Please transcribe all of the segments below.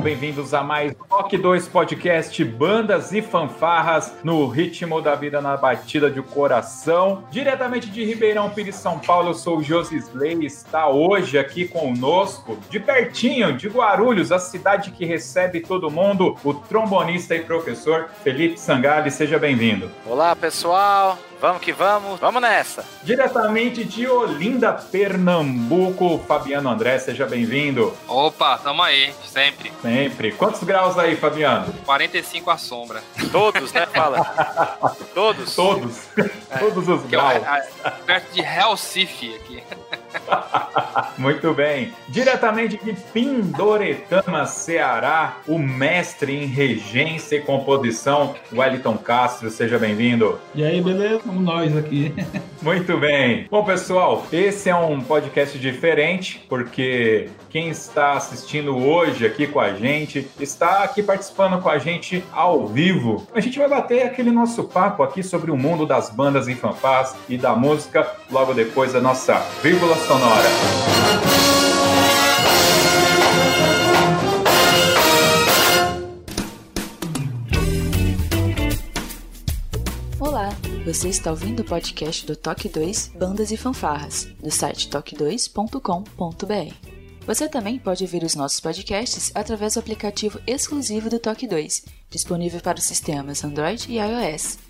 Bem-vindos a mais Rock 2 Podcast Bandas e Fanfarras no ritmo da vida na batida de coração. Diretamente de Ribeirão Pires, São Paulo, eu sou o Josi Slay está hoje aqui conosco, de pertinho, de Guarulhos, a cidade que recebe todo mundo, o trombonista e professor Felipe Sangali. Seja bem-vindo. Olá, pessoal. Vamos que vamos, vamos nessa. Diretamente de Olinda, Pernambuco, Fabiano André, seja bem-vindo. Opa, tamo aí, sempre. Sempre. Quantos graus aí, Fabiano? 45 à sombra. Todos, né? Fala. Todos. Todos. É. Todos os graus. É, perto de Recife aqui. Muito bem. Diretamente de Pindoretama, Ceará, o mestre em regência e composição, Wellington Castro, seja bem-vindo. E aí, beleza? Vamos nós aqui. Muito bem. Bom, pessoal, esse é um podcast diferente, porque quem está assistindo hoje aqui com a gente está aqui participando com a gente ao vivo. A gente vai bater aquele nosso papo aqui sobre o mundo das bandas em fanfás e da música logo depois da nossa vírgula sonora. Olá, você está ouvindo o podcast do Toque 2 Bandas e Fanfarras, do site toque2.com.br. Você também pode ouvir os nossos podcasts através do aplicativo exclusivo do Toque 2, disponível para os sistemas Android e iOS.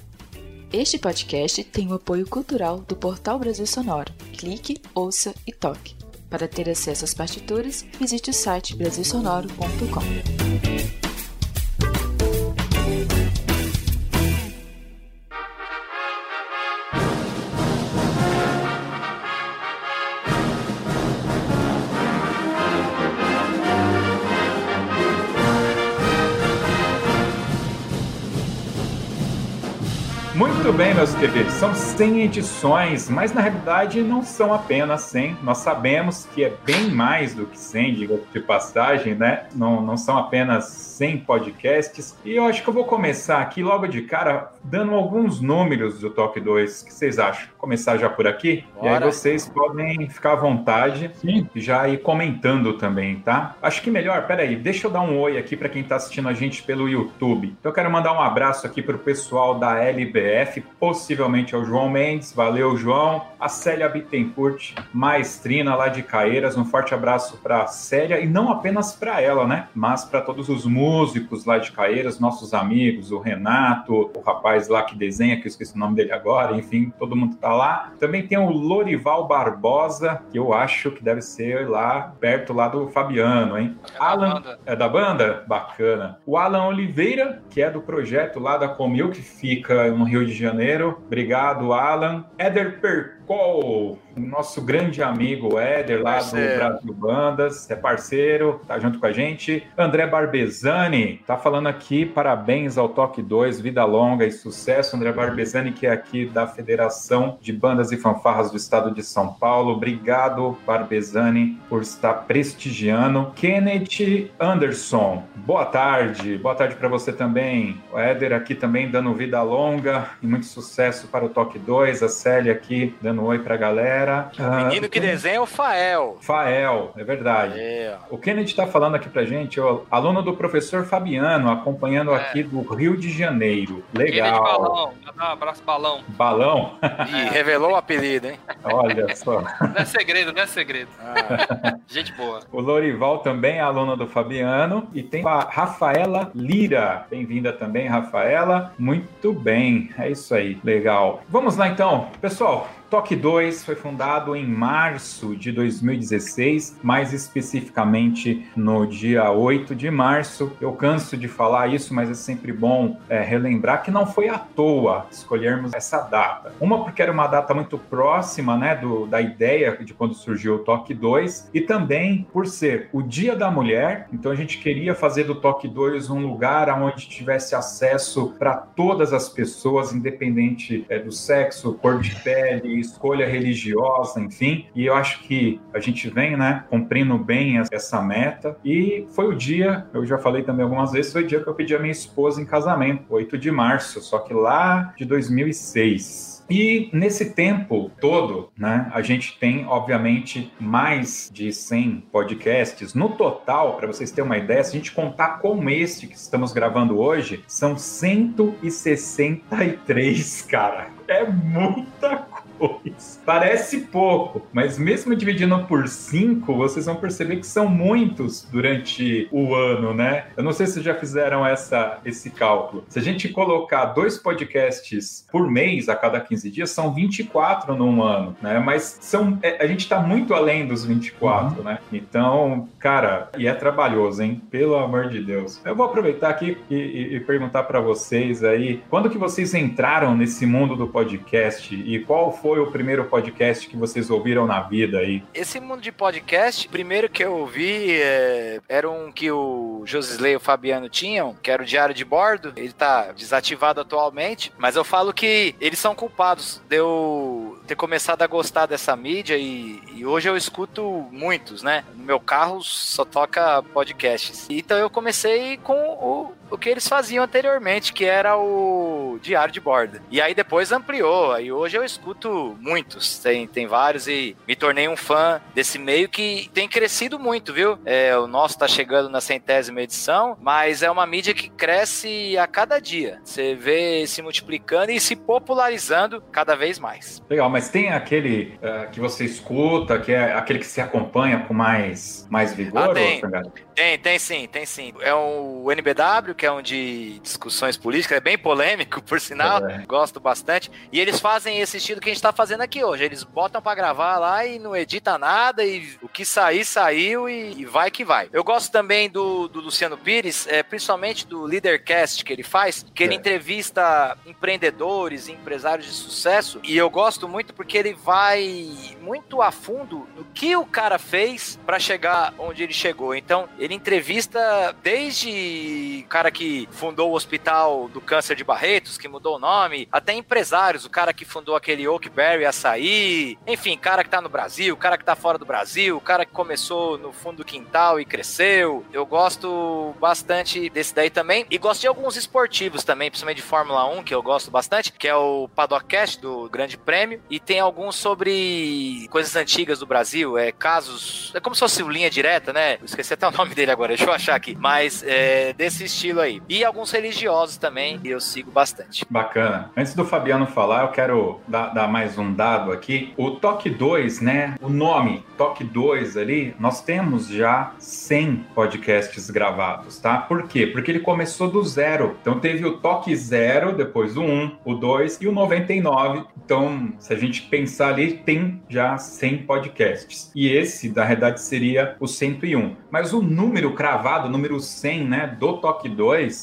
Este podcast tem o apoio cultural do Portal Brasil Sonoro. Clique, ouça e toque. Para ter acesso às partituras, visite o site brasilsonoro.com. bem, meus queridos, são 100 edições, mas na realidade não são apenas 100. Nós sabemos que é bem mais do que 100, diga de passagem, né? Não, não são apenas 100 podcasts. E eu acho que eu vou começar aqui logo de cara dando alguns números do Top 2. O que vocês acham? Começar já por aqui? Bora. E aí vocês podem ficar à vontade Sim. e já ir comentando também, tá? Acho que melhor, peraí, deixa eu dar um oi aqui para quem está assistindo a gente pelo YouTube. Então eu quero mandar um abraço aqui para o pessoal da LBF, possivelmente ao João Mendes. Valeu, João. A Célia Bittencourt, maestrina lá de Caeiras. Um forte abraço para a Célia e não apenas para ela, né? Mas para todos os músicos lá de Caeiras, nossos amigos, o Renato, o rapaz lá que desenha, que eu esqueci o nome dele agora, enfim, todo mundo tá lá. Também tem o Lorival Barbosa, que eu acho que deve ser lá perto lá do Fabiano, hein? É Alan, da é da banda? Bacana. O Alan Oliveira, que é do projeto lá da Comil, que fica no Rio de Janeiro. Obrigado, Alan. Éder Percol, nosso grande amigo Éder, lá parceiro. do Brasil Bandas, é parceiro, tá junto com a gente. André Barbezani, tá falando aqui, parabéns ao Toque 2, vida longa e sucesso. André Barbezani, que é aqui da Federação de Bandas e Fanfarras do Estado de São Paulo. Obrigado, Barbezani, por estar prestigiando. Kenneth Anderson, boa tarde, boa tarde para você também. O Éder aqui também dando vida longa e muito sucesso para o Toque 2. A Célia aqui dando um oi pra galera. O menino Ah, que desenha é o Fael. Fael, é verdade. É. O Kennedy está falando aqui pra gente, ó, aluno do professor Fabiano, acompanhando É. aqui do Rio de Janeiro. Legal. balão. Dá um abraço, balão. Balão? Ih, revelou o apelido, hein? Olha só. Não é segredo, não é segredo. Ah, Gente boa. O Lorival também é aluno do Fabiano. E tem a Rafaela Lira. Bem-vinda também, Rafaela. Muito bem, é isso aí. Legal. Vamos lá então. Pessoal, Toque 2 foi fundado em março de 2016, mais especificamente no dia 8 de março. Eu canso de falar isso, mas é sempre bom é, relembrar que não foi à toa escolhermos essa data. Uma porque era uma data muito próxima né, do, da ideia de quando surgiu o Toque 2, e também por ser o Dia da Mulher, então a gente queria fazer do Toque 2 um lugar onde tivesse acesso para todas as pessoas, independente é, do sexo, cor de pele, escolha religiosa, enfim. E eu acho que a gente vem, né, cumprindo bem essa meta. E foi o dia, eu já falei também algumas vezes, foi o dia que eu pedi a minha esposa em casamento, 8 de março, só que lá de 2006. E nesse tempo todo, né, a gente tem, obviamente, mais de 100 podcasts. No total, para vocês terem uma ideia, se a gente contar com este que estamos gravando hoje, são 163, cara. É muita coisa. Parece pouco, mas mesmo dividindo por 5, vocês vão perceber que são muitos durante o ano, né? Eu não sei se já fizeram essa, esse cálculo. Se a gente colocar dois podcasts por mês a cada 15 dias, são 24 num ano, né? Mas são, é, a gente tá muito além dos 24, uhum. né? Então, cara, e é trabalhoso, hein? Pelo amor de Deus. Eu vou aproveitar aqui e, e, e perguntar para vocês aí, quando que vocês entraram nesse mundo do podcast e qual foi o primeiro podcast que vocês ouviram na vida aí? Esse mundo de podcast, primeiro que eu ouvi é, era um que o Josisley e o Fabiano tinham, que era o Diário de Bordo. Ele tá desativado atualmente, mas eu falo que eles são culpados de eu ter começado a gostar dessa mídia e, e hoje eu escuto muitos, né? No meu carro só toca podcasts. Então eu comecei com o, o que eles faziam anteriormente, que era o Diário de Bordo. E aí depois ampliou, aí hoje eu escuto muitos, tem, tem vários e me tornei um fã desse meio que tem crescido muito, viu? É, o nosso tá chegando na centésima edição, mas é uma mídia que cresce a cada dia. Você vê se multiplicando e se popularizando cada vez mais. Legal, mas tem aquele uh, que você escuta, que é aquele que se acompanha com mais, mais vigor? Ah, tem. tem, tem sim, tem sim. É o NBW, que é de discussões políticas, é bem polêmico, por sinal, é. gosto bastante. E eles fazem esse estilo que a gente tá fazendo aqui hoje. Eles botam para gravar lá e não edita nada, e o que sair, saiu e, e vai que vai. Eu gosto também do, do Luciano Pires, é, principalmente do Leadercast que ele faz, que ele é. entrevista empreendedores, empresários de sucesso, e eu gosto muito porque ele vai muito a fundo no que o cara fez para chegar onde ele chegou. Então, ele entrevista desde o cara que fundou o Hospital do Câncer de Barretos, que mudou o nome, até empresários, o cara que fundou aquele Oakberry Açaí, enfim, cara que tá no Brasil, cara que tá fora do Brasil, o cara que começou no fundo do quintal e cresceu. Eu gosto bastante desse daí também. E gosto de alguns esportivos também, principalmente de Fórmula 1, que eu gosto bastante, que é o Paddockcast do Grande Prêmio. E tem alguns sobre coisas antigas do Brasil, é casos. É como se fosse linha direta, né? Esqueci até o nome dele agora, deixa eu achar aqui. Mas é desse estilo aí. E alguns religiosos também, eu sigo bastante. Bacana. Antes do Fabiano falar, eu quero dar, dar mais um dado aqui. O Toque 2, né? O nome Toque 2 ali, nós temos já 100 podcasts gravados, tá? Por quê? Porque ele começou do zero. Então teve o Toque 0, depois o 1, o 2 e o 99. Então, se a gente pensar ali, tem já 100 podcasts. E esse, na verdade, seria o 101. Mas o número cravado, o número 100, né, do Toque 2,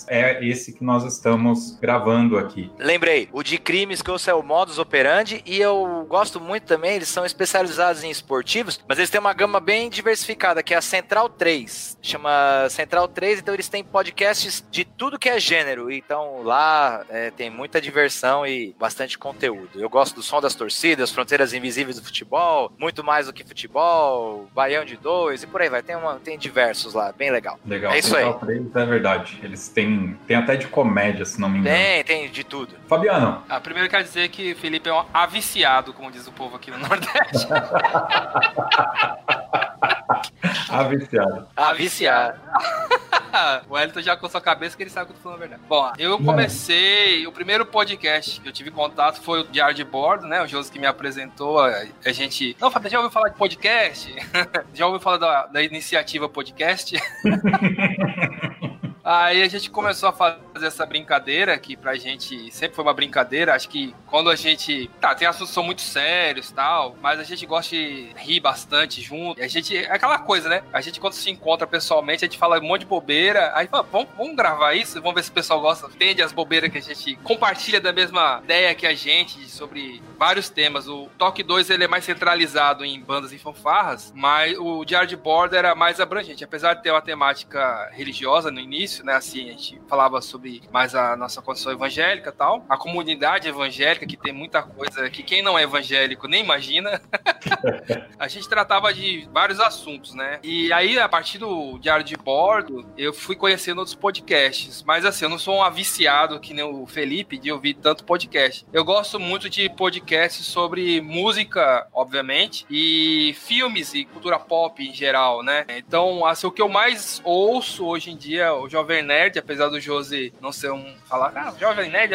é esse que nós estamos gravando aqui. Lembrei, o de crimes que eu sei é o modus operandi e eu gosto muito também, eles são especializados em esportivos, mas eles têm uma gama bem diversificada, que é a Central 3. Chama Central 3, então eles têm podcasts de tudo que é gênero. Então lá é, tem muita diversão e bastante conteúdo. Eu gosto do som das torcidas, fronteiras invisíveis do futebol, muito mais do que futebol, baião de dois e por aí vai. Tem, uma, tem diversos lá, bem legal. Legal. É isso aí. Central 3 é verdade. Eles têm, têm até de comédia, se não me engano. Tem, tem de tudo. Fabiano. Ah, primeiro quero dizer que Felipe é um aviciado, como diz o povo aqui no Nordeste. Aviciado. Aviciado. o Elton já com sua cabeça que ele sabe que eu tô falando a verdade. Bom, eu comecei. O primeiro podcast que eu tive contato foi o Diário de Bordo, né? O Josi que me apresentou. A, a gente. Não, Fábio, já ouviu falar de podcast? já ouviu falar da, da iniciativa podcast? Aí a gente começou a fazer essa brincadeira, que pra gente sempre foi uma brincadeira. Acho que quando a gente. Tá, tem assuntos que são muito sérios tal, mas a gente gosta de rir bastante junto. E a gente. É aquela coisa, né? A gente, quando se encontra pessoalmente, a gente fala um monte de bobeira. Aí fala, vamos, vamos gravar isso, vamos ver se o pessoal gosta, entende as bobeiras que a gente compartilha da mesma ideia que a gente sobre vários temas. O Toque 2 ele é mais centralizado em bandas e fanfarras, mas o Diário de Bordo era mais abrangente. Apesar de ter uma temática religiosa no início, né? Assim, a gente falava sobre mais a nossa condição evangélica tal. A comunidade evangélica, que tem muita coisa que quem não é evangélico nem imagina. a gente tratava de vários assuntos, né? E aí, a partir do Diário de Bordo, eu fui conhecendo outros podcasts. Mas assim, eu não sou um viciado que nem o Felipe de ouvir tanto podcast. Eu gosto muito de podcasts sobre música, obviamente, e filmes e cultura pop em geral, né? Então, assim, o que eu mais ouço hoje em dia o Jovem Nerd, apesar do Josi não ser um. falar, ah, Jovem Nerd,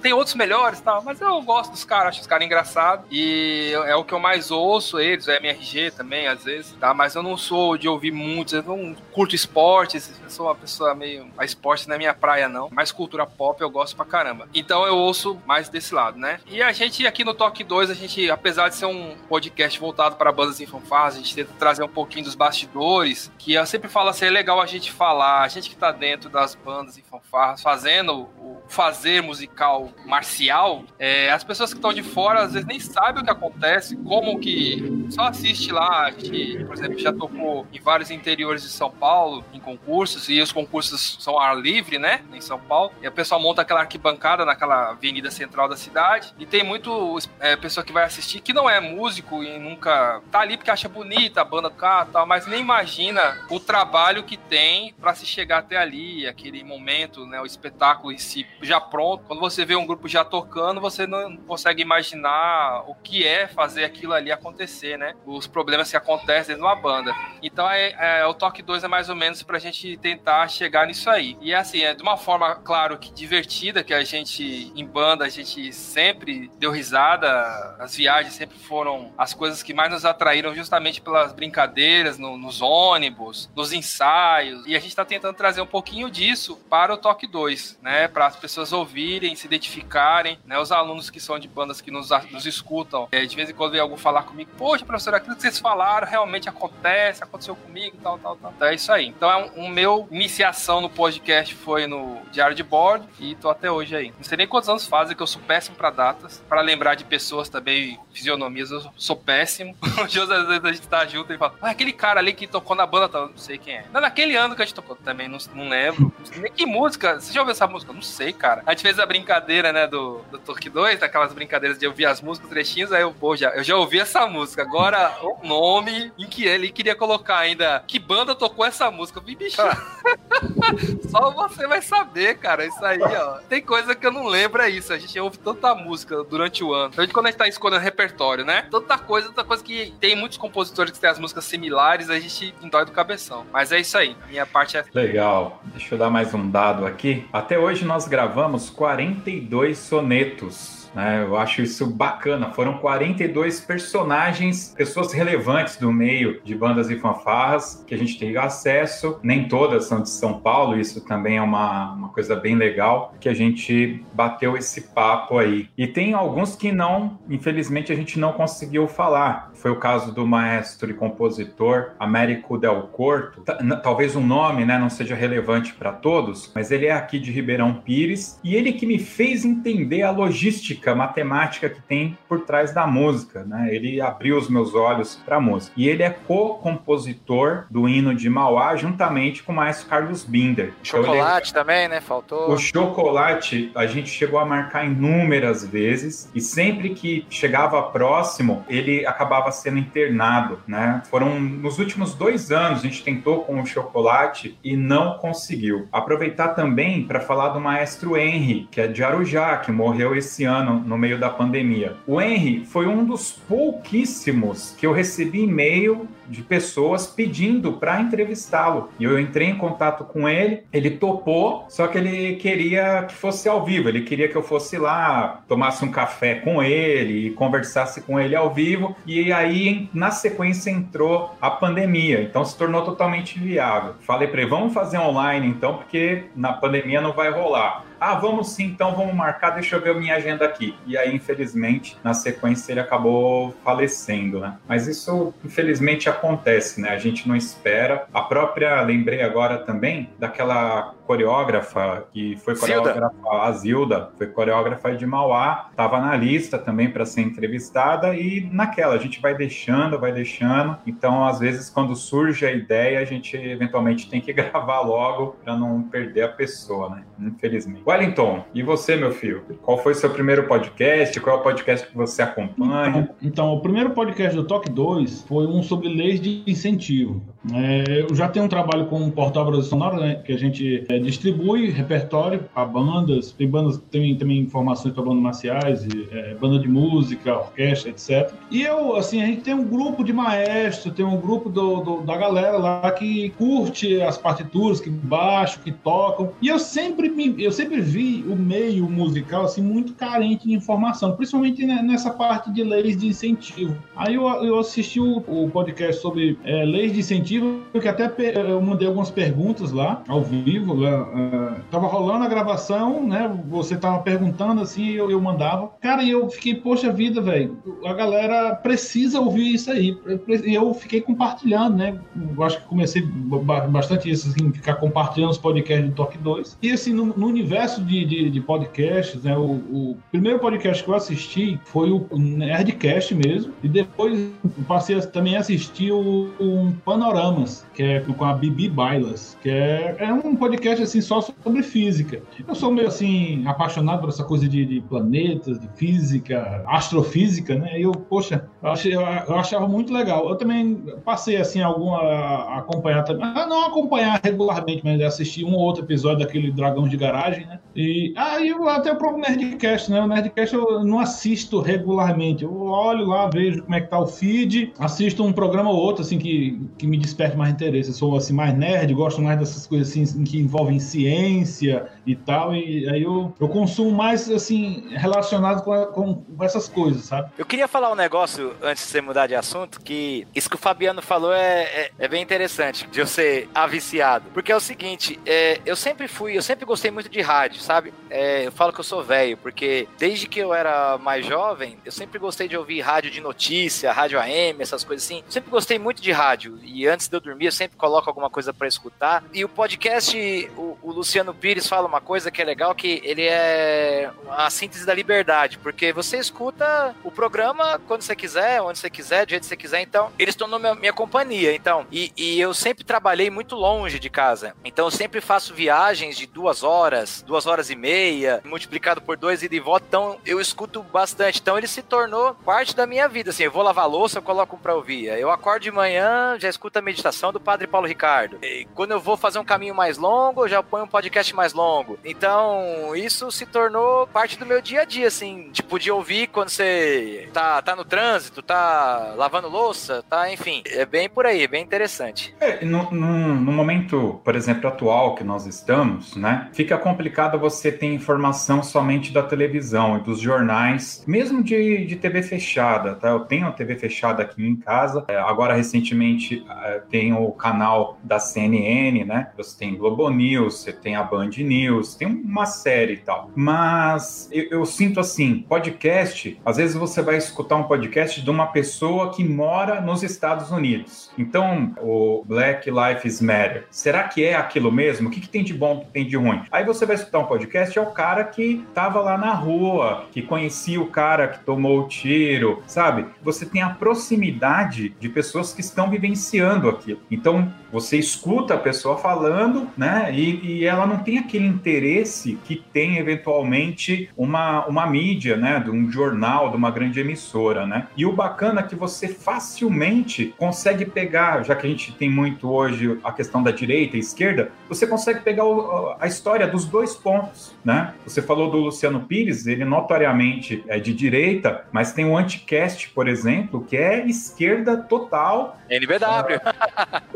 tem outros melhores e tal, mas eu gosto dos caras, acho os caras engraçados. E é o que eu mais ouço, eles, o MRG também, às vezes, tá? Mas eu não sou de ouvir muitos, eu não curto esportes, eu sou uma pessoa meio. A esporte não é minha praia, não. Mas cultura pop eu gosto pra caramba. Então eu ouço mais desse lado, né? E a gente aqui no Toque 2, a gente, apesar de ser um podcast voltado para bandas em fanfarras, a gente tenta trazer um pouquinho dos bastidores, que eu sempre falo assim, é legal a gente falar, a gente que tá dentro das bandas e fanfarras, fazendo o fazer musical marcial, é, as pessoas que estão de fora às vezes nem sabem o que acontece, como que só assiste lá, a gente, por exemplo, já tocou em vários interiores de São Paulo, em concursos, e os concursos são ar livre, né, em São Paulo, e a pessoa monta aquela arquibancada naquela avenida central da cidade, e tem muito é, pessoa que vai assistir que não é músico e nunca tá ali porque acha bonita a banda do cara tal, mas nem imagina o trabalho que tem para se chegar até ali, aquele momento, né, o espetáculo em si já pronto. Quando você vê um grupo já tocando, você não consegue imaginar o que é fazer aquilo ali acontecer, né? Os problemas que acontecem dentro de uma banda. Então é, é o toque 2 é mais ou menos pra gente tentar chegar nisso aí. E assim, é de uma forma, claro, que divertida, que a gente em banda a gente sempre deu risada, as viagens sempre foram as coisas que mais nos atraíram justamente pelas brincadeiras no, nos ônibus, nos ensaios. E a gente tá tentando trazer um pouquinho disso para o toque 2, né? Para as pessoas ouvirem, se identificarem, né? Os alunos que são de bandas que nos, nos escutam, é, de vez em quando vem algum falar comigo, poxa, professor, aquilo que vocês falaram realmente acontece, aconteceu comigo, tal, tal, tal. Então é isso aí. Então é um, um meu iniciação no podcast foi no Diário de Bordo e tô até hoje aí. Não sei nem quantos anos fazem que eu sou péssimo para datas, para lembrar de pessoas também, fisionomias, eu sou péssimo. O José, às vezes a gente tá junto e fala, ah, aquele cara ali que tocou na banda, não sei quem é. Não, naquele ano que a gente tocou também, não, não lembro. Não sei nem que música, você já ouviu essa música? Não sei, cara. A gente fez a brincadeira, né, do, do Torque 2, daquelas brincadeiras de ouvir as músicas, trechinhos, aí eu, pô, já, eu já ouvi essa música. Agora, o nome em que ele queria colocar ainda, que banda tocou essa música? Eu vi, bicho. Só você vai saber, cara, isso aí, ó. Tem coisa que eu não lembro, é isso. A gente ouve tanta música durante o ano. Então, quando a gente tá escolhendo repertório, né? Tanta coisa, tanta coisa que tem muitos compositores que têm as músicas similares, a gente dói do cabeção. Mas é isso aí. A minha parte é. Legal. Deixa eu dar mais um dado aqui. Até hoje nós gravamos 42 sonetos. Né? Eu acho isso bacana. Foram 42 personagens, pessoas relevantes do meio de bandas e fanfarras que a gente teve acesso. Nem todas são de São Paulo, isso também é uma, uma coisa bem legal que a gente bateu esse papo aí. E tem alguns que não, infelizmente, a gente não conseguiu falar. Foi o caso do maestro e compositor Américo Del Corto. Talvez o um nome né, não seja relevante para todos, mas ele é aqui de Ribeirão Pires e ele que me fez entender a logística lógica matemática que tem por trás da música, né? Ele abriu os meus olhos para a música. E ele é co-compositor do hino de Mauá, juntamente com o maestro Carlos Binder. Chocolate então, ele... também, né? Faltou. O chocolate a gente chegou a marcar inúmeras vezes e sempre que chegava próximo, ele acabava sendo internado, né? Foram nos últimos dois anos a gente tentou com o chocolate e não conseguiu. Aproveitar também para falar do maestro Henry, que é de Arujá, que morreu esse ano no meio da pandemia. O Henry foi um dos pouquíssimos que eu recebi e-mail de pessoas pedindo para entrevistá-lo. E eu entrei em contato com ele, ele topou, só que ele queria que fosse ao vivo, ele queria que eu fosse lá, tomasse um café com ele e conversasse com ele ao vivo. E aí, na sequência, entrou a pandemia, então se tornou totalmente viável. Falei para ele, vamos fazer online então, porque na pandemia não vai rolar. Ah, vamos sim, então vamos marcar, deixa eu ver a minha agenda aqui. E aí, infelizmente, na sequência ele acabou falecendo, né? Mas isso, infelizmente, acontece, né? A gente não espera. A própria, lembrei agora também daquela coreógrafa que foi coreógrafa, Zilda. a Zilda, foi coreógrafa de Mauá, estava na lista também para ser entrevistada e naquela a gente vai deixando, vai deixando. Então, às vezes, quando surge a ideia, a gente eventualmente tem que gravar logo para não perder a pessoa, né? Infelizmente. Wellington, e você, meu filho? Qual foi seu primeiro podcast? Qual é o podcast que você acompanha? Então, então o primeiro podcast do Toque 2 foi um sobre leis de incentivo. É, eu já tenho um trabalho com um portal Brasil Sonora, né, que a gente é, distribui repertório para bandas, tem bandas tem também informações para bandas marciais, é, banda de música, orquestra, etc. E eu, assim, a gente tem um grupo de maestros, tem um grupo do, do, da galera lá que curte as partituras, que baixam, que tocam. E eu sempre me, eu sempre vi o meio musical assim muito carente de informação, principalmente nessa parte de leis de incentivo. Aí eu, eu assisti o, o podcast sobre é, leis de incentivo, que até eu mandei algumas perguntas lá ao vivo, lá, uh, tava rolando a gravação, né? Você tava perguntando assim, eu, eu mandava. Cara, e eu fiquei, poxa vida, velho, a galera precisa ouvir isso aí. E eu fiquei compartilhando, né? Eu acho que comecei bastante isso, assim, ficar compartilhando os podcasts do Toque 2. E assim, no, no universo de, de, de, podcasts, né? O, o, primeiro podcast que eu assisti foi o Nerdcast mesmo. E depois passei a, também a assistir o, um Panoramas, que é com a Bibi Bailas, que é, é um podcast assim só sobre física. Eu sou meio assim apaixonado por essa coisa de, de planetas, de física, astrofísica, né? E eu, poxa, eu, achei, eu achava muito legal. Eu também passei assim alguma a acompanhar também, não acompanhar regularmente, mas assistir um ou outro episódio daquele Dragão de Garagem, né? E aí ah, até o próprio Nerdcast, né? O Nerdcast eu não assisto regularmente. Eu olho lá, vejo como é que tá o feed, assisto um programa ou outro assim que, que me desperte mais interesse. Eu sou assim mais nerd, gosto mais dessas coisas assim que envolvem ciência e tal, e aí eu, eu consumo mais, assim, relacionado com, a, com, essas coisas, sabe? Eu queria falar um negócio, antes de você mudar de assunto, que isso que o Fabiano falou é, é, é bem interessante, de eu ser aviciado, porque é o seguinte, é, eu sempre fui, eu sempre gostei muito de rádio, sabe? É, eu falo que eu sou velho, porque desde que eu era mais jovem, eu sempre gostei de ouvir rádio de notícia, rádio AM, essas coisas assim, sempre gostei muito de rádio, e antes de eu dormir eu sempre coloco alguma coisa para escutar, e o podcast, o, o Luciano Pires fala uma coisa que é legal, que ele é a síntese da liberdade, porque você escuta o programa quando você quiser, onde você quiser, do jeito que você quiser, então eles estão na minha, minha, companhia, então, e, e, eu sempre trabalhei muito longe de casa, então eu sempre faço viagens de duas horas, duas horas e meia, multiplicado por dois e de volta, então eu escuto bastante, então ele se tornou parte da minha vida, assim, eu vou lavar louça, eu coloco um pra ouvir, eu acordo de manhã, já escuto a meditação do Padre Paulo Ricardo, e quando eu vou fazer um caminho mais longo, eu já ponho um podcast mais longo, então, isso se tornou parte do meu dia a dia, assim, tipo, de ouvir quando você tá, tá no trânsito, tá lavando louça, tá, enfim, é bem por aí, é bem interessante. É, no, no, no, momento, por exemplo, atual que nós estamos, né, fica complicado você ter informação somente da televisão e dos jornais, mesmo de, de TV fechada, tá? Eu tenho a TV fechada aqui em casa, é, agora recentemente é, tem o canal da CNN, né, você tem Globo News, você tem a Band News, tem uma série e tal. Mas eu, eu, sinto assim, podcast, às vezes você vai escutar um podcast de uma pessoa que mora nos Estados Unidos. Então, o Black Lives Matter, será que é aquilo mesmo? O que, que tem de bom, o que tem de ruim? Aí você vai escutar um podcast é o cara que tava lá na rua, que conhecia o cara que tomou o tiro, sabe? Você tem a proximidade de pessoas que estão vivenciando aquilo. Então, você escuta a pessoa falando, né? E, e, ela não tem aquele interesse que tem eventualmente uma, uma mídia, né? De um jornal, de uma grande emissora, né? E o bacana é que você facilmente consegue pegar, já que a gente tem muito hoje a questão da direita e esquerda, você consegue pegar o, a história dos dois pontos, né? Você falou do Luciano Pires, ele notoriamente é de direita, mas tem o Anticast, por exemplo, que é esquerda total. NBW.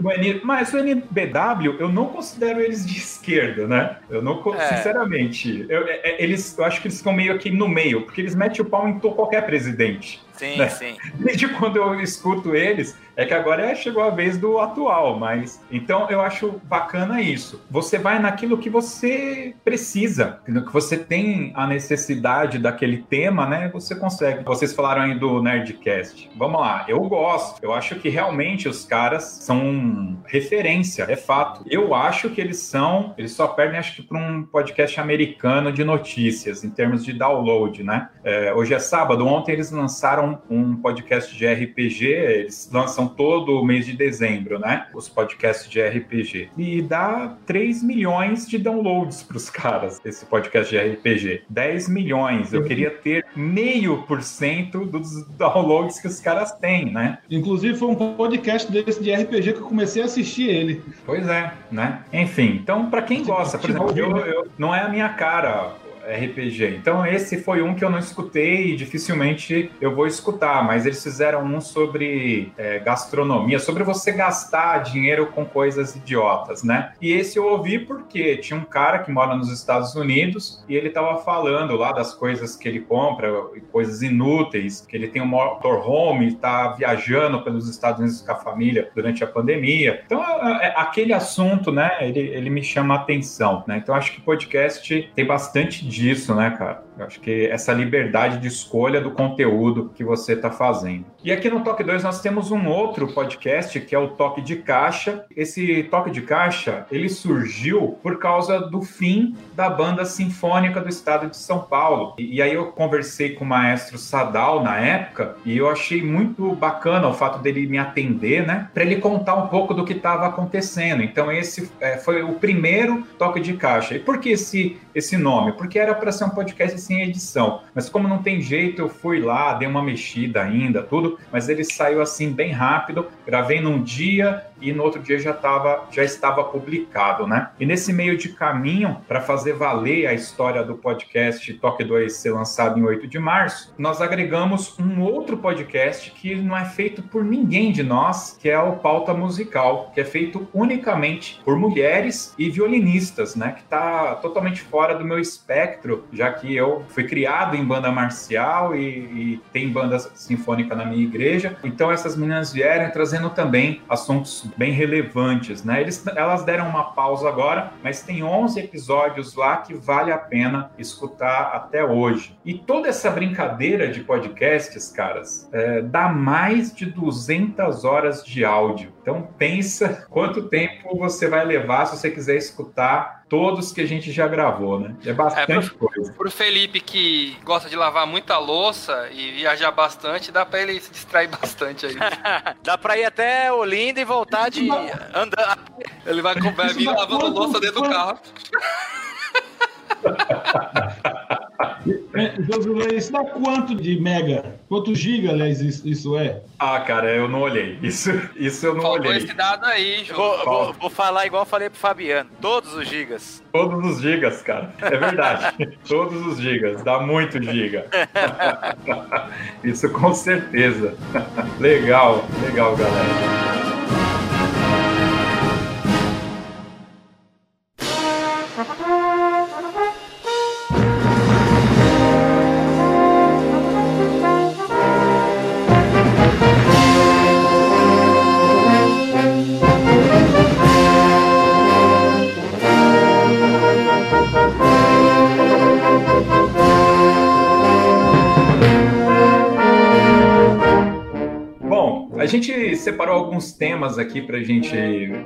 Uh, mas o NBW, eu não considero eles de esquerda, né? Eu não, é. sinceramente, eu, é, é, eles, eu acho que eles ficam meio aqui no meio, porque eles metem o pau em qualquer presidente. Sim, né? sim. Desde quando eu escuto eles, é que agora chegou a vez do atual, mas então eu acho bacana isso. Você vai naquilo que você precisa, que você tem a necessidade daquele tema, né? Você consegue. Vocês falaram aí do Nerdcast. Vamos lá, eu gosto. Eu acho que realmente os caras são referência, é fato. Eu acho que eles são, eles só perdem, acho que para um podcast americano de notícias, em termos de download, né? É, hoje é sábado, ontem eles lançaram um podcast de RPG, eles lançam todo mês de dezembro, né? Os podcasts de RPG. E dá 3 milhões de downloads para os caras, esse podcast de RPG. 10 milhões. Eu queria ter meio por cento dos downloads que os caras têm, né? Inclusive, foi um podcast desse de RPG que eu comecei a assistir ele. Pois é, né? Enfim, então, para quem gosta, por exemplo, eu, eu, não é a minha cara RPG. Então esse foi um que eu não escutei e dificilmente eu vou escutar, mas eles fizeram um sobre é, gastronomia, sobre você gastar dinheiro com coisas idiotas, né? E esse eu ouvi porque tinha um cara que mora nos Estados Unidos e ele estava falando lá das coisas que ele compra, coisas inúteis, que ele tem um motorhome, está viajando pelos Estados Unidos com a família durante a pandemia. Então é, é, aquele assunto, né? Ele, ele me chama a atenção, né? Então acho que podcast tem bastante disso, né, cara? Eu acho que essa liberdade de escolha do conteúdo que você está fazendo. E aqui no Toque 2 nós temos um outro podcast que é o Toque de Caixa. Esse Toque de Caixa, ele surgiu por causa do fim da banda sinfônica do estado de São Paulo. E, e aí eu conversei com o maestro Sadal na época e eu achei muito bacana o fato dele me atender, né? Para ele contar um pouco do que estava acontecendo. Então esse é, foi o primeiro Toque de Caixa. E por que esse, esse nome? Porque era para ser um podcast sem edição. Mas como não tem jeito, eu fui lá, dei uma mexida ainda, tudo, mas ele saiu assim bem rápido, gravei num dia e no outro dia já, tava, já estava publicado, né? E nesse meio de caminho, para fazer valer a história do podcast Toque 2 ser lançado em 8 de março, nós agregamos um outro podcast que não é feito por ninguém de nós, que é o Pauta Musical, que é feito unicamente por mulheres e violinistas, né? Que está totalmente fora do meu espectro, já que eu fui criado em banda marcial e, e tem banda sinfônica na minha igreja. Então essas meninas vieram trazendo também assuntos bem relevantes, né? Eles, elas deram uma pausa agora, mas tem 11 episódios lá que vale a pena escutar até hoje. E toda essa brincadeira de podcasts, caras, é, dá mais de 200 horas de áudio. Então pensa quanto tempo você vai levar se você quiser escutar todos que a gente já gravou, né? É bastante é, pro, coisa. Pro Felipe que gosta de lavar muita louça e viajar bastante, dá pra ele se distrair bastante aí. dá pra ir até Olinda e voltar de andar. Ele vai comer vir lavando louça dentro do carro. É, Josué, isso dá quanto de mega? Quanto giga, aliás, isso, isso é? Ah, cara, eu não olhei. Isso, isso eu não Faltou olhei. esse dado aí, João. Vou, vou, vou, falar igual eu falei pro Fabiano. Todos os gigas. Todos os gigas, cara. É verdade. Todos os gigas. Dá muito giga. isso com certeza. legal, legal, galera. Alguns temas aqui pra gente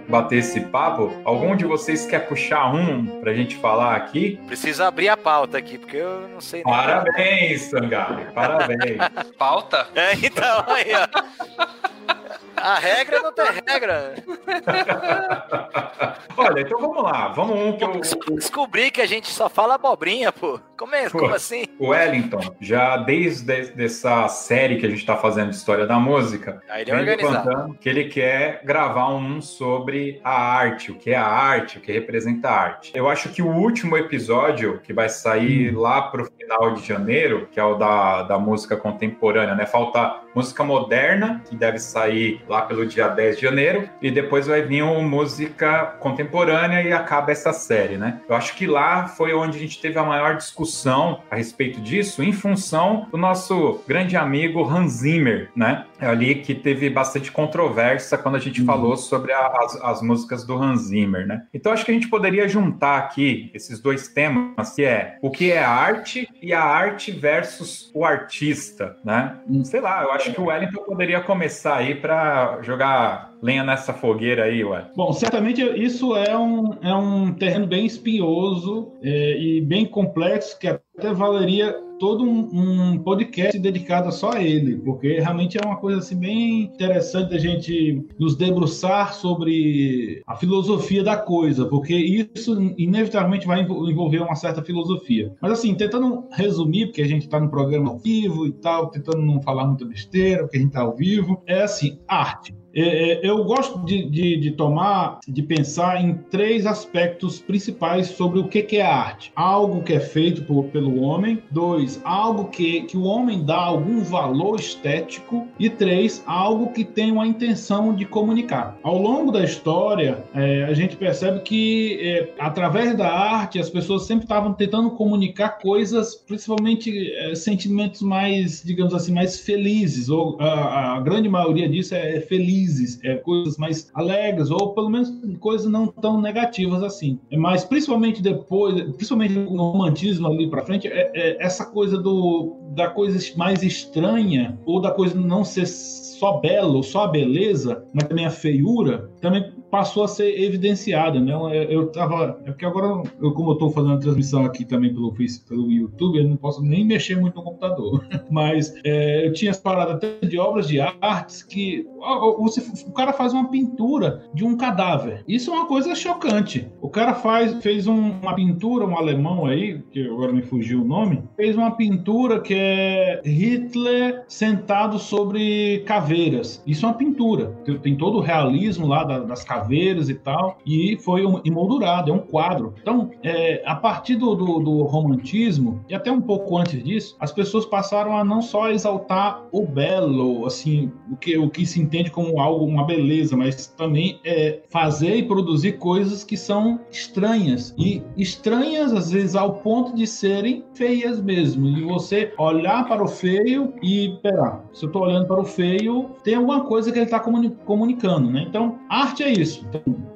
bater esse papo. Algum de vocês quer puxar um pra gente falar aqui? Precisa abrir a pauta aqui, porque eu não sei. Parabéns, Sangalo. Parabéns. Pauta? É, então, aí, ó. A regra não tem regra. Olha, então vamos lá. Vamos um que eu. Descobri que a gente só fala abobrinha, pô. Como, é, como assim? O Wellington, já desde essa série que a gente está fazendo de história da música, Aí ele é organizado. que ele quer gravar um sobre a arte, o que é a arte, o que representa a arte. Eu acho que o último episódio, que vai sair hum. lá pro final de janeiro, que é o da, da música contemporânea, né? Falta música moderna, que deve sair lá pelo dia 10 de janeiro, e depois vai vir uma música contemporânea e acaba essa série, né? Eu acho que lá foi onde a gente teve a maior discussão a respeito disso, em função do nosso grande amigo Hans Zimmer, né? É ali que teve bastante controvérsia quando a gente uhum. falou sobre a, as, as músicas do Hans Zimmer, né? Então acho que a gente poderia juntar aqui esses dois temas, que é o que é arte e a arte versus o artista, né? Uhum. Sei lá, eu acho que o Wellington poderia começar aí para jogar lenha nessa fogueira aí, ué. Bom, certamente isso é um, é um terreno bem espinhoso é, e bem complexo que até valeria todo um, um, podcast dedicado só a ele, porque realmente é uma coisa assim bem interessante a gente nos debruçar sobre a filosofia da coisa, porque isso inevitavelmente vai envolver uma certa filosofia. Mas assim, tentando resumir, porque a gente está no programa ao vivo e tal, tentando não falar muita besteira, porque a gente está ao vivo, é assim, arte. É, é, eu gosto de, de, de, tomar, de pensar em três aspectos principais sobre o que, que é arte. Algo que é feito por, pelo homem. Dois, algo que, que o homem dá algum valor estético. E três, algo que tem uma intenção de comunicar. Ao longo da história, é, a gente percebe que é, através da arte as pessoas sempre estavam tentando comunicar coisas, principalmente é, sentimentos mais, digamos assim, mais felizes. Ou a, a grande maioria disso é, é feliz felizes, é, coisas mais alegres, ou pelo menos coisas não tão negativas assim. Mas principalmente depois, principalmente no romantismo ali para frente, é, é, essa coisa do, da coisa mais estranha, ou da coisa não ser só belo, só a beleza, mas também a feiura, também passou a ser evidenciada, né? Eu tava, é porque agora, eu, como eu estou fazendo a transmissão aqui também pelo pelo YouTube, eu não posso nem mexer muito no computador, mas é, eu tinha parado até de obras de artes que o, o, cara faz uma pintura de um cadáver. Isso é uma coisa chocante. O cara faz, fez um, uma pintura, um alemão aí, que agora me fugiu o nome, fez uma pintura que é Hitler sentado sobre caveiras. Isso é uma pintura. Tem, tem todo o realismo lá da, das caveiras e tal, e foi emoldurado, é um quadro. Então, é, a partir do, do, do, romantismo, e até um pouco antes disso, as pessoas passaram a não só exaltar o belo, assim, o que, o que se entende como algo, uma beleza, mas também é, fazer e produzir coisas que são estranhas. E estranhas, às vezes, ao ponto de serem feias mesmo. E você olhar para o feio e, pera, se eu estou olhando para o feio, tem alguma coisa que ele está comunicando, né? Então, arte é isso isso.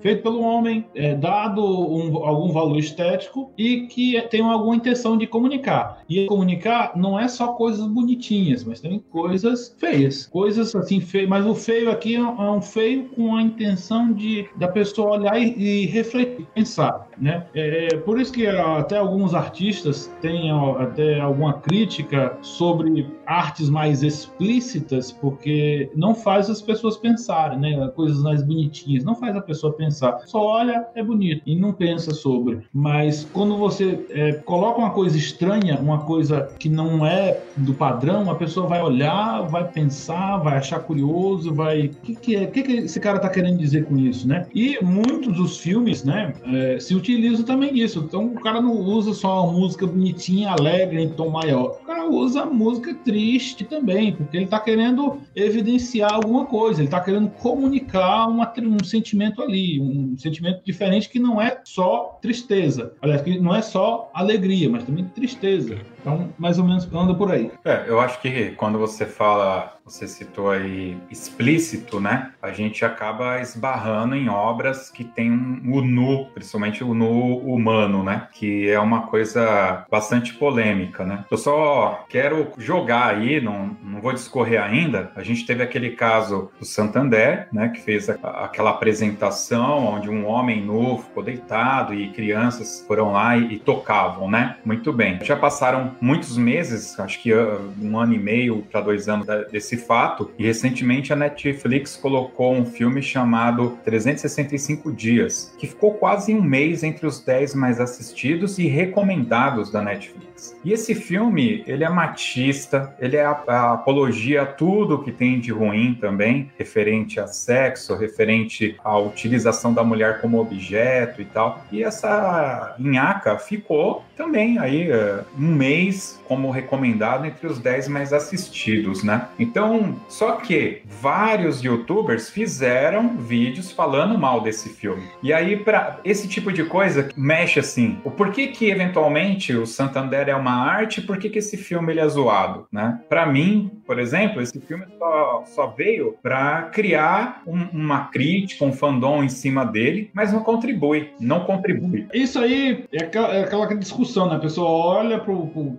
Feito pelo homem, é, dado um, algum valor estético e que tem alguma intenção de comunicar. E comunicar não é só coisas bonitinhas, mas também coisas feias. Coisas assim feias. Mas o feio aqui é um feio com a intenção de da pessoa olhar e, e refletir, pensar. Né? É, é por isso que até alguns artistas têm até alguma crítica sobre artes mais explícitas, porque não faz as pessoas pensarem, né? Coisas mais bonitinhas. Não faz a pessoa pensar. Só olha, é bonito e não pensa sobre. Mas quando você é, coloca uma coisa estranha, uma coisa que não é do padrão, a pessoa vai olhar, vai pensar, vai achar curioso, vai. O que, que é? Que, que esse cara está querendo dizer com isso, né? E muitos dos filmes, né, é, se utilizam também disso. Então o cara não usa só uma música bonitinha, alegre, em tom maior. O cara usa música triste também, porque ele está querendo evidenciar alguma coisa, ele está querendo comunicar uma, um sentimento sentimento ali, um sentimento diferente que não é só tristeza. Aliás, que não é só alegria, mas também tristeza. Então, mais ou menos anda por aí. É, eu acho que quando você fala você citou aí explícito, né? A gente acaba esbarrando em obras que tem o nu, principalmente o nu humano, né? Que é uma coisa bastante polêmica, né? Eu só quero jogar aí, não, não vou discorrer ainda. A gente teve aquele caso do Santander, né? Que fez a, aquela apresentação onde um homem nu ficou deitado e crianças foram lá e, e tocavam, né? Muito bem. Já passaram muitos meses, acho que uh, um ano e meio para dois anos desse esse fato. E recentemente a Netflix colocou um filme chamado 365 Dias, que ficou quase um mês entre os 10 mais assistidos e recomendados da Netflix. E esse filme, ele é machista, ele é a, a apologia a tudo que tem de ruim também, referente a sexo, referente à utilização da mulher como objeto e tal. E essa Inhaca ficou também aí uh, um mês como recomendado entre os 10 mais assistidos, né? Então, só que vários youtubers fizeram vídeos falando mal desse filme. E aí, para esse tipo de coisa, mexe assim. O porquê que eventualmente o Santander é uma arte, por que, que esse filme ele é zoado, né? Para mim, por exemplo, esse filme só, só veio para criar um, uma crítica, um fandom em cima dele, mas não contribui, não contribui. Isso aí é aquela, é aquela discussão, né? A pessoa olha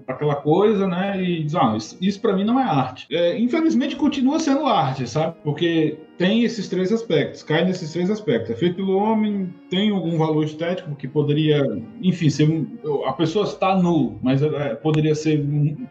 aquela coisa, né, e diz, ah, isso, isso para mim não é arte. É, infelizmente continua sendo arte, sabe? Porque tem esses três aspectos, cai nesses três aspectos. É feito pelo homem, tem algum valor estético que poderia, enfim, ser, a pessoa está nu, mas é, poderia ser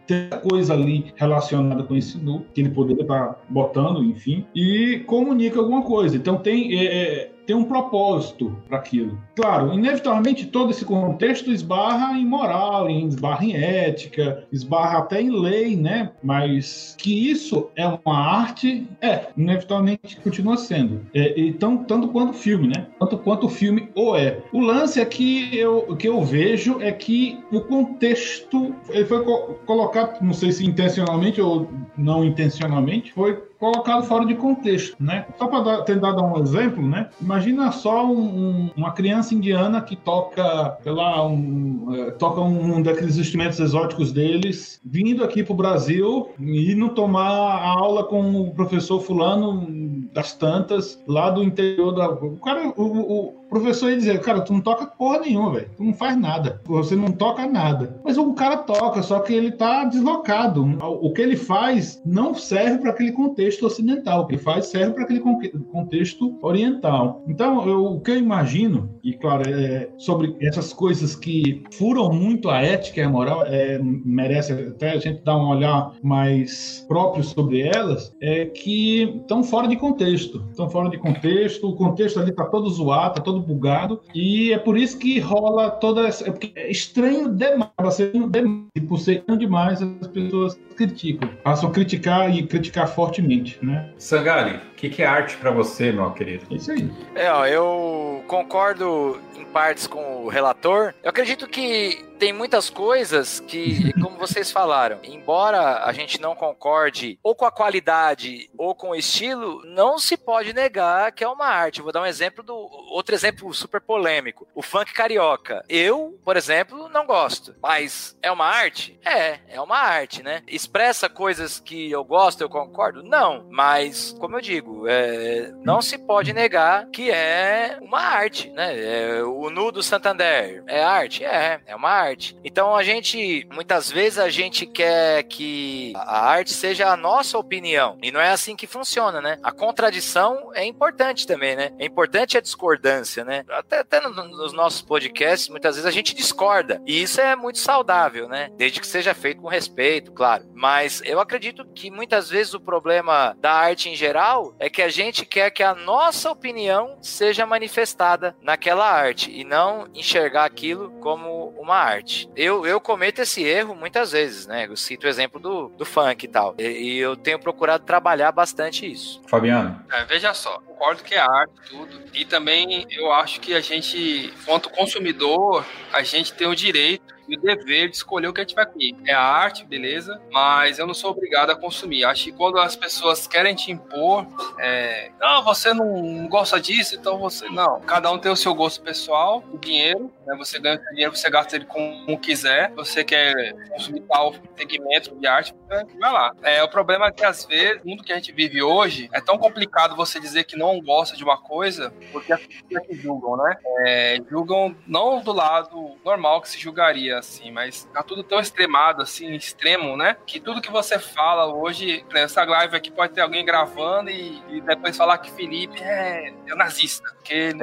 ter coisa ali relacionada com esse nu que ele poderia estar botando, enfim, e comunica alguma coisa. Então tem é, tem um propósito para aquilo. Claro, inevitavelmente todo esse contexto esbarra em moral, esbarra em ética, esbarra até em lei, né? Mas que isso é uma arte, é, inevitavelmente continua sendo. É, então, tanto quanto o filme, né? Tanto quanto o filme ou é. O lance é que eu, que eu vejo é que o contexto ele foi co colocado, não sei se intencionalmente ou não intencionalmente, foi colocado fora de contexto, né? Só para tentar dar um exemplo, né? Imagina só um, uma criança indiana que toca, sei lá, um, é, toca um, daqueles instrumentos exóticos deles, vindo aqui para o Brasil e não tomar a aula com o professor fulano das tantas lá do interior da. O cara, o, o professor ia dizer, cara, tu não toca porra nenhuma, velho. Tu não faz nada. Você não toca nada. Mas o cara toca, só que ele tá deslocado. O que ele faz não serve para aquele contexto ocidental. O que ele faz serve para aquele contexto oriental. Então, eu, o que eu imagino, e claro, é, sobre essas coisas que furam muito a ética e a moral, é, merece até a gente dar um olhar mais próprio sobre elas, é que estão fora de contexto. Estão fora de contexto, o contexto ali tá todo zoado, tá todo bugado. E é por isso que rola toda essa. É, é estranho demais, demais. E por ser demais, as pessoas criticam. Passam a criticar e criticar fortemente, né? Sangali, que, que, é arte para você, meu querido? É isso aí. É, ó, eu concordo em partes com o relator. Eu acredito que tem muitas coisas que, como vocês falaram, embora a gente não concorde ou com a qualidade ou com o estilo, não se pode negar que é uma arte. vou dar um exemplo do outro exemplo super polêmico, o funk carioca. Eu, por exemplo, não gosto, mas é uma arte? É, é uma arte, né? Expressa coisas que eu gosto, eu concordo? Não, mas como eu digo, é, não se pode negar que é uma arte, né? É, o nudo Santander é arte? É, é uma arte arte. Então a gente, muitas vezes a gente quer que a arte seja a nossa opinião. E não é assim que funciona, né? A contradição é importante também, né? É importante a discordância, né? Até, até nos nossos podcasts, muitas vezes a gente discorda. E isso é muito saudável, né? Desde que seja feito com respeito, claro. Mas eu acredito que muitas vezes o problema da arte em geral é que a gente quer que a nossa opinião seja manifestada naquela arte e não enxergar aquilo como uma arte. Eu, eu cometo esse erro muitas vezes, né? Eu cito o exemplo do, do funk e tal. E, e eu tenho procurado trabalhar bastante isso. Fabiano? É, veja só, concordo que é arte, tudo. E também eu acho que a gente, quanto consumidor, a gente tem o direito o dever de escolher o que a gente vai comer. É a arte, beleza, mas eu não sou obrigado a consumir. Acho que quando as pessoas querem te impor, é, não, você não gosta disso, então você. Não. Cada um tem o seu gosto pessoal, o dinheiro, né? Você ganha o dinheiro, você gasta ele como quiser. Você quer consumir tal segmento de arte, vai lá. É, o problema é que às vezes, o mundo que a gente vive hoje, é tão complicado você dizer que não gosta de uma coisa, porque as pessoas julgam, né? É, julgam não do lado normal que se julgaria, assim, mas tá tudo tão extremado, assim, extremo, né? Que tudo que você fala hoje, nessa live aqui pode ter alguém gravando e, e depois falar que Felipe é, é nazista.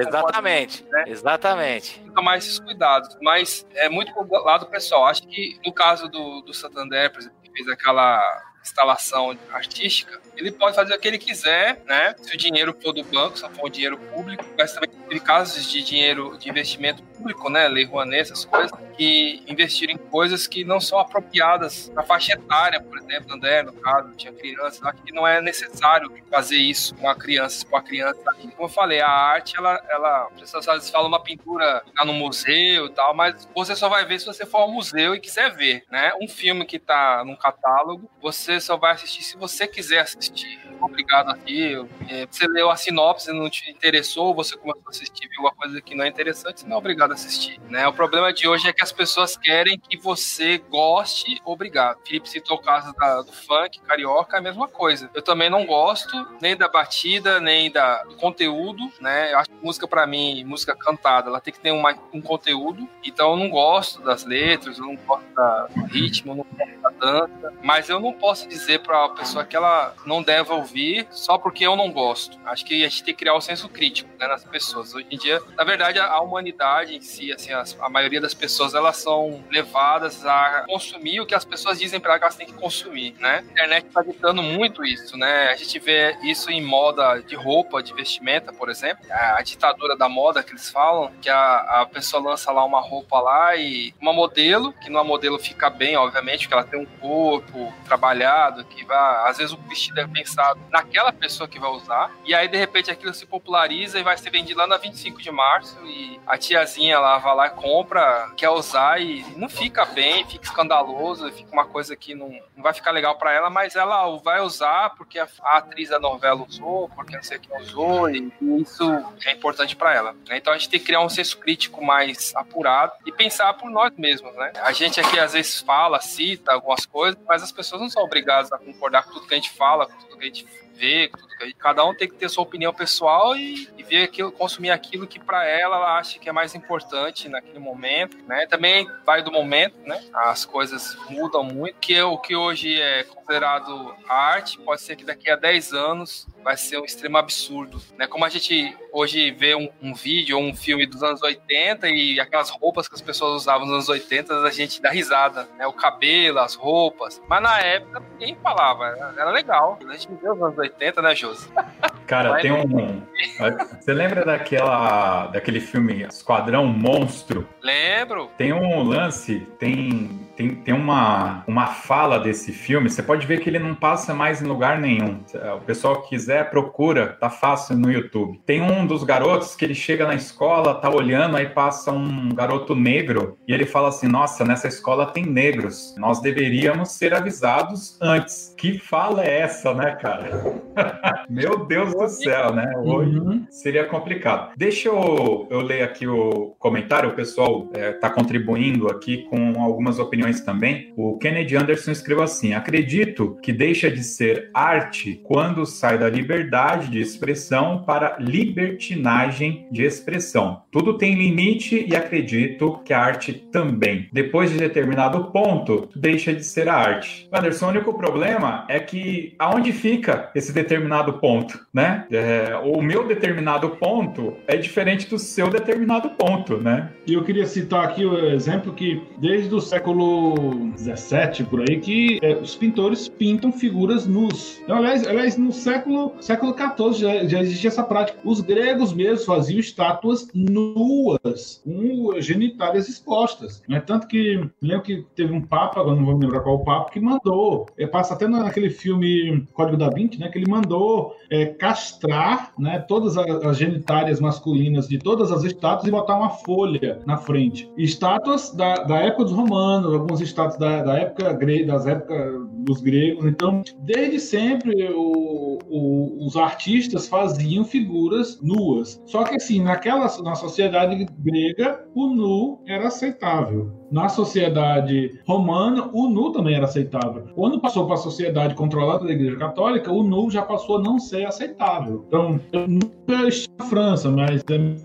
Exatamente, pode, né? exatamente. Tomar esses cuidados, mas é muito pro lado pessoal. Acho que no caso do, do Santander, por exemplo, que fez aquela instalação artística, ele pode fazer o que ele quiser, né? Se o dinheiro for do banco, se for o dinheiro público, mas também teve casos de dinheiro de investimento público, né? Lei Rouanet, essas coisas, que investiram em coisas que não são apropriadas para faixa etária, por exemplo, André, no caso, tinha crianças, acho que não é necessário fazer isso com a criança, com a criança. Como eu falei, a arte, ela, ela, vezes falam uma pintura tá no museu e tal, mas você só vai ver se você for ao museu e quiser ver, né? Um filme que tá num catálogo, você só vai assistir se você quiser assistir. Obrigado aqui. É, você leu a sinopse não te interessou, você começou a assistir, viu uma coisa que não é interessante, você não é obrigado a assistir. Né? O problema de hoje é que as pessoas querem que você goste, obrigado. Felipe citou o caso da, do funk, carioca, é a mesma coisa. Eu também não gosto nem da batida, nem da, do conteúdo, né? Eu acho que música, para mim, música cantada, ela tem que ter uma, um conteúdo. Então eu não gosto das letras, eu não gosto da, do ritmo, eu não gosto da dança. Mas eu não posso dizer para a pessoa que ela não deve ouvir só porque eu não gosto. Acho que a gente tem que criar o um senso crítico né, nas pessoas. Hoje em dia, na verdade, a, humanidade em si, assim, a, maioria das pessoas, elas são levadas a consumir o que as pessoas dizem para que elas têm que consumir, né? A internet está ditando muito isso, né? A gente vê isso em moda de roupa, de vestimenta, por exemplo. A, a ditadura da moda que eles falam, que a, a pessoa lança lá uma roupa lá e uma modelo, que numa modelo fica bem, obviamente, porque ela tem um corpo trabalhado, que vai, às vezes o vestido é pensado naquela pessoa que vai usar, e aí de repente aquilo se populariza e vai ser vendido lá na 25 de março e a tiazinha lá vai lá compra, quer usar e não fica bem, fica escandaloso, fica uma coisa que não, não vai ficar legal para ela, mas ela vai usar porque a, a, atriz da novela usou, porque não sei quem usou, e isso é importante para ela. Né? Então a gente tem que criar um senso crítico mais apurado e pensar por nós mesmos, né? A gente aqui às vezes fala, cita algumas coisas, mas as pessoas não são obrigadas a concordar com tudo que a gente fala, com tudo que a gente vê, com tudo cada um tem que ter sua opinião pessoal e, e ver aquilo, consumir aquilo que para ela ela acha que é mais importante naquele momento, né? Também vai do momento, né? As coisas mudam muito, que é o que hoje é considerado arte, pode ser que daqui a 10 anos vai ser um extremo absurdo, né? Como a gente hoje vê um, um, vídeo ou um filme dos anos 80 e aquelas roupas que as pessoas usavam nos anos 80, a gente dá risada, né? O cabelo, as roupas. Mas na época ninguém falava, era, legal. A gente viveu nos anos 80, né, Josi? Cara, tem um. Você lembra daquela, daquele filme Esquadrão Monstro? Lembro. Tem um lance, tem tem, tem uma, uma fala desse filme, você pode ver que ele não passa mais em lugar nenhum. O pessoal que quiser, procura, tá fácil no YouTube. Tem um dos garotos que ele chega na escola, tá olhando, aí passa um garoto negro e ele fala assim: Nossa, nessa escola tem negros, nós deveríamos ser avisados antes. Que fala é essa, né, cara? Meu Deus do céu, né? Hoje uhum. seria complicado. Deixa eu, eu ler aqui o comentário, o pessoal é, tá contribuindo aqui com algumas opiniões também, o Kennedy Anderson escreveu assim: Acredito que deixa de ser arte quando sai da liberdade de expressão para libertinagem de expressão. Tudo tem limite e acredito que a arte também. Depois de determinado ponto, deixa de ser a arte. Anderson, o único problema é que aonde fica esse determinado ponto, né? É, o meu determinado ponto é diferente do seu determinado ponto, né? E eu queria citar aqui o exemplo que desde o século século XVII, por aí, que é, os pintores pintam figuras nus. Então, aliás, aliás no século, século XIV já, já existia essa prática. Os gregos mesmo faziam estátuas nuas, com genitárias expostas. Né? Tanto que lembro que teve um papa, agora não vou lembrar qual o papa, que mandou, é, passa até naquele filme Código da Vinci, né, que ele mandou é, castrar né, todas as, as genitárias masculinas de todas as estátuas e botar uma folha na frente. Estátuas da, da época dos romanos, alguns estátuas da, da época das épocas dos gregos. Então, desde sempre, o, o, os artistas faziam figuras nuas. Só que, assim, naquela, na sociedade grega, o nu era aceitável. Na sociedade romana, o nu também era aceitável. Quando passou para a sociedade controlada da Igreja Católica, o nu já passou a não ser aceitável. Então, eu nunca estive na França, mas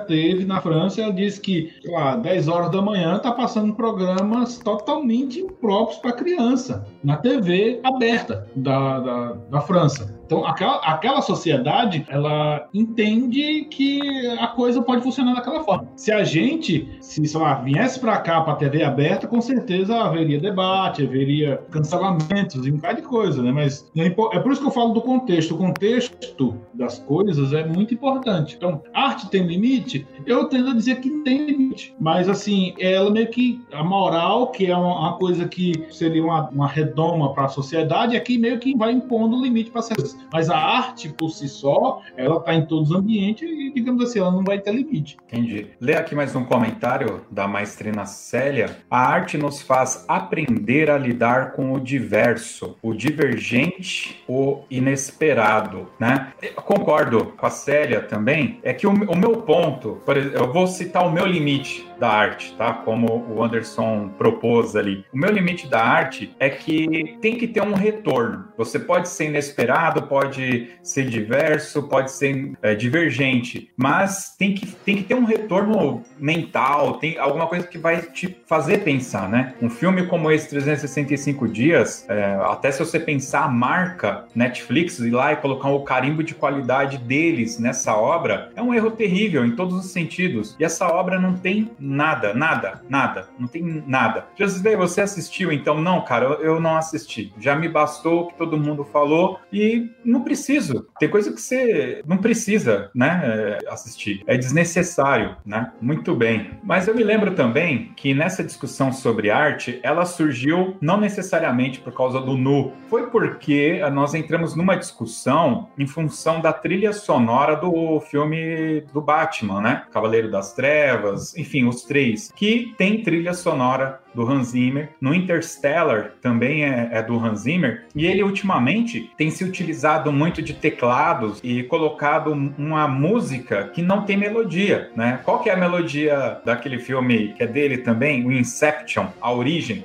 teve na França, ela disse que, sei lá, 10 horas da manhã está passando programas totalmente impróprios para criança, na TV aberta da, da, da França. Então, aquela, aquela sociedade, ela entende que a coisa pode funcionar daquela forma. Se a gente, se, sei lá, viesse para cá, para TV aberta, com certeza haveria debate, haveria cancelamentos e um bocado de coisa, né? Mas é, é por isso que eu falo do contexto. O contexto das coisas é muito importante. Então, arte tem limite? Eu tendo a dizer que tem limite. Mas, assim, ela meio que, a moral, que é uma, uma coisa que seria uma, uma redoma para a sociedade, é que meio que vai impondo limite para certas mas a arte por si só, ela está em todos os ambientes e, digamos assim, ela não vai ter limite. Entendi. Lê aqui mais um comentário da maestrina Célia. A arte nos faz aprender a lidar com o diverso, o divergente, o inesperado, né? Eu concordo com a Célia também. É que o, o meu ponto, exemplo, eu vou citar o meu limite da arte, tá? Como o Anderson propôs ali. O meu limite da arte é que tem que ter um retorno. Você pode ser inesperado, pode ser diverso, pode ser é, divergente, mas tem que, tem que ter um retorno mental, tem alguma coisa que vai te fazer pensar, né? Um filme como esse, 365 Dias, é, até se você pensar a marca Netflix, ir lá e colocar o carimbo de qualidade deles nessa obra, é um erro terrível em todos os sentidos. E essa obra não tem nada, nada, nada, não tem nada. Jesus você assistiu? Então, não, cara, eu, não assisti. Já me bastou o que todo mundo falou e não preciso. Tem coisa que você não precisa, né, é, assistir. É desnecessário, né? Muito bem. Mas eu me lembro também que nessa discussão sobre arte, ela surgiu não necessariamente por causa do nu. Foi porque nós entramos numa discussão em função da trilha sonora do filme do Batman, né? Cavaleiro das Trevas, enfim, os três, que tem trilha sonora do Hans Zimmer. No Interstellar também é, é, do Hans Zimmer. E ele ultimamente tem se utilizado muito de teclados e colocado uma música que não tem melodia, né? Qual que é a melodia daquele filme que é dele também? O Inception, A Origem.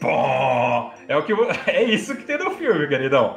Pó, é o que é isso que tem no filme, queridão.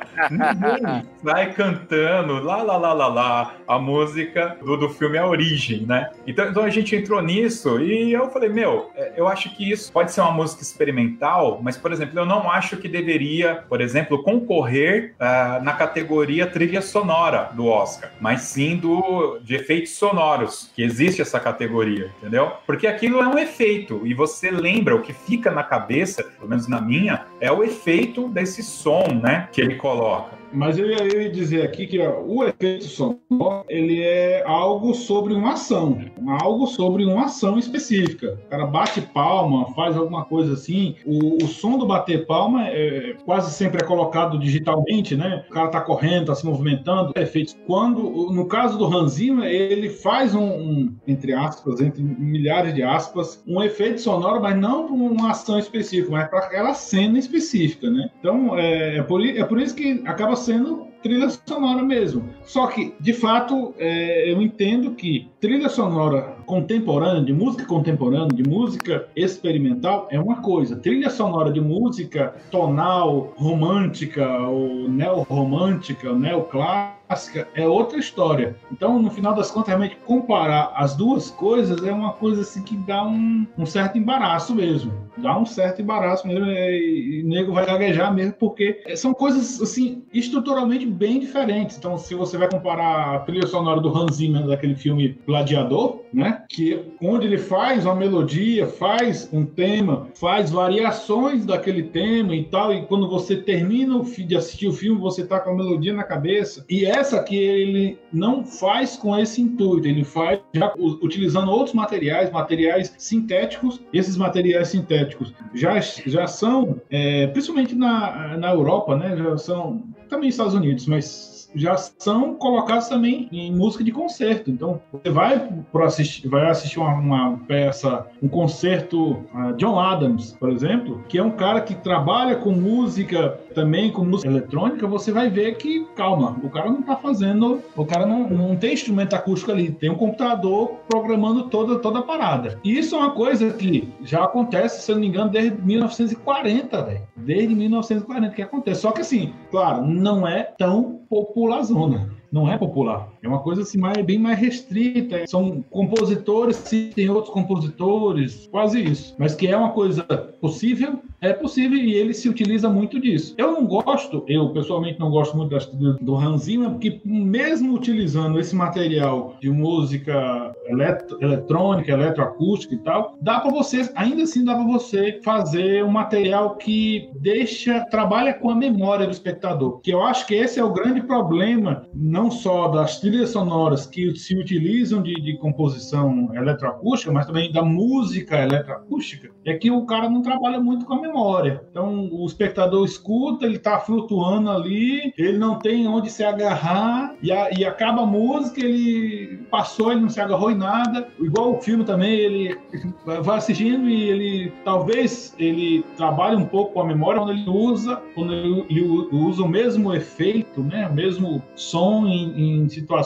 Vai cantando lá, lá, lá, lá, lá, a música do, do filme A Origem, né? Então, então a gente entrou nisso e eu falei, meu, é, eu acho que isso pode ser uma música experimental, mas, por exemplo, eu não acho que deveria, por exemplo, concorrer uh, na categoria trilha sonora do Oscar, mas sim do de efeitos sonoros, que existe essa categoria, entendeu? Porque aquilo é um efeito e você lembra o que fica na cabeça, pelo menos na minha, é o efeito desse som, né, que ele coloca. Mas eu ia dizer aqui que ó, o efeito sonoro ele é algo sobre uma ação, algo sobre uma ação específica. O cara bate palma, faz alguma coisa assim. O, o som do bater palma é, quase sempre é colocado digitalmente, né? O cara tá correndo, tá se movimentando. É quando, no caso do Hans ele faz um, um, entre aspas, entre milhares de aspas, um efeito sonoro, mas não para uma ação específica, mas para aquela cena específica, né? Então é, é, por, é por isso que acaba sendo trilha sonora mesmo. Só que, de fato, é, eu entendo que trilha sonora contemporânea, de música contemporânea, de música experimental, é uma coisa. Trilha sonora de música tonal, romântica, ou neorromântica, neoclássica, é outra história. Então, no final das contas, realmente comparar as duas coisas é uma coisa assim que dá um, um certo embaraço mesmo. Dá um certo embaraço mesmo e, e o nego vai gaguejar mesmo, porque são coisas assim estruturalmente bem diferentes. Então, se você vai comparar a trilha sonora do Hans Zimmer daquele filme Gladiador, né? Que onde ele faz uma melodia, faz um tema, faz variações daquele tema e tal, e quando você termina de assistir o filme, você tá com a melodia na cabeça. E essa que ele não faz com esse intuito, ele faz já utilizando outros materiais, materiais sintéticos. Esses materiais sintéticos já, já são, é, principalmente na, na Europa, né? Já são também nos Estados Unidos, mas já são colocados também em música de concerto. Então, você vai para assistir, vai assistir uma, uma, peça, um concerto uh, John Adams, por exemplo, que é um cara que trabalha com música também com música eletrônica, você vai ver que, calma, o cara não está fazendo, o cara não, não tem instrumento acústico ali, tem um computador programando toda, toda a parada. E isso é uma coisa que já acontece, se eu não me engano, desde 1940, velho. Desde 1940 que acontece. Só que assim, claro, não é tão popular zona não é popular. É uma coisa assim mais, bem mais restrita. São compositores, sim, tem outros compositores, quase isso. Mas que é uma coisa possível, é possível e ele se utiliza muito disso. Eu não gosto, eu pessoalmente não gosto muito do, do Hans Zimmer, porque mesmo utilizando esse material de música elet eletrônica, eletroacústica e tal, dá para você, ainda assim dá para você fazer um material que deixa, trabalha com a memória do espectador. Que eu acho que esse é o grande problema, não só das trilhas sonoras que se utilizam de, de composição eletroacústica, mas também da música eletroacústica, é que o cara não trabalha muito com a memória. Então o espectador escuta, ele está flutuando ali, ele não tem onde se agarrar e, a, e, acaba a música, ele passou, ele não se agarrou em nada. Igual o filme também, ele vai assistindo e ele talvez ele trabalhe um pouco com a memória quando ele usa, quando ele usa o mesmo efeito, né, o mesmo som em, em situações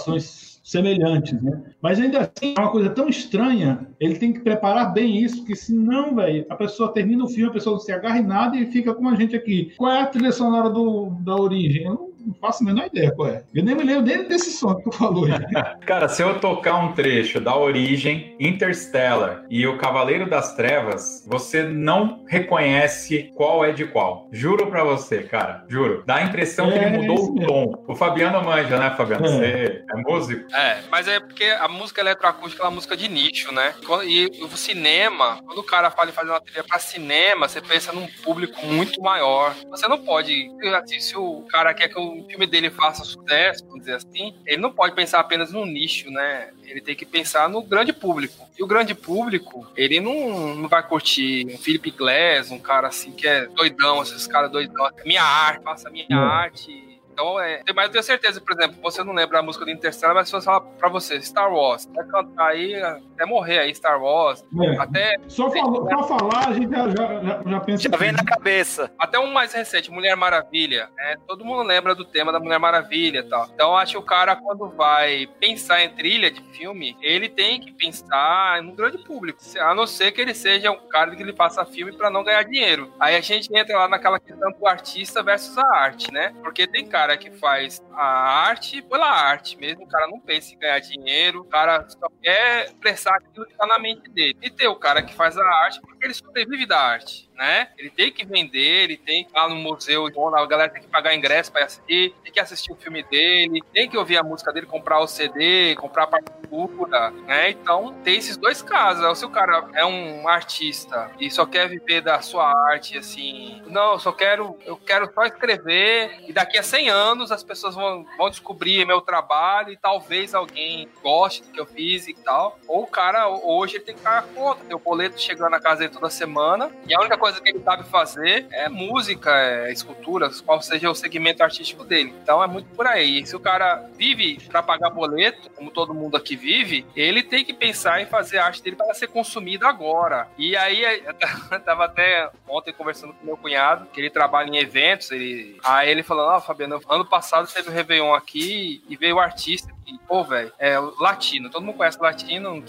semelhantes, né? Mas ainda assim, é uma coisa tão estranha, ele tem que preparar bem isso, porque senão, velho, a pessoa termina o filme, a pessoa não se agarra em nada e fica com a gente aqui. Qual é a trilha sonora do, da origem? Eu não faço a menor ideia qual é. Eu nem me lembro nem desse som que tu falou aí. Cara, se eu tocar um trecho da Origem, Interstellar e o Cavaleiro das Trevas, você não reconhece qual é de qual. Juro pra você, cara. Juro. Dá a impressão é, que ele mudou o tom. O Fabiano manja, né, Fabiano? É. Você é músico? É, mas é porque a música eletroacústica é uma música de nicho, né? E o cinema, quando o cara fala em fazer uma trilha pra cinema, você pensa num público muito maior. Você não pode. Assim, se o cara quer que o o filme dele faça sucesso, vamos dizer assim, ele não pode pensar apenas no nicho, né? Ele tem que pensar no grande público. E o grande público, ele não, não vai curtir um Philip Glass, um cara assim que é doidão, esses caras doidão. Minha arte, faça minha arte então, é, mas eu tenho certeza, por exemplo, você não lembra a música do Interstellar, mas se eu falar pra você, Star Wars, vai cantar aí, até morrer aí, Star Wars. É. Até. Só, falar, a gente já, já, já pensa. Já vem na cabeça. Até um mais recente, Mulher Maravilha. Né? Todo mundo lembra do tema da Mulher Maravilha e tal. Então, acho que o cara, quando vai pensar em trilha de filme, ele tem que pensar no grande público. A não ser que ele seja um cara que ele faça filme para não ganhar dinheiro. Aí a gente entra lá naquela questão do artista versus a arte, né? Porque tem cara cara que faz a arte pela arte mesmo. O cara não pensa em ganhar dinheiro, o cara só quer expressar aquilo que tá na mente dele. E tem o cara que faz a arte porque ele sobrevive da arte né? Ele tem que vender, ele tem que ir no museu, a galera tem que pagar ingresso para assistir, tem que assistir o filme dele, tem que ouvir a música dele, comprar o CD, comprar a partitura, né? Então tem esses dois casos. Se o cara é um artista e só quer viver da sua arte, assim, não, eu só quero, eu quero só escrever e daqui a 100 anos as pessoas vão, vão descobrir meu trabalho e talvez alguém goste do que eu fiz e tal. Ou o cara hoje ele tem que pagar conta, tem o boleto chegando na casa dele toda semana e a única coisa coisa que ele sabe fazer é música, é escultura, qual seja o segmento artístico dele. Então é muito por aí. Se o cara vive para pagar boleto, como todo mundo aqui vive, ele tem que pensar em fazer a arte dele para ser consumida agora. E aí, eu tava até ontem conversando com meu cunhado, que ele trabalha em eventos, ele... aí ele falou, ah, Fabiano, ano passado teve um Réveillon aqui e veio o artista e, pô, velho, é latino, todo mundo conhece latino.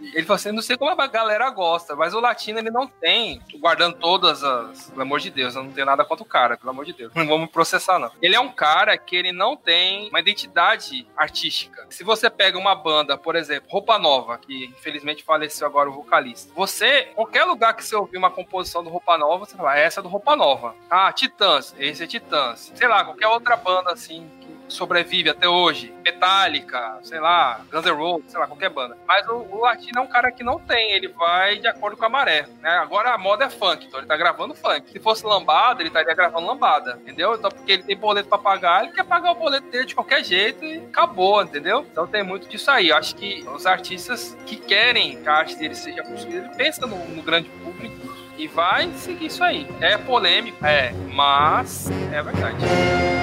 Ele falou assim, não sei como a galera gosta, mas o latino ele não tem, guardando todas as. Pelo amor de Deus, eu não tenho nada contra o cara, pelo amor de Deus. Não vamos processar, não. Ele é um cara que ele não tem uma identidade artística. Se você pega uma banda, por exemplo, Roupa Nova, que infelizmente faleceu agora o vocalista, você, qualquer lugar que você ouvir uma composição do Roupa Nova, você fala, essa é do Roupa Nova. Ah, Titãs, esse é Titãs. Sei lá, qualquer outra banda assim sobrevive até hoje. Metallica, sei lá, Guns N' Roses, sei lá, qualquer banda. Mas o, o latino é um cara que não tem, ele vai de acordo com a maré, né? Agora a moda é funk, então ele tá gravando funk. Se fosse lambada, ele estaria gravando lambada, entendeu? Então porque ele tem boleto para pagar, ele quer pagar o boleto dele de qualquer jeito e acabou, entendeu? Então tem muito disso aí. Eu acho que os artistas que querem que a arte deles seja consumida, ele pensa no, no grande público e vai seguir isso aí. É polêmico, é, mas é verdade.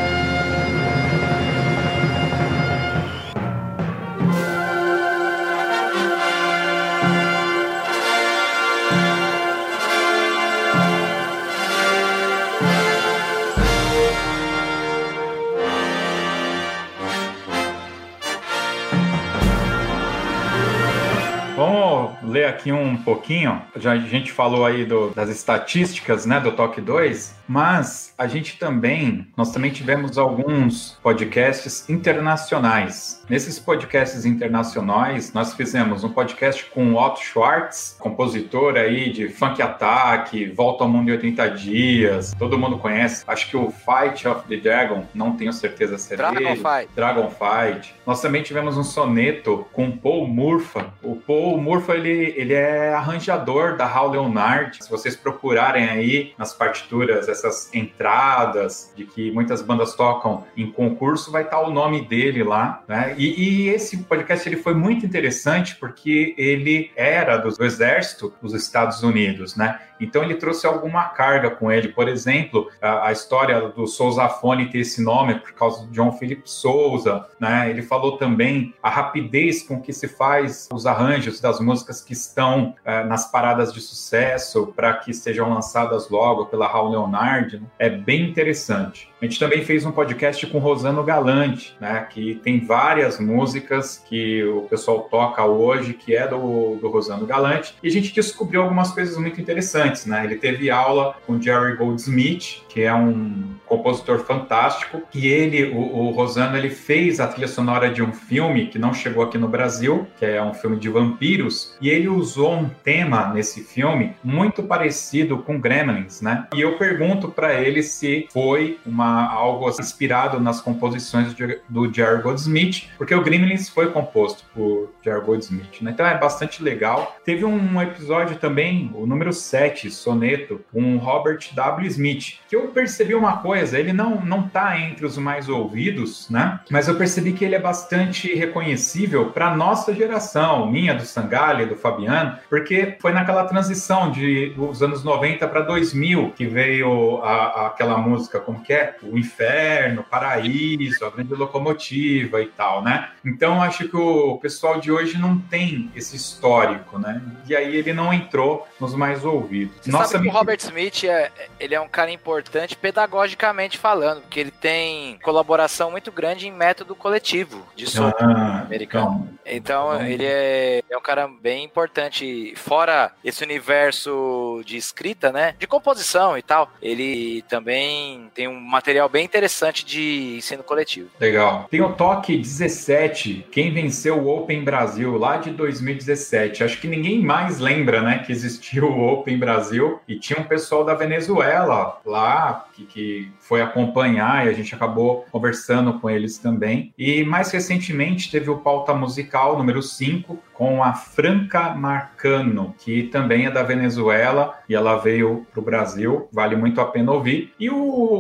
Vamos ler aqui um pouquinho. Já a gente falou aí do, das estatísticas, né, do Toque 2, mas a gente também, nós também tivemos alguns podcasts internacionais. Nesses podcasts internacionais, nós fizemos um podcast com Otto Schwartz, compositor aí de Funk Attack, Volta ao Mundo em 80 Dias, todo mundo conhece. Acho que o Fight of the Dragon, não tenho certeza se é Dragon dele. Fight. Dragon Fight. Nós também tivemos um soneto com Paul Murfa. O Paul Murfa, ele, ele é arranjador da Hal Leonard. Se vocês procurarem aí nas partituras essas entradas de que muitas bandas tocam em concurso, vai estar o nome dele lá, né? E, e esse podcast ele foi muito interessante porque ele era do, do exército dos Estados Unidos, né? Então ele trouxe alguma carga com ele. Por exemplo, a, a história do Sousafone ter esse nome por causa do John Philip Souza, né? Ele falou também a rapidez com que se faz os arranjos das músicas que estão eh, nas paradas de sucesso para que sejam lançadas logo pela Raul Leonard. Né? É bem interessante. A gente também fez um podcast com Rosano Galante, né? Que tem várias músicas que o pessoal toca hoje, que é do, do Rosano Galante, e a gente descobriu algumas coisas muito interessantes, né? Ele teve aula com Jerry Goldsmith, que é um compositor fantástico, e ele, o, o Rosano, ele fez a trilha sonora de um filme que não chegou aqui no Brasil, que é um filme de vampiros, e ele usou um tema nesse filme muito parecido com Gremlins, né? E eu pergunto para ele se foi uma algo inspirado nas composições do Jerry Goldsmith, porque o Gremlins foi composto por Jerry Goldsmith, né? Então é bastante legal. Teve um episódio também, o número 7, Soneto, com Robert W. Smith, que eu percebi uma coisa, ele não, não tá entre os mais ouvidos, né? Mas eu percebi que ele é bastante reconhecível para nossa geração, minha, do Sangalha, do Fabiano, porque foi naquela transição de dos anos 90 para 2000 que veio a, a, aquela música, como que é? O Inferno, Paraíso, a Grande Locomotiva e tal, né? Então acho que o pessoal de hoje não tem esse histórico, né? E aí ele não entrou nos mais ouvidos. Você Nossa, sabe que o Robert Smith é, ele é um cara importante pedagogicamente falando, porque ele tem colaboração muito grande em método coletivo de som Ah, americano. Então, Então- ele é, é um cara bem importante. Fora esse universo de escrita, né? De composição e tal, ele também tem um material bem interessante de ensino coletivo. Legal. Tem o Toque 17, quem venceu o Open Brasil lá de 2017. Acho que ninguém mais lembra, né, que existiu o Open Brasil e tinha um pessoal da Venezuela lá que, que foi acompanhar e a gente acabou conversando com eles também. E mais recentemente teve o Pauta Musical número 5 com a Franca Marcano, que também é da Venezuela e ela veio para o Brasil, vale muito a pena ouvir. E o,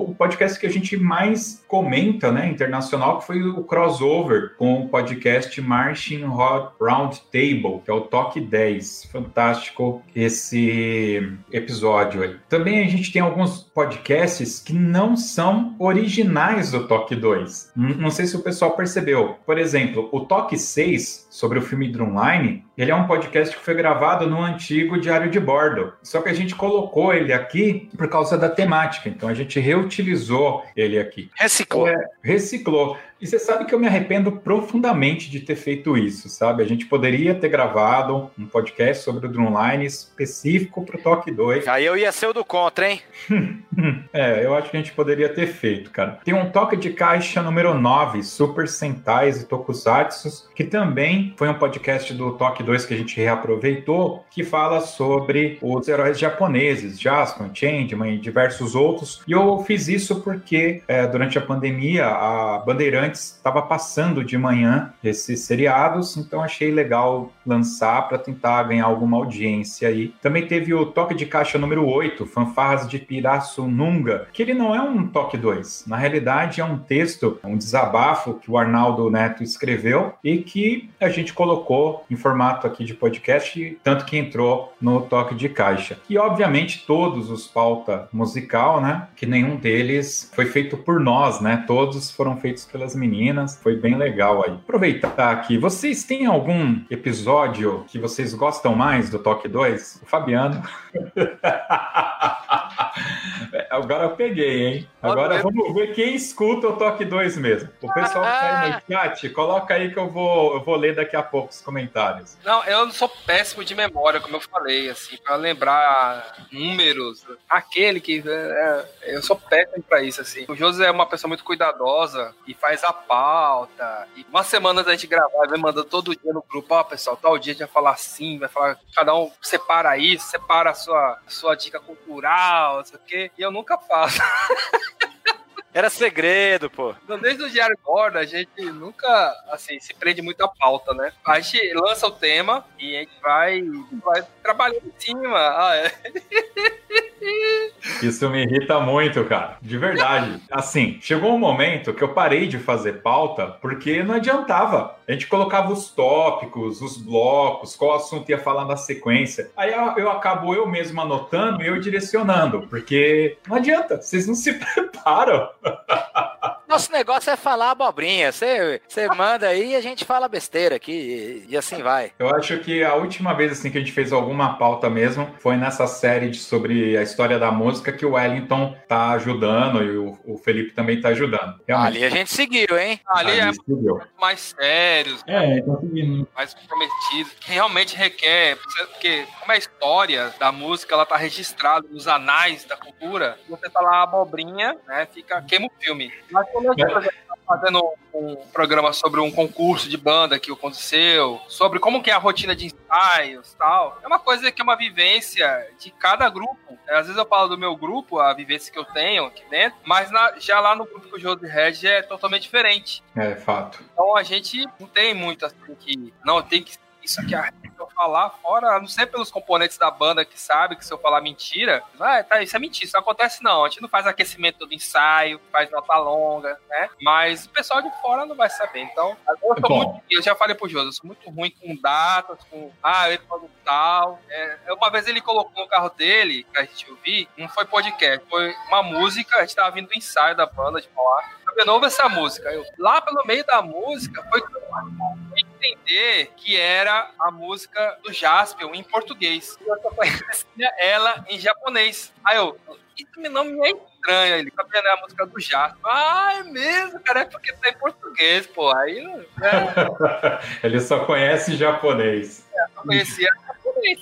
o que a gente mais comenta, né, internacional, que foi o crossover com o podcast Marching Round Table, que é o Toque 10. Fantástico esse episódio aí. Também a gente tem alguns podcasts que não são originais do Toque 2. N- Não sei se o pessoal percebeu. Por exemplo, o Toque 6, sobre o filme Drumline, ele é um podcast que foi gravado no antigo Diário de Bordo. Só que a gente colocou ele aqui por causa da temática. Então a gente reutilizou ele aqui. Reciclou. É, reciclou. E você sabe que eu me arrependo profundamente de ter feito isso, sabe? A gente poderia ter gravado um podcast sobre o Drumline específico para o Toque 2. Aí eu ia ser o do contra, hein? É, eu acho que a gente poderia ter feito, cara. Tem um toque de caixa número 9, Super Sentais e Tokusatsu, que também foi um podcast do Toque 2 que a gente reaproveitou, que fala sobre os heróis japoneses, Jaspion, Changeman e diversos outros. E eu fiz isso por porque é, durante a pandemia a Bandeirantes estava passando de manhã esses seriados, então achei legal lançar para tentar ganhar alguma audiência aí. Também teve o Toque de Caixa número 8, Fanfarras de Pirassununga, que ele não é um toque 2. Na realidade, é um texto, um desabafo que o Arnaldo Neto escreveu e que a gente colocou em formato aqui de podcast, tanto que entrou no Toque de Caixa. E, obviamente, todos os pauta musical, né? Que nenhum deles foi feito por nós, né? Todos foram feitos pelas meninas. Foi bem legal aí. Aproveitar aqui, vocês têm algum episódio que vocês gostam mais do Toque 2? O Fabiano. Agora eu peguei, hein? Agora vamos ver quem escuta o Toque 2 mesmo. O pessoal que tá no chat, coloca aí que eu vou, eu vou ler daqui a pouco os comentários. Não, eu sou péssimo de memória, como eu falei, assim, para lembrar números. Aquele que. É, é, eu sou péssimo para isso, assim. O José é uma pessoa muito cuidadosa e faz a pauta. E uma semana da gente gravar, vai mandando todo dia no grupo, ó, oh, pessoal, tal dia a gente vai falar assim, vai falar, cada um separa isso, separa a sua, a sua dica cultural, não sei o quê. E eu nunca faço. Era segredo, pô. Desde o Diário Borda, a gente nunca, assim, se prende muito à pauta, né? A gente lança o tema e a gente vai, vai trabalhando em cima. Ah, é. Isso me irrita muito, cara. De verdade. Assim, chegou um momento que eu parei de fazer pauta porque não adiantava. A gente colocava os tópicos, os blocos, qual assunto ia falar na sequência. Aí eu, eu acabo eu mesmo anotando e eu direcionando, porque não adianta, vocês não se preparam. Nosso negócio é falar abobrinha. Você, você manda aí e a gente fala besteira aqui e, e, assim vai. Eu acho que a última vez assim que a gente fez alguma pauta mesmo foi nessa série de, sobre a história da música que o Wellington tá ajudando e o, o Felipe também tá ajudando. Realmente. Ali a gente seguiu, hein? Ali, Ali é seguiu. mais sérios, é, tá seguindo. mais comprometidos, que realmente requer, porque como é a história da música, ela tá registrada nos anais da cultura, você falar abobrinha, né, fica queima o filme. Mas a fazendo um programa sobre um concurso de banda que aconteceu, sobre como que é a rotina de ensaios tal, é uma coisa que é uma vivência de cada grupo. Às vezes eu falo do meu grupo, a vivência que eu tenho aqui dentro, mas na, já lá no grupo que o Jogo de Red é totalmente diferente. É, fato. Então a gente não tem muito assim que, não, tem que isso aqui é eu falar fora, não sei pelos componentes da banda que sabe que se eu falar mentira, ah, tá, isso é mentira, isso não acontece não. A gente não faz aquecimento do ensaio, faz nota longa, né? Mas o pessoal de fora não vai saber. Então, eu, sou muito, eu já falei pro José, eu sou muito ruim com datas, com ah, ele falou tal. É, uma vez ele colocou no carro dele, pra gente ouvir, não foi podcast, foi uma música, a gente tava vindo do ensaio da banda de falar. De novo essa música. Eu, lá pelo meio da música, foi entender que era a música do Jaspion em português. Eu só conhecia ela em japonês. Aí eu, isso não me é estranho. Ele sabia né, a música do Jaspion. Ah, é mesmo, cara, é porque tá em português, pô. Aí. É... Ele só conhece japonês. É, só conhecia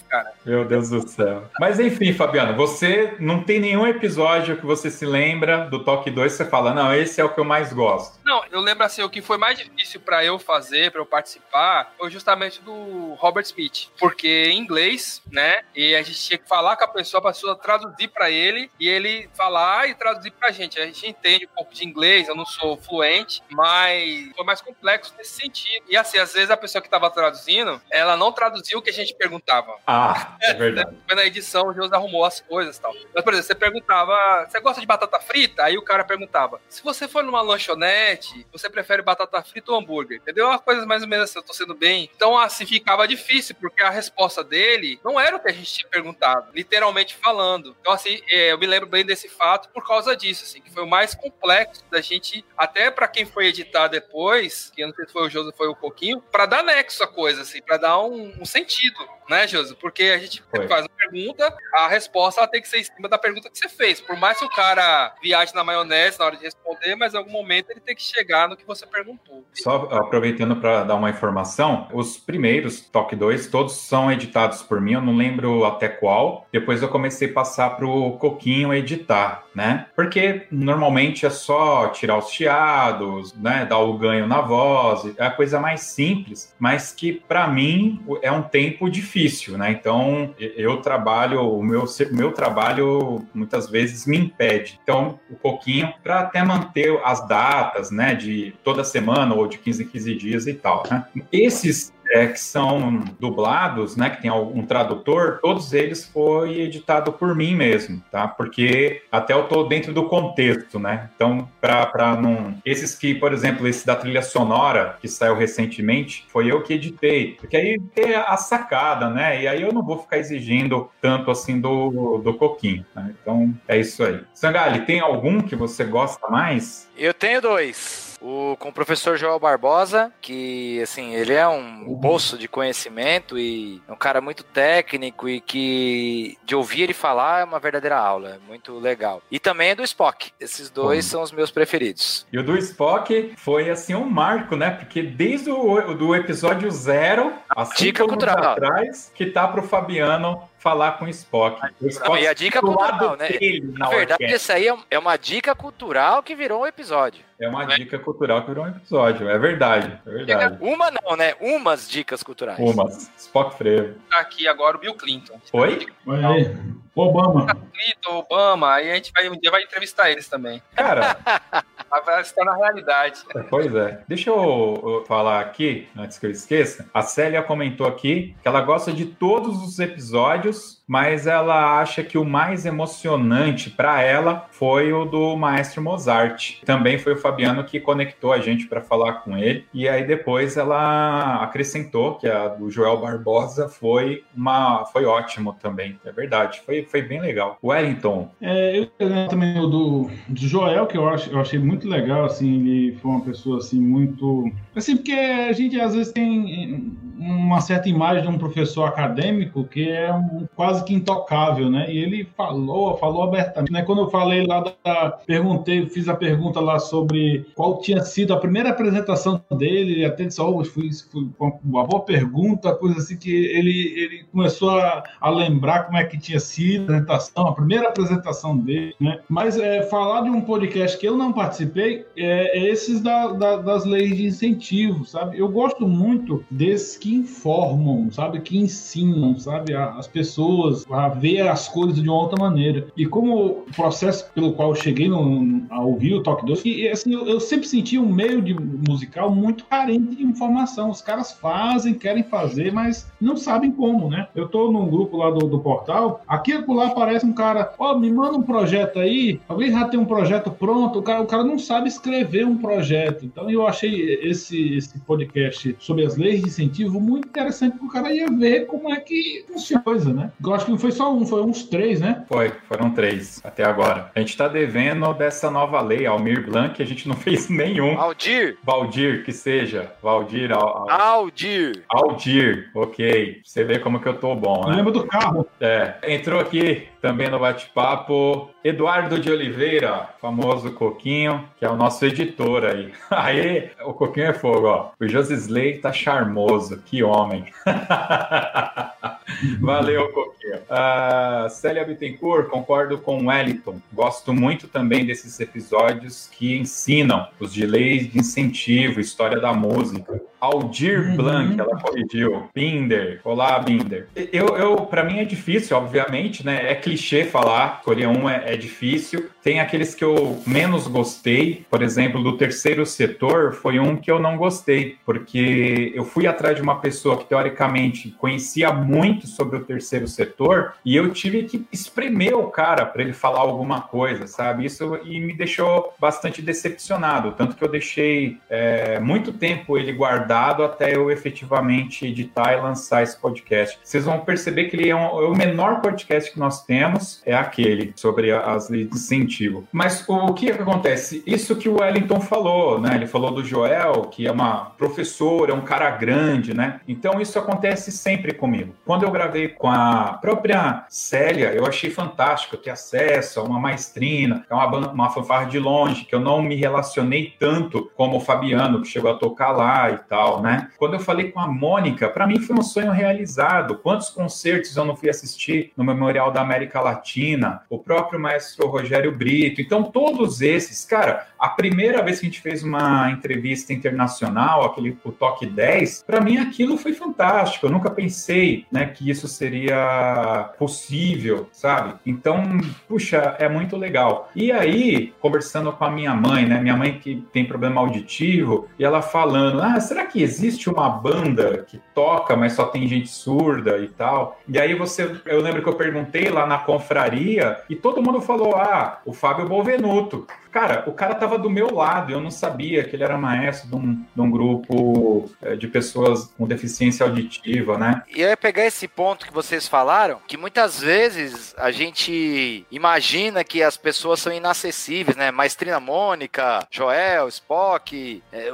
cara. Meu Deus do céu. Mas enfim, Fabiano, você não tem nenhum episódio que você se lembra do Toque 2 você fala, não, esse é o que eu mais gosto. Não, eu lembro assim, o que foi mais difícil para eu fazer, para eu participar, foi justamente do Robert Smith. Porque em inglês, né? E a gente tinha que falar com a pessoa, a pessoa traduzir para ele e ele falar e traduzir pra gente. A gente entende um pouco de inglês, eu não sou fluente, mas foi mais complexo nesse sentido. E assim, às vezes a pessoa que estava traduzindo, ela não traduziu o que a gente perguntava. Ah, é verdade. Foi na edição, o Deus arrumou as coisas e tal. Mas, por exemplo, você perguntava, você gosta de batata frita? Aí o cara perguntava, se você for numa lanchonete, você prefere batata frita ou hambúrguer? Entendeu? Uma coisa mais ou menos assim, eu tô sendo bem. Então, assim, ficava difícil, porque a resposta dele não era o que a gente tinha perguntado, literalmente falando. Então, assim, é, eu me lembro bem desse fato por causa disso, assim, que foi o mais complexo da gente, até para quem foi editar depois, que eu não sei se foi o José, foi o Coquinho, para dar nexo a coisa, assim, para dar um, um sentido, né, José? Porque a gente Foi. faz uma pergunta, a resposta ela tem que ser em cima da pergunta que você fez. Por mais que o cara viaje na maionese na hora de responder, mas em algum momento ele tem que chegar no que você perguntou. Só aproveitando para dar uma informação, os primeiros Toque 2 todos são editados por mim, eu não lembro até qual. Depois eu comecei a passar para o Coquinho editar. Né? Porque normalmente é só tirar os chiados, né? Dar o ganho na voz, é a coisa mais simples, mas que para mim é um tempo difícil, né? Então eu trabalho, o meu, meu trabalho muitas vezes me impede. Então, um pouquinho para até manter as datas, né? De toda semana ou de 15 em 15 dias e tal, né? Esses é, que são dublados, né, que tem algum tradutor, todos eles foi editado por mim mesmo, tá? Porque até eu tô dentro do contexto, né? Então, para não esses que, por exemplo, esse da trilha sonora que saiu recentemente, foi eu que editei, porque aí tem a sacada, né? E aí eu não vou ficar exigindo tanto assim do, do coquinho, né? Então, é isso aí. Sangali, tem algum que você gosta mais? Eu tenho dois. O, com o professor Joel Barbosa, que, assim, ele é um uhum. bolso de conhecimento e é um cara muito técnico e que, de ouvir ele falar, é uma verdadeira aula. É muito legal. E também é do Spock. Esses dois uhum. são os meus preferidos. E o do Spock foi, assim, um marco, né? Porque desde o do episódio zero, há cinco anos atrás, que tá pro Fabiano falar com o Spock. O Spock e a dica cultural, né? Na, na verdade, isso aí é, é uma dica cultural que virou um episódio. É uma é. dica cultural que virou um episódio. É verdade, é verdade. Uma não, né? Umas dicas culturais. Umas. Spock Frevo. Tá aqui agora o Bill Clinton. Oi? Oi. Obama. Clinton, Obama. Aí a gente vai um dia vai entrevistar eles também. Cara. estar na realidade. É, pois é. Deixa eu, eu falar aqui, antes que eu esqueça. A Célia comentou aqui que ela gosta de todos os episódios mas ela acha que o mais emocionante para ela foi o do maestro Mozart. Também foi o Fabiano que conectou a gente para falar com ele. E aí depois ela acrescentou que a do Joel Barbosa foi uma foi ótimo também. É verdade, foi, foi bem legal. Wellington. É, eu também o do, do Joel que eu, eu achei muito legal assim, ele foi uma pessoa assim muito assim porque a gente às vezes tem uma certa imagem de um professor acadêmico que é um, quase que intocável, né? E ele falou, falou abertamente. Né? Quando eu falei lá, da, perguntei, fiz a pergunta lá sobre qual tinha sido a primeira apresentação dele, ele até disse, oh, foi, foi uma boa pergunta, coisa assim que ele, ele começou a, a lembrar como é que tinha sido a apresentação, a primeira apresentação dele, né? Mas é, falar de um podcast que eu não participei é, é esses da, da, das leis de incentivo, sabe? Eu gosto muito desses que informam, sabe? Que ensinam, sabe? As pessoas a ver as coisas de uma outra maneira. E como o processo pelo qual eu cheguei no, a ouvir o Toque 2, e, assim, eu, eu, sempre senti um meio de musical muito carente de informação. Os caras fazem, querem fazer, mas não sabem como, né? Eu tô num grupo lá do, do portal, aqui e lá aparece um cara, ó, oh, me manda um projeto aí, alguém já tem um projeto pronto, o cara, o cara não sabe escrever um projeto. Então eu achei esse, esse podcast sobre as leis de incentivo muito interessante, porque o cara ia ver como é que funciona, né? Eu acho que não foi só um, foi uns três, né? Foi, foram três até agora. A gente tá devendo dessa nova lei, Almir Blanc, a gente não fez nenhum. Aldir. Valdir, que seja. Valdir. Al, Al... Aldir. Aldir, ok. Você vê como que eu tô bom, né? Lembra do carro. É. Entrou aqui também no bate-papo Eduardo de Oliveira, famoso Coquinho, que é o nosso editor aí. Aí, o Coquinho é fogo, ó. O Josisley tá charmoso, que homem. Valeu, Coquinho. Uh, Célia Bittencourt, concordo com o Wellington. Gosto muito também desses episódios que ensinam os de leis de incentivo, história da música. Aldir uhum. Blanc, ela corrigiu. Binder. Olá, Binder. Eu, eu para mim é difícil, obviamente, né? É clichê falar. Coreia 1 é, é difícil. Tem aqueles que eu menos gostei. Por exemplo, do terceiro setor, foi um que eu não gostei, porque eu fui atrás de uma pessoa que teoricamente conhecia muito sobre o terceiro setor e eu tive que espremer o cara para ele falar alguma coisa, sabe? Isso e me deixou bastante decepcionado. Tanto que eu deixei é, muito tempo ele guardado até eu efetivamente editar e lançar esse podcast. Vocês vão perceber que ele é, um, é o menor podcast que nós temos, é aquele sobre as leis de incentivo. Mas o, o que, acontece? Isso que o Wellington falou, né? Ele falou do Joel, que é uma professora, é um cara grande, né? Então isso acontece sempre comigo. Quando eu gravei com a própria Célia, eu achei fantástico ter acesso a uma maestrina, é uma, uma fanfarra de longe, que eu não me relacionei tanto como o Fabiano, que chegou a tocar lá e tal, né? Quando eu falei com a Mônica, para mim foi um sonho realizado. Quantos concertos eu não fui assistir no Memorial da América Latina? O próprio maestro Rogério Brito. Então, todos esses, cara, a primeira vez que a gente fez uma entrevista internacional, aquele o Toque 10, para mim aquilo foi fantástico. Eu nunca pensei, né, que isso seria possível, sabe? Então, puxa, é muito legal. E aí, conversando com a minha mãe, né, minha mãe que tem problema auditivo, e ela falando: "Ah, será que existe uma banda que toca, mas só tem gente surda e tal?" E aí você, eu lembro que eu perguntei lá na confraria e todo mundo falou: "Ah, o Fábio Bolvenuto". Cara, o cara tava do meu lado, eu não sabia que ele era maestro de um, de um grupo é, de pessoas com deficiência auditiva, né? E eu ia pegar esse ponto que vocês falaram, que muitas vezes a gente imagina que as pessoas são inacessíveis, né? Maestrina Mônica, Joel, Spock, é,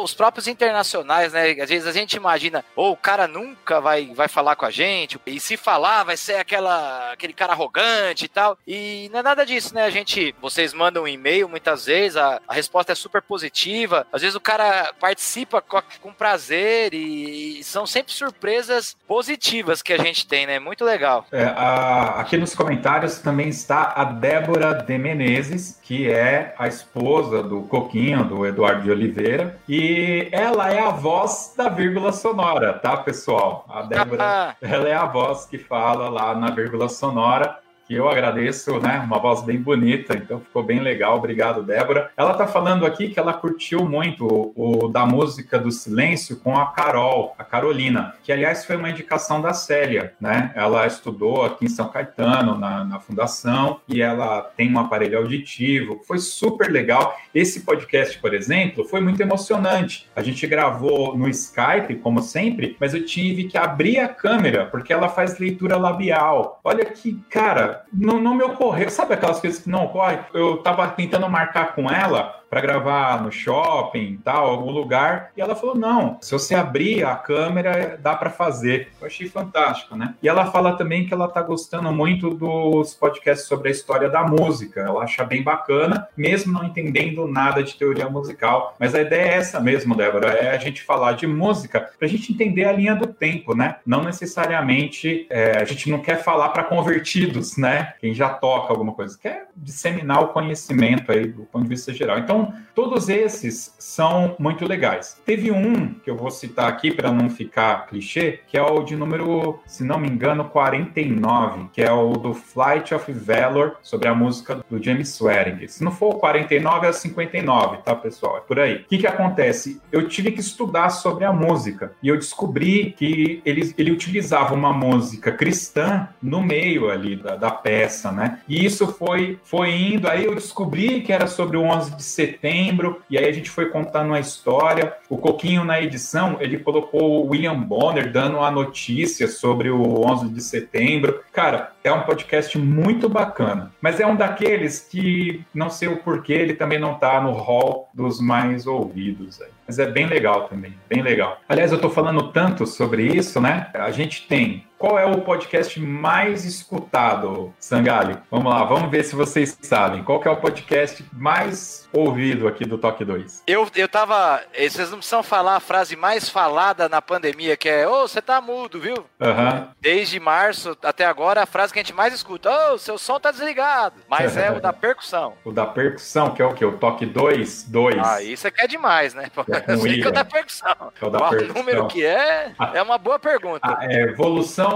os próprios internacionais, né? Às vezes a gente imagina, ou oh, o cara nunca vai, vai falar com a gente, e se falar vai ser aquela, aquele cara arrogante e tal. E não é nada disso, né? A gente, vocês mandam um e-mail e-mail muitas vezes, a, a resposta é super positiva. Às vezes o cara participa com, com prazer e, e, são sempre surpresas positivas que a gente tem, né? Muito legal. É, a, aqui nos comentários também está a Débora de Menezes, que é a esposa do Coquinho, do Eduardo de Oliveira, e ela é a voz da vírgula sonora, tá, pessoal? A Débora, ela é a voz que fala lá na vírgula sonora eu agradeço, né? Uma voz bem bonita, então ficou bem legal. Obrigado, Débora. Ela tá falando aqui que ela curtiu muito o, o, da música do silêncio com a Carol, a Carolina, que aliás foi uma indicação da Célia, né? Ela estudou aqui em São Caetano, na, na fundação, e ela tem um aparelho auditivo. Foi super legal. Esse podcast, por exemplo, foi muito emocionante. A gente gravou no Skype, como sempre, mas eu tive que abrir a câmera, porque ela faz leitura labial. Olha que, cara, não, não me ocorreu. Sabe aquelas coisas que não ocorrem? Eu tava tentando marcar com ela para gravar no shopping, tal, algum lugar. E ela falou: não, se você abrir a câmera, dá para fazer. Eu achei fantástico, né? E ela fala também que ela tá gostando muito dos podcasts sobre a história da música. Ela acha bem bacana, mesmo não entendendo nada de teoria musical. Mas a ideia é essa mesmo, Débora: é a gente falar de música para a gente entender a linha do tempo, né? Não necessariamente é, a gente não quer falar para convertidos, né? Quem já toca alguma coisa, quer disseminar o conhecimento aí do ponto de vista geral. Então, todos esses são muito legais. Teve um que eu vou citar aqui para não ficar clichê, que é o de número, se não me engano, 49, que é o do Flight of Valor, sobre a música do James Swearing. Se não for o 49, é o 59, tá, pessoal? É por aí. O que, que acontece? Eu tive que estudar sobre a música e eu descobri que ele, ele utilizava uma música cristã no meio ali da, da peça, né? E isso foi, foi indo, aí eu descobri que era sobre o 11 de setembro setembro, e aí a gente foi contando uma história. O Coquinho, na edição, ele colocou o William Bonner dando a notícia sobre o 11 de setembro. Cara, é um podcast muito bacana, mas é um daqueles que não sei o porquê, ele também não tá no hall dos mais ouvidos aí. Mas é bem legal também, bem legal. Aliás, eu tô falando tanto sobre isso, né? A gente tem qual é o podcast mais escutado, Sangali? Vamos lá, vamos ver se vocês sabem. Qual é o podcast mais ouvido aqui do Toque 2? Eu, eu tava. Vocês não precisam falar a frase mais falada na pandemia, que é: Ô, oh, você tá mudo, viu? Uhum. Desde março até agora, a frase que a gente mais escuta: Ô, oh, seu som tá desligado. Mas é o da percussão. O da percussão, que é o quê? O Toque 2? 2. Ah, isso aqui é demais, né? É eu sei que é o da percussão. É o da Qual percussão. número que é? É uma boa pergunta. A é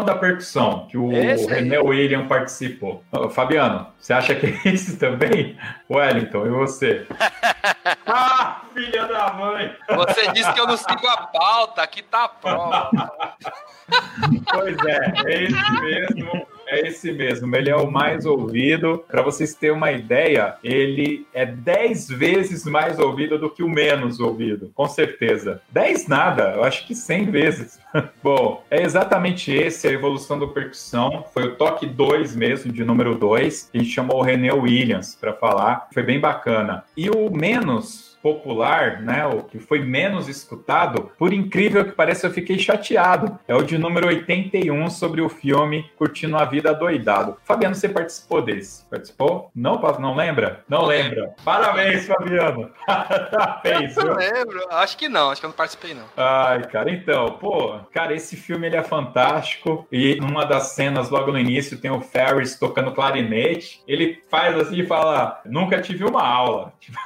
da percussão, que o esse René aí. William participou. Fabiano, você acha que é esse também? Wellington, e você? ah, filha da mãe! Você disse que eu não sigo a pauta, aqui tá a prova. pois é, é esse mesmo. É esse mesmo, ele é o mais ouvido. Para vocês terem uma ideia, ele é 10 vezes mais ouvido do que o menos ouvido, com certeza. 10 nada, eu acho que 100 vezes. Bom, é exatamente esse a evolução do percussão. Foi o toque 2 mesmo, de número 2. A gente chamou o René Williams para falar. Foi bem bacana. E o menos popular, né, o que foi menos escutado, por incrível que pareça, eu fiquei chateado. É o de número 81 sobre o filme Curtindo a Vida Doidado. Fabiano, você participou desse? Participou? Não, não lembra? Não lembra. Parabéns, Fabiano. Fez, não lembro. Acho que não, acho que eu não participei, não. Ai, cara, então, pô, cara, esse filme ele é fantástico. E numa das cenas, logo no início, tem o Ferris tocando clarinete. Ele faz assim e fala: Nunca tive uma aula. Tipo...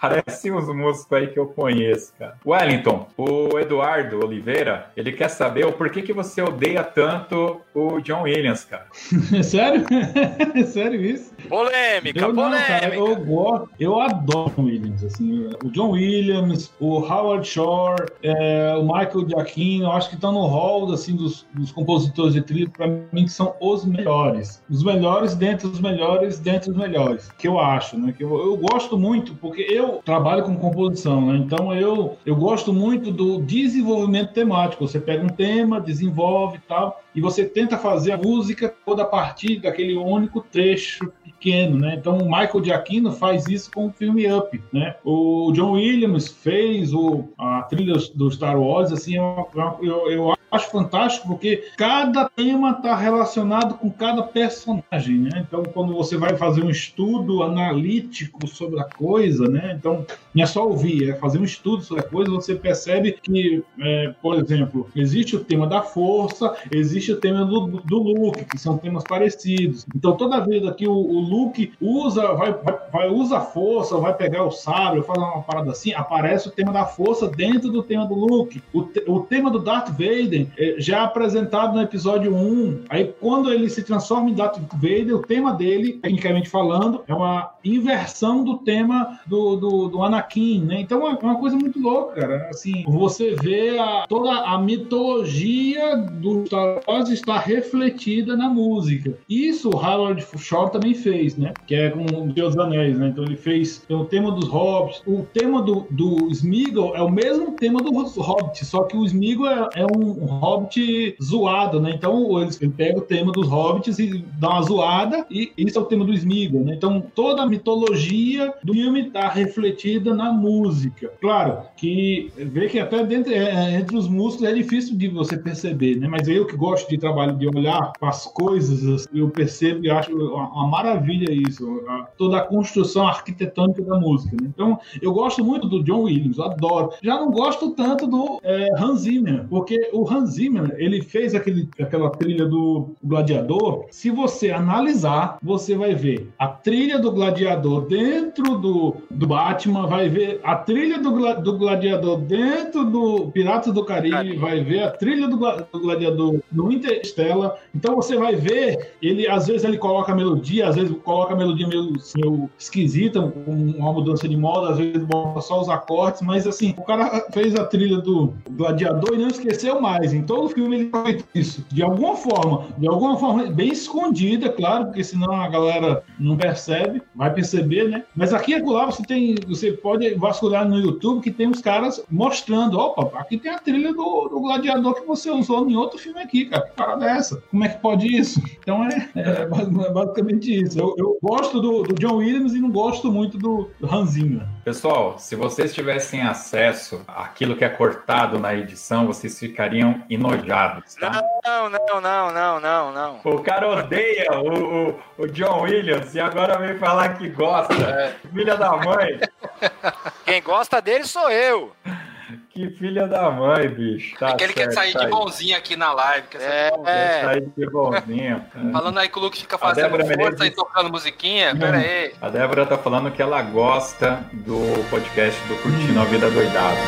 Parecem os músicos aí que eu conheço, cara. Wellington, o Eduardo Oliveira, ele quer saber o porquê que você odeia tanto o John Williams, cara. Sério? Sério isso? Polêmica, eu polêmica. Não, cara, eu gosto, eu adoro o Williams, assim, o John Williams, o Howard Shore, é, o Michael Giacchino, acho que estão no hall, assim, dos, dos compositores de trilha, para mim, que são os melhores. Os melhores dentre os melhores dentre os melhores, que eu acho, né? Que eu, eu gosto muito, porque eu trabalho com composição, né? Então eu, eu gosto muito do desenvolvimento temático. Você pega um tema, desenvolve e tal, e você tenta fazer a música toda a partir daquele único trecho pequeno, né? Então o Michael Giacchino faz isso com o filme Up, né? O John Williams fez o, a trilha do Star Wars, assim, eu, eu, eu acho fantástico porque cada tema está relacionado com cada personagem, né? Então, quando você vai fazer um estudo analítico sobre a coisa, né? Então, não é só ouvir, é fazer um estudo sobre a coisa, você percebe que, é, por exemplo, existe o tema da força, existe o tema do, do Luke, que são temas parecidos. Então, toda vez que o, o Luke usa, vai, vai, usa a força, vai pegar o sabre, faz uma parada assim, aparece o tema da força dentro do tema do Luke. O, te, o tema do Darth Vader é, já apresentado no episódio 1. Aí, quando ele se transforma em Darth Vader, o tema dele, tecnicamente falando, é uma inversão do tema do, do, do Anakin, né? Então, é uma coisa muito louca, cara. Assim, você vê a, toda a mitologia do Star Wars está refletida na música. Isso o Howard Shore também fez, né? Que é com o Deus dos Anéis, né? Então, ele fez o tema dos Hobbits. O tema do, do Smeagol é o mesmo tema dos Hobbits, só que o Smeagol é, é um hobbit zoado, né? Então eles, ele pega o tema dos hobbits e dá uma zoada, e isso é o tema do Smeagol, né? Então toda a mitologia do filme está refletida na música. Claro que vê que até dentro, é, é, entre os músicos é difícil de você perceber, né? Mas eu que gosto de trabalho de olhar as coisas, assim, eu percebo e acho uma, maravilha isso, a, toda a construção arquitetônica da música. Né? Então eu gosto muito do John Williams, adoro. Já não gosto tanto do é, Hans Zimmer, porque o Hans Hans Zimmer, ele fez aquele, aquela trilha do Gladiador. Se você analisar, você vai ver a trilha do Gladiador dentro do, do Batman, vai ver a trilha do, do Gladiador dentro do Piratas do Caribe, vai ver a trilha do, do Gladiador no Interstellar. Então você vai ver, ele às vezes ele coloca a melodia, às vezes coloca a melodia meio, meio esquisita, com uma mudança de moda, às vezes bota só os acordes, mas assim, o cara fez a trilha do Gladiador e não esqueceu mais em todo o filme ele faz isso. De alguma forma, de alguma forma, bem escondida, claro, porque senão a galera não percebe, vai perceber, né? Mas aqui e lá você tem, você pode vasculhar no YouTube que tem os caras mostrando, opa, aqui tem a trilha do, do Gladiador que você usou em outro filme aqui, cara. Que parada é essa? Como é que pode isso? Então é, é basicamente isso. Eu, eu gosto do, do, John Williams e não gosto muito do, do. Pessoal, se vocês tivessem acesso àquilo que é cortado na edição, vocês ficariam enojados, tá? Não, não, não, não, não, não. O cara odeia o, o, o John Williams e agora vem falar que gosta. É. Filha da mãe. Quem gosta dele sou eu. Que filha da mãe, bicho. Tá é que ele certo, quer sair tá de bonzinho aqui na live. Quer é, sair de bonzinho. falando aí que o Luke fica fazendo força Menezes... e tocando musiquinha. Hum. Pera aí. A Débora tá falando que ela gosta do podcast do Curtindo a Vida Doidado.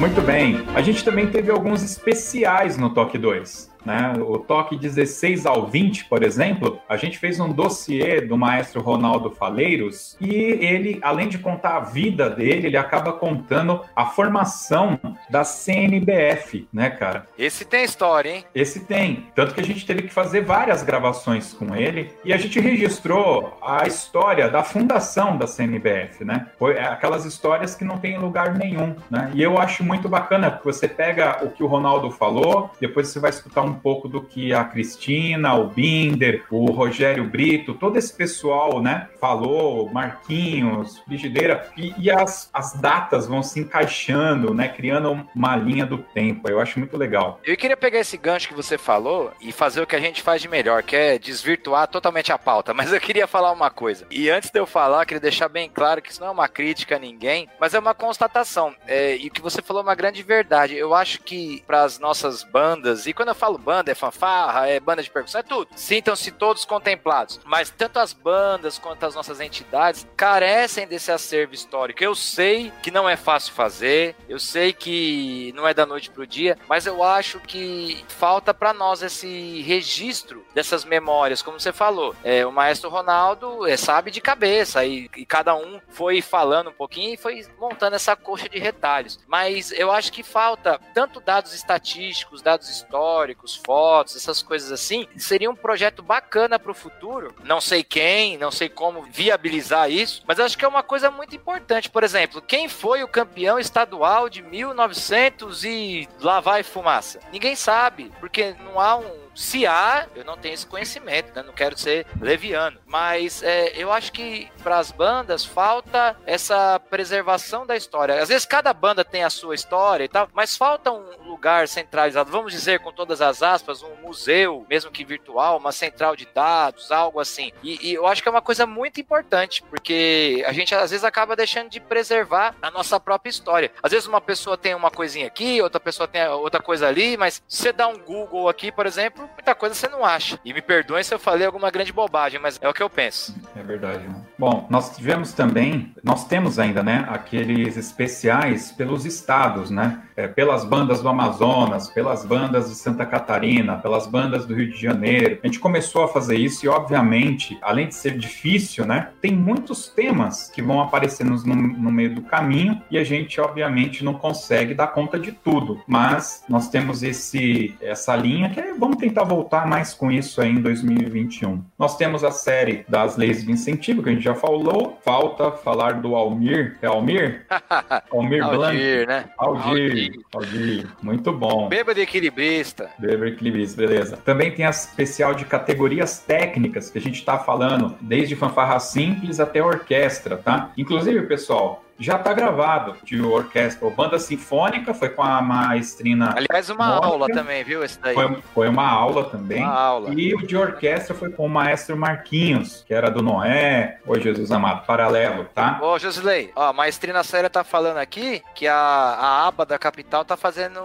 Muito bem. A gente também teve alguns especiais no Toque 2. Né? O toque 16 ao 20, por exemplo, a gente fez um dossiê do maestro Ronaldo Faleiros e ele, além de contar a vida dele, ele acaba contando a formação da CNBF, né, cara? Esse tem história, hein? Esse tem. Tanto que a gente teve que fazer várias gravações com ele e a gente registrou a história da fundação da CNBF, né? Foi aquelas histórias que não tem lugar nenhum, né? E eu acho muito bacana porque você pega o que o Ronaldo falou, depois você vai escutar um um pouco do que a Cristina, o Binder, o Rogério Brito, todo esse pessoal, né, falou, Marquinhos, Frigideira, e, e as, as datas vão se encaixando, né, criando uma linha do tempo. Eu acho muito legal. Eu queria pegar esse gancho que você falou e fazer o que a gente faz de melhor, que é desvirtuar totalmente a pauta. Mas eu queria falar uma coisa. E antes de eu falar, queria deixar bem claro que isso não é uma crítica a ninguém, mas é uma constatação. É, e o que você falou é uma grande verdade. Eu acho que para as nossas bandas, e quando eu falo banda, é fanfarra, é banda de percussão, é tudo. Sintam-se todos contemplados. Mas tanto as bandas quanto as nossas entidades carecem desse acervo histórico. Eu sei que não é fácil fazer, eu sei que não é da noite pro dia, mas eu acho que falta para nós esse registro dessas memórias, como você falou. É, o maestro Ronaldo é, sabe de cabeça e, e cada um foi falando um pouquinho e foi montando essa coxa de retalhos. Mas eu acho que falta tanto dados estatísticos, dados históricos, fotos, essas coisas assim. Seria um projeto bacana para o futuro. Não sei quem, não sei como viabilizar isso, mas acho que é uma coisa muito importante. Por exemplo, quem foi o campeão estadual de 1900 e lá vai fumaça? Ninguém sabe, porque não há um se há, eu não tenho esse conhecimento, né? não quero ser leviano, mas é, eu acho que para as bandas falta essa preservação da história. Às vezes cada banda tem a sua história e tal, mas falta um lugar centralizado, vamos dizer com todas as aspas, um museu, mesmo que virtual, uma central de dados, algo assim. E, e eu acho que é uma coisa muito importante, porque a gente às vezes acaba deixando de preservar a nossa própria história. Às vezes uma pessoa tem uma coisinha aqui, outra pessoa tem outra coisa ali, mas você dá um Google aqui, por exemplo, muita coisa você não acha. E me perdoem se eu falei alguma grande bobagem, mas é o que eu penso. É verdade. Bom, nós tivemos também, nós temos ainda, né, aqueles especiais pelos estados, né? É, pelas bandas do Amazonas, pelas bandas de Santa Catarina, pelas bandas do Rio de Janeiro. A gente começou a fazer isso e, obviamente, além de ser difícil, né, tem muitos temas que vão aparecendo no, no meio do caminho e a gente, obviamente, não consegue dar conta de tudo. Mas nós temos esse, essa linha que é, vamos tentar voltar mais com isso aí em 2021. Nós temos a série das leis de incentivo, que a gente já falou. Falta falar do Almir. É Almir? Almir Aldir, né? Aldir. Aldir. Muito bom. Bêbado equilibrista. Bêbado equilibrista, beleza. Também tem a especial de categorias técnicas, que a gente está falando, desde fanfarra simples até orquestra, tá? Inclusive, pessoal, já está gravado de orquestra. O Banda Sinfônica foi com a maestrina. Aliás, uma Mónica. aula também, viu? Esse daí. Foi, foi, uma aula também. Uma aula. E o de orquestra foi com o maestro Marquinhos, que era do Noé. Ô, Jesus amado, paralelo, tá? Ô, Josilei, ó, a maestrina séria tá falando aqui que a, a aba da capital tá fazendo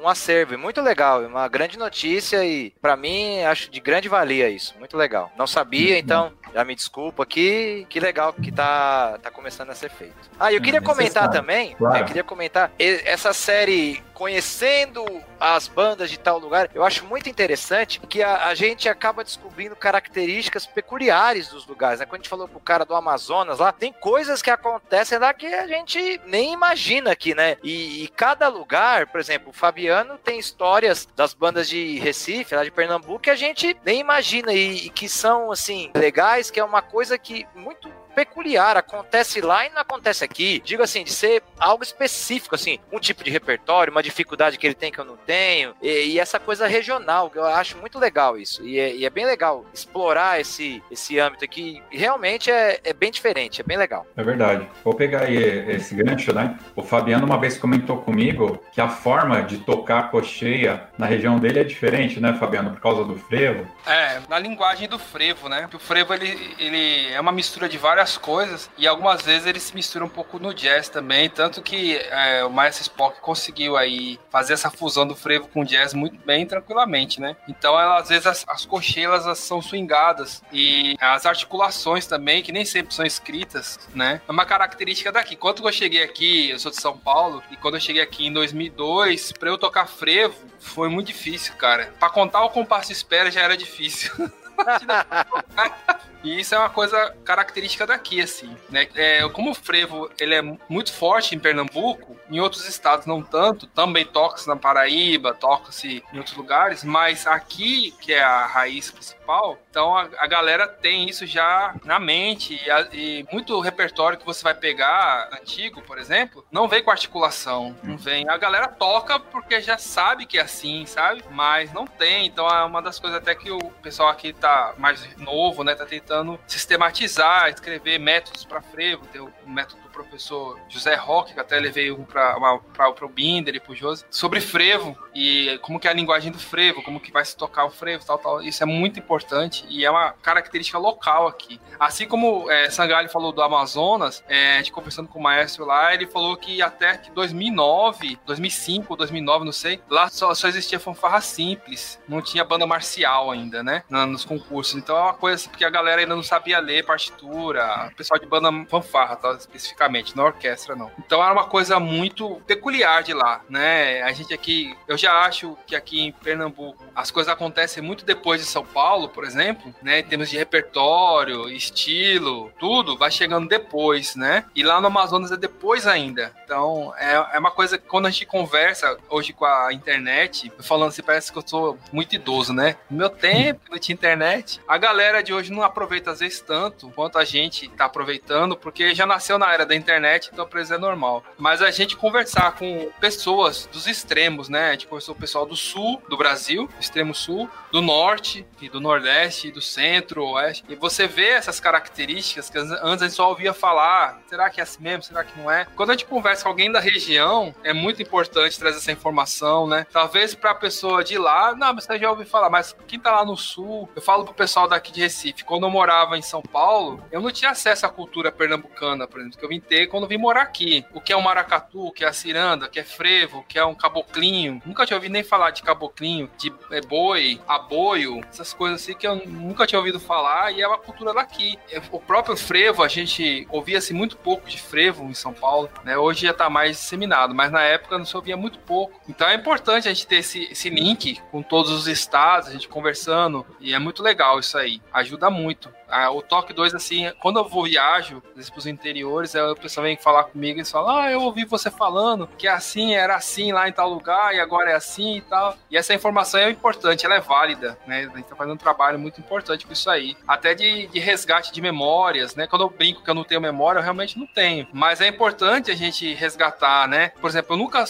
um acervo. Muito legal, uma grande notícia e, para mim, acho de grande valia isso. Muito legal. Não sabia, então já me desculpa aqui. Que legal que tá, tá começando a ser feito. Ah, eu queria comentar também, claro. eu queria comentar essa série conhecendo as bandas de tal lugar, eu acho muito interessante que a, a, gente acaba descobrindo características peculiares dos lugares. Né? Quando a gente falou com o cara do Amazonas lá, tem coisas que acontecem lá que a gente nem imagina aqui, né? E, e cada lugar, por exemplo, o Fabiano tem histórias das bandas de Recife, lá de Pernambuco, que a gente nem imagina e, e que são, assim, legais, que é uma coisa que muito peculiar, acontece lá e não acontece aqui. Digo assim, de ser algo específico, assim, um tipo de repertório, uma dificuldade que ele tem que eu não tenho, e, e essa coisa regional, que eu acho muito legal isso. E é, e é, bem legal explorar esse, esse âmbito aqui. Realmente é, é bem diferente, é bem legal. É verdade. Vou pegar aí esse gancho, né? O Fabiano uma vez comentou comigo que a forma de tocar cocheia na região dele é diferente, né, Fabiano? Por causa do frevo. É, na linguagem do frevo, né? o frevo ele, ele é uma mistura de várias várias coisas e algumas vezes ele se mistura um pouco no jazz também, tanto que é, o Maestro Spock conseguiu aí fazer essa fusão do frevo com jazz muito bem tranquilamente, né? Então, ela, às vezes as, as cochelas são swingadas e as articulações também, que nem sempre são escritas, né? É uma característica daqui. Quando eu cheguei aqui, eu sou de São Paulo, e quando eu cheguei aqui em 2002, para eu tocar frevo, foi muito difícil, cara. Para contar o compasso espera já era difícil. E isso é uma coisa característica daqui, assim, né? É, como o frevo ele é muito forte em Pernambuco, em outros estados não tanto, também toca-se na Paraíba, toca-se em outros lugares, mas aqui, que é a raiz principal. Então a, a galera tem isso já na mente e, a, e, muito repertório que você vai pegar antigo, por exemplo, não vem com articulação, não vem. A galera toca porque já sabe que é assim, sabe? Mas não tem. Então é uma das coisas até que o pessoal aqui tá mais novo, né, tá tentando sistematizar, escrever métodos para frevo, ter o método professor José Roque, que até levei um para o Binder e para o José, sobre frevo e como que é a linguagem do frevo, como que vai se tocar o frevo, tal, tal. Isso é muito importante e é uma característica local aqui. Assim como é, Sangalho falou do Amazonas, é, a gente conversando com o maestro lá, ele falou que até que 2009, 2005 ou 2009, não sei, lá só, só existia fanfarra simples, não tinha banda marcial ainda, né, nos concursos. Então é uma coisa assim, porque a galera ainda não sabia ler partitura, pessoal de banda fanfarra, tá, especificamente especificamente, na orquestra não. Então era uma coisa muito peculiar de lá, né? A gente aqui, eu já acho que aqui em Pernambuco as coisas acontecem muito depois de São Paulo, por exemplo, né? Em termos de repertório, estilo, tudo vai chegando depois, né? E lá no Amazonas é depois ainda. Então é, é uma coisa que quando a gente conversa hoje com a internet, falando assim, parece que eu sou muito idoso, né? No meu tempo, não tinha internet. A galera de hoje não aproveita às vezes tanto quanto a gente tá aproveitando, porque já nasceu na era da internet, então pra eles é normal. Mas a gente conversar com pessoas dos extremos, né? A gente conversou com o pessoal do sul do Brasil, extremo sul, do norte e do nordeste, do centro, oeste. E você vê essas características que antes a gente só ouvia falar. Será que é assim mesmo? Será que não é? Quando a gente conversa com alguém da região, é muito importante trazer essa informação, né? Talvez pra pessoa de lá, não, mas você já ouviu falar, mas quem tá lá no sul, eu falo pro pessoal daqui de Recife, quando eu morava em São Paulo, eu não tinha acesso à cultura pernambucana, por exemplo, que eu vim ter quando vim morar aqui. O que é um maracatu, o que é a ciranda, o que é frevo, o que é um caboclinho. Nunca tinha ouvido nem falar de caboclinho, de é, boi, aboio, essas coisas assim que eu nunca tinha ouvido falar e é uma cultura daqui. É, o próprio frevo, a gente ouvia-se muito pouco de frevo em São Paulo, né? Hoje já tá mais disseminado, mas na época não se ouvia muito pouco. Então é importante a gente ter esse, esse link com todos os estados, a gente conversando, e é muito legal isso aí. Ajuda muito. Ah, o Toque 2, assim, quando eu vou viajo, para os interiores, o pessoal vem falar comigo e fala: Ah, eu ouvi você falando que assim, era assim lá em tal lugar e agora é assim e tal. E essa informação é importante, ela é válida, né? A gente tá fazendo um trabalho muito importante com isso aí. Até de, de resgate de memórias, né? Quando eu brinco que eu não tenho memória, eu realmente não tenho. Mas é importante a gente resgatar, né? Por exemplo, eu nunca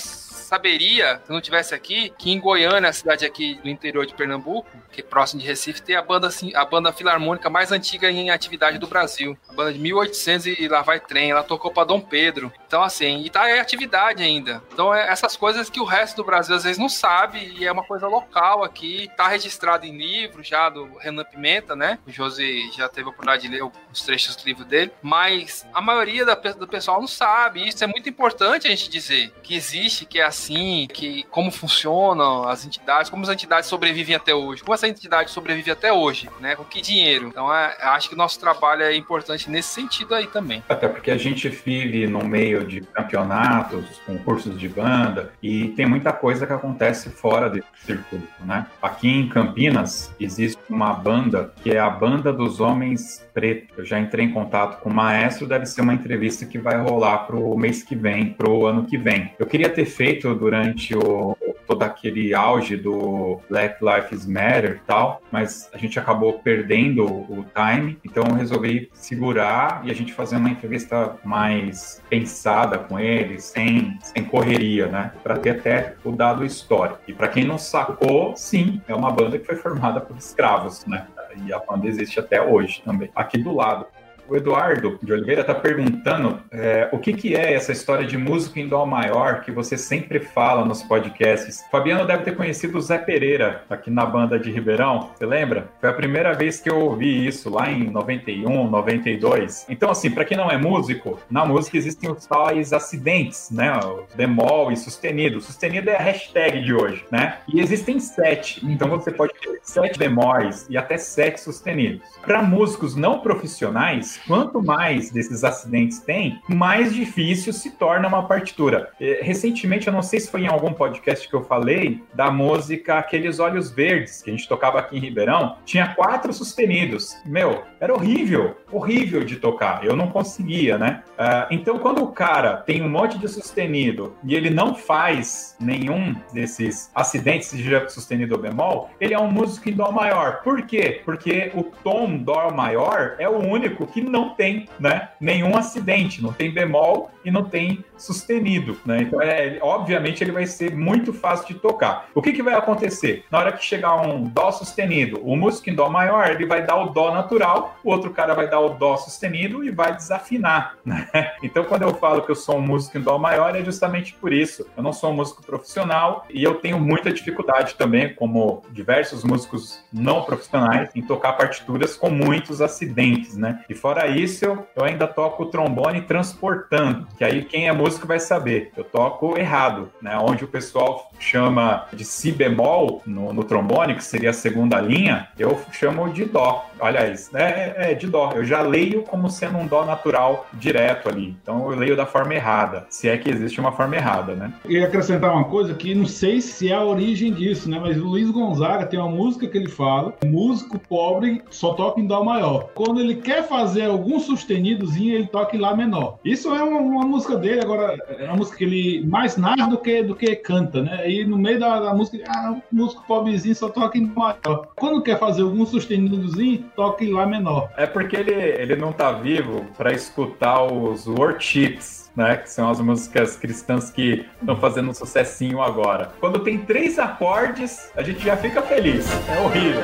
saberia, se não tivesse aqui, que em Goiânia, a cidade aqui do interior de Pernambuco, que é próximo de Recife, tem a banda, assim, a banda filarmônica mais antiga em atividade do Brasil. A banda de 1800 e lá vai trem. Ela tocou para Dom Pedro. Então, assim, e tá em atividade ainda. Então, é essas coisas que o resto do Brasil às vezes não sabe e é uma coisa local aqui. Tá registrado em livro já do Renan Pimenta, né? O José já teve a oportunidade de ler os trechos do livro dele. Mas a maioria da, do pessoal não sabe. Isso é muito importante a gente dizer que existe, que é assim assim, que como funcionam as entidades, como as entidades sobrevivem até hoje, como essa entidade sobrevive até hoje, né? Com que dinheiro? Então, é, acho que nosso trabalho é importante nesse sentido aí também. Até porque a gente vive no meio de campeonatos, concursos de banda, e tem muita coisa que acontece fora desse circuito, né? Aqui em Campinas existe uma banda que é a Banda dos Homens Preto. Eu já entrei em contato com o maestro, deve ser uma entrevista que vai rolar pro mês que vem, pro ano que vem. Eu queria ter feito durante o, todo aquele auge do Black Lives Matter e tal, mas a gente acabou perdendo o time, então eu resolvi segurar e a gente fazer uma entrevista mais pensada com eles, sem, sem correria, né? Para ter até o dado histórico. E para quem não sacou, sim, é uma banda que foi formada por escravos, né? E a banda existe até hoje também. Aqui do lado. O Eduardo de Oliveira está perguntando é, o que, que é essa história de músico em dó maior que você sempre fala nos podcasts. Fabiano deve ter conhecido o Zé Pereira aqui na banda de Ribeirão, você lembra? Foi a primeira vez que eu ouvi isso lá em 91, 92. Então, assim, para quem não é músico, na música existem os tais acidentes, né? O bemol e sustenido. Sustenido é a hashtag de hoje, né? E existem sete. Então você pode ter sete bemóis e até sete sustenidos. Para músicos não profissionais, Quanto mais desses acidentes tem, mais difícil se torna uma partitura. Recentemente, eu não sei se foi em algum podcast que eu falei, da música Aqueles Olhos Verdes, que a gente tocava aqui em Ribeirão, tinha quatro sustenidos. Meu, era horrível, horrível de tocar. Eu não conseguia, né? Uh, então, quando o cara tem um monte de sustenido e ele não faz nenhum desses acidentes de sustenido ou bemol, ele é um músico em dó maior. Por quê? Porque o tom dó maior é o único que não tem, né, nenhum acidente, não tem bemol e não tem sustenido, né? Então, é, obviamente, ele vai ser muito fácil de tocar. O que, que vai acontecer? Na hora que chegar um dó sustenido, o músico em dó maior, ele vai dar o dó natural, o outro cara vai dar o dó sustenido e vai desafinar, né? Então, quando eu falo que eu sou um músico em dó maior, é justamente por isso. Eu não sou um músico profissional e eu tenho muita dificuldade também, como diversos músicos não profissionais, em tocar partituras com muitos acidentes, né? E fora isso, eu ainda toco o trombone transportando, que aí quem é músico vai saber. Eu toco errado, né? Onde o pessoal chama de si bemol no, no trombone, que seria a segunda linha, eu chamo de dó. Aliás, né? É, é de dó. Eu já leio como sendo um dó natural direto ali. Então eu leio da forma errada, se é que existe uma forma errada, né? E acrescentar uma coisa que não sei se é a origem disso, né? Mas o Luiz Gonzaga tem uma música que ele fala: músico pobre só toca em dó maior. Quando ele quer fazer algum sustenidozinho, ele toca em lá menor. Isso é uma, uma música dele, agora é uma música que ele mais narra do que, do que canta, né? E no meio da, da música, ah, o músico pobrezinho só toca em maior. Quando quer fazer algum sustenidozinho, toca em lá menor. É porque ele, ele não tá vivo para escutar os worships né? Que são as músicas cristãs que estão fazendo um sucessinho agora. Quando tem três acordes, a gente já fica feliz. É horrível.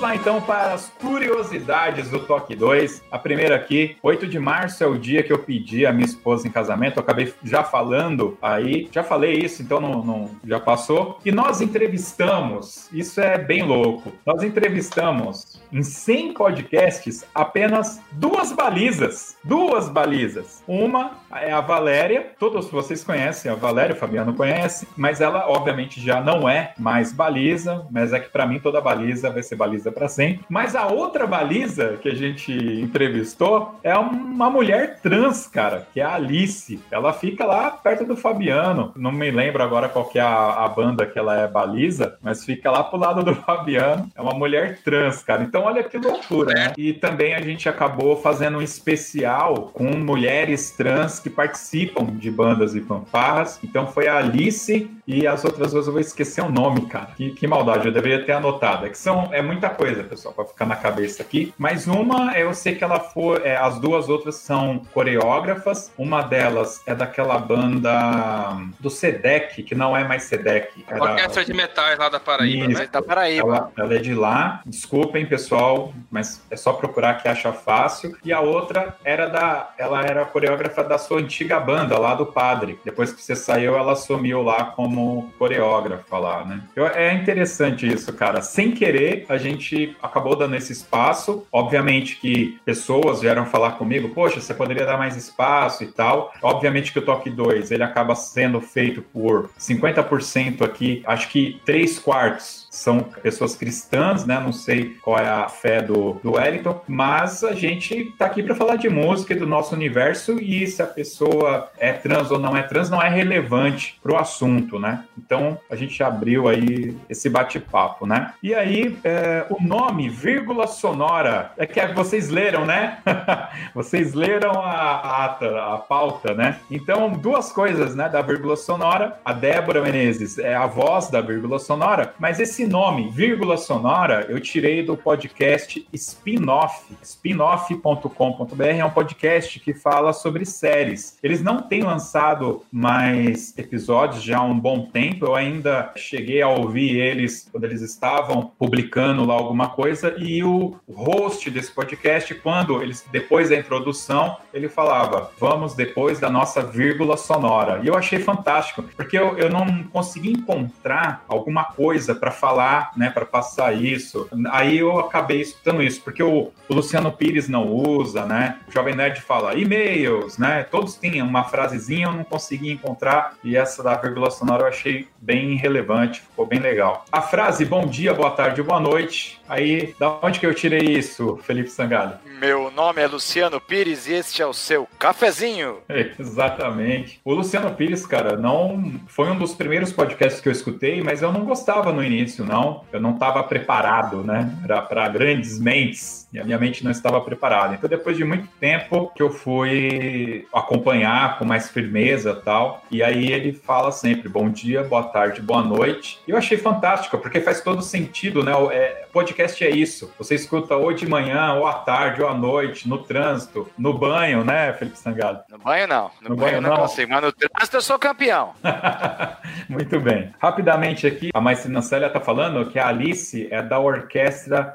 Vamos lá então para as curiosidades do Toque 2. A primeira aqui, 8 de março é o dia que eu pedi a minha esposa em casamento. Eu acabei já falando aí, já falei isso, então não, não, já passou. E nós entrevistamos, isso é bem louco. Nós entrevistamos em 100 podcasts apenas duas balizas. Duas balizas. Uma é a Valéria, todos vocês conhecem a Valéria, o Fabiano conhece, mas ela obviamente já não é mais baliza, mas é que para mim toda baliza vai ser baliza para sempre. Mas a outra baliza que a gente entrevistou é uma mulher trans, cara, que é a Alice. Ela fica lá perto do Fabiano. Não me lembro agora qual que é a, a banda que ela é baliza, mas fica lá pro lado do Fabiano. É uma mulher trans, cara. Então olha que loucura, né? E também a gente acabou fazendo um especial com mulheres trans que participam de bandas e fanfarras. Então foi a Alice e as outras duas eu vou esquecer o nome, cara. Que, que maldade, eu deveria ter anotado. É que são, é muita coisa, pessoal, para ficar na cabeça aqui. Mas uma, eu sei que ela foi, é, as duas outras são coreógrafas. Uma delas é daquela banda do SEDEC, que não é mais SEDEC. Era... Orquestra de Metais lá da Paraíba, Isso. né? Da Paraíba. Ela, ela é de lá. Desculpem, pessoal, mas é só procurar que acha fácil. E a outra era da, ela era coreógrafa da sua antiga banda lá do Padre. Depois que você saiu, ela assumiu lá como coreógrafa lá, né? Eu, é interessante isso, cara. Sem querer, a gente acabou dando esse espaço. Obviamente que pessoas vieram falar comigo, poxa, você poderia dar mais espaço e tal. Obviamente que o Toque 2, ele acaba sendo feito por 50% aqui, acho que 3 quartos são pessoas cristãs, né? Não sei qual é a fé do, do Wellington, mas a gente tá aqui para falar de música e do nosso universo e se a pessoa é trans ou não é trans não é relevante pro assunto, né? Então a gente abriu aí esse bate-papo, né? E aí é, o nome vírgula sonora é que vocês leram, né? vocês leram a ata, a pauta, né? Então duas coisas, né? Da vírgula sonora, a Débora Menezes é a voz da vírgula sonora, mas esse esse nome, vírgula sonora, eu tirei do podcast Spinoff. Spinoff.com.br é um podcast que fala sobre séries. Eles não têm lançado mais episódios já há um bom tempo. Eu ainda cheguei a ouvir eles quando eles estavam publicando lá alguma coisa e o host desse podcast, quando eles depois da introdução, ele falava: "Vamos depois da nossa vírgula sonora". E eu achei fantástico, porque eu, eu não consegui encontrar alguma coisa para falar, né, para passar isso. Aí eu acabei escutando isso, porque o, o Luciano Pires não usa, né? O Jovem Nerd fala e-mails, né? Todos têm uma frasezinha, eu não consegui encontrar e essa da vírgula sonora eu achei bem relevante, ficou bem legal. A frase bom dia, boa tarde, boa noite. Aí, da onde que eu tirei isso, Felipe Sangalho? Meu nome é Luciano Pires e este é o seu cafezinho. exatamente. O Luciano Pires, cara, não foi um dos primeiros podcasts que eu escutei, mas eu não gostava no início, não. Eu não estava preparado, né? Para grandes mentes. E a minha mente não estava preparada. Então, depois de muito tempo que eu fui acompanhar com mais firmeza tal, e aí ele fala sempre bom dia, boa tarde, boa noite. E eu achei fantástico, porque faz todo sentido, né? É, podcast é isso. Você escuta ou de manhã, ou à tarde, ou à noite, no trânsito, no banho, né, Felipe Sangalo? No banho não. No, no banho, banho, não, não consigo, mas no trânsito eu sou campeão. Muito bem. Rapidamente aqui, a Maestrina Célia está falando que a Alice é da orquestra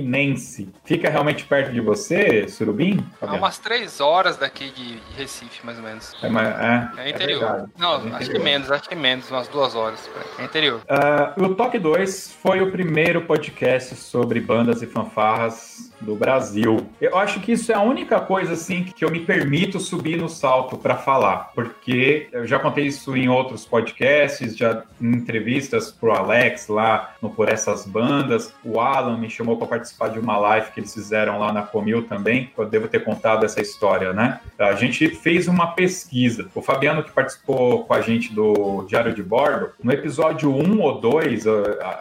surubinense. Fica realmente perto de você, Surubim? É umas três horas daqui de Recife, mais ou menos. É, é, é interior. É não, é interior. acho que menos, acho que menos, umas duas horas. É interior. Uh, o Toque 2 foi o primeiro podcast sobre bandas e fanfarras do Brasil. Eu acho que isso é a única coisa assim que eu me permito subir no salto para falar, porque eu já contei isso em outros podcasts, já em entrevistas pro Alex lá no Por Essas Bandas. O Alan me chamou para participar de uma live que eles fizeram lá na Comil também. Eu devo ter contado essa história, né? A gente fez uma pesquisa. O Fabiano que participou com a gente do Diário de Bordo, no episódio 1 ou 2,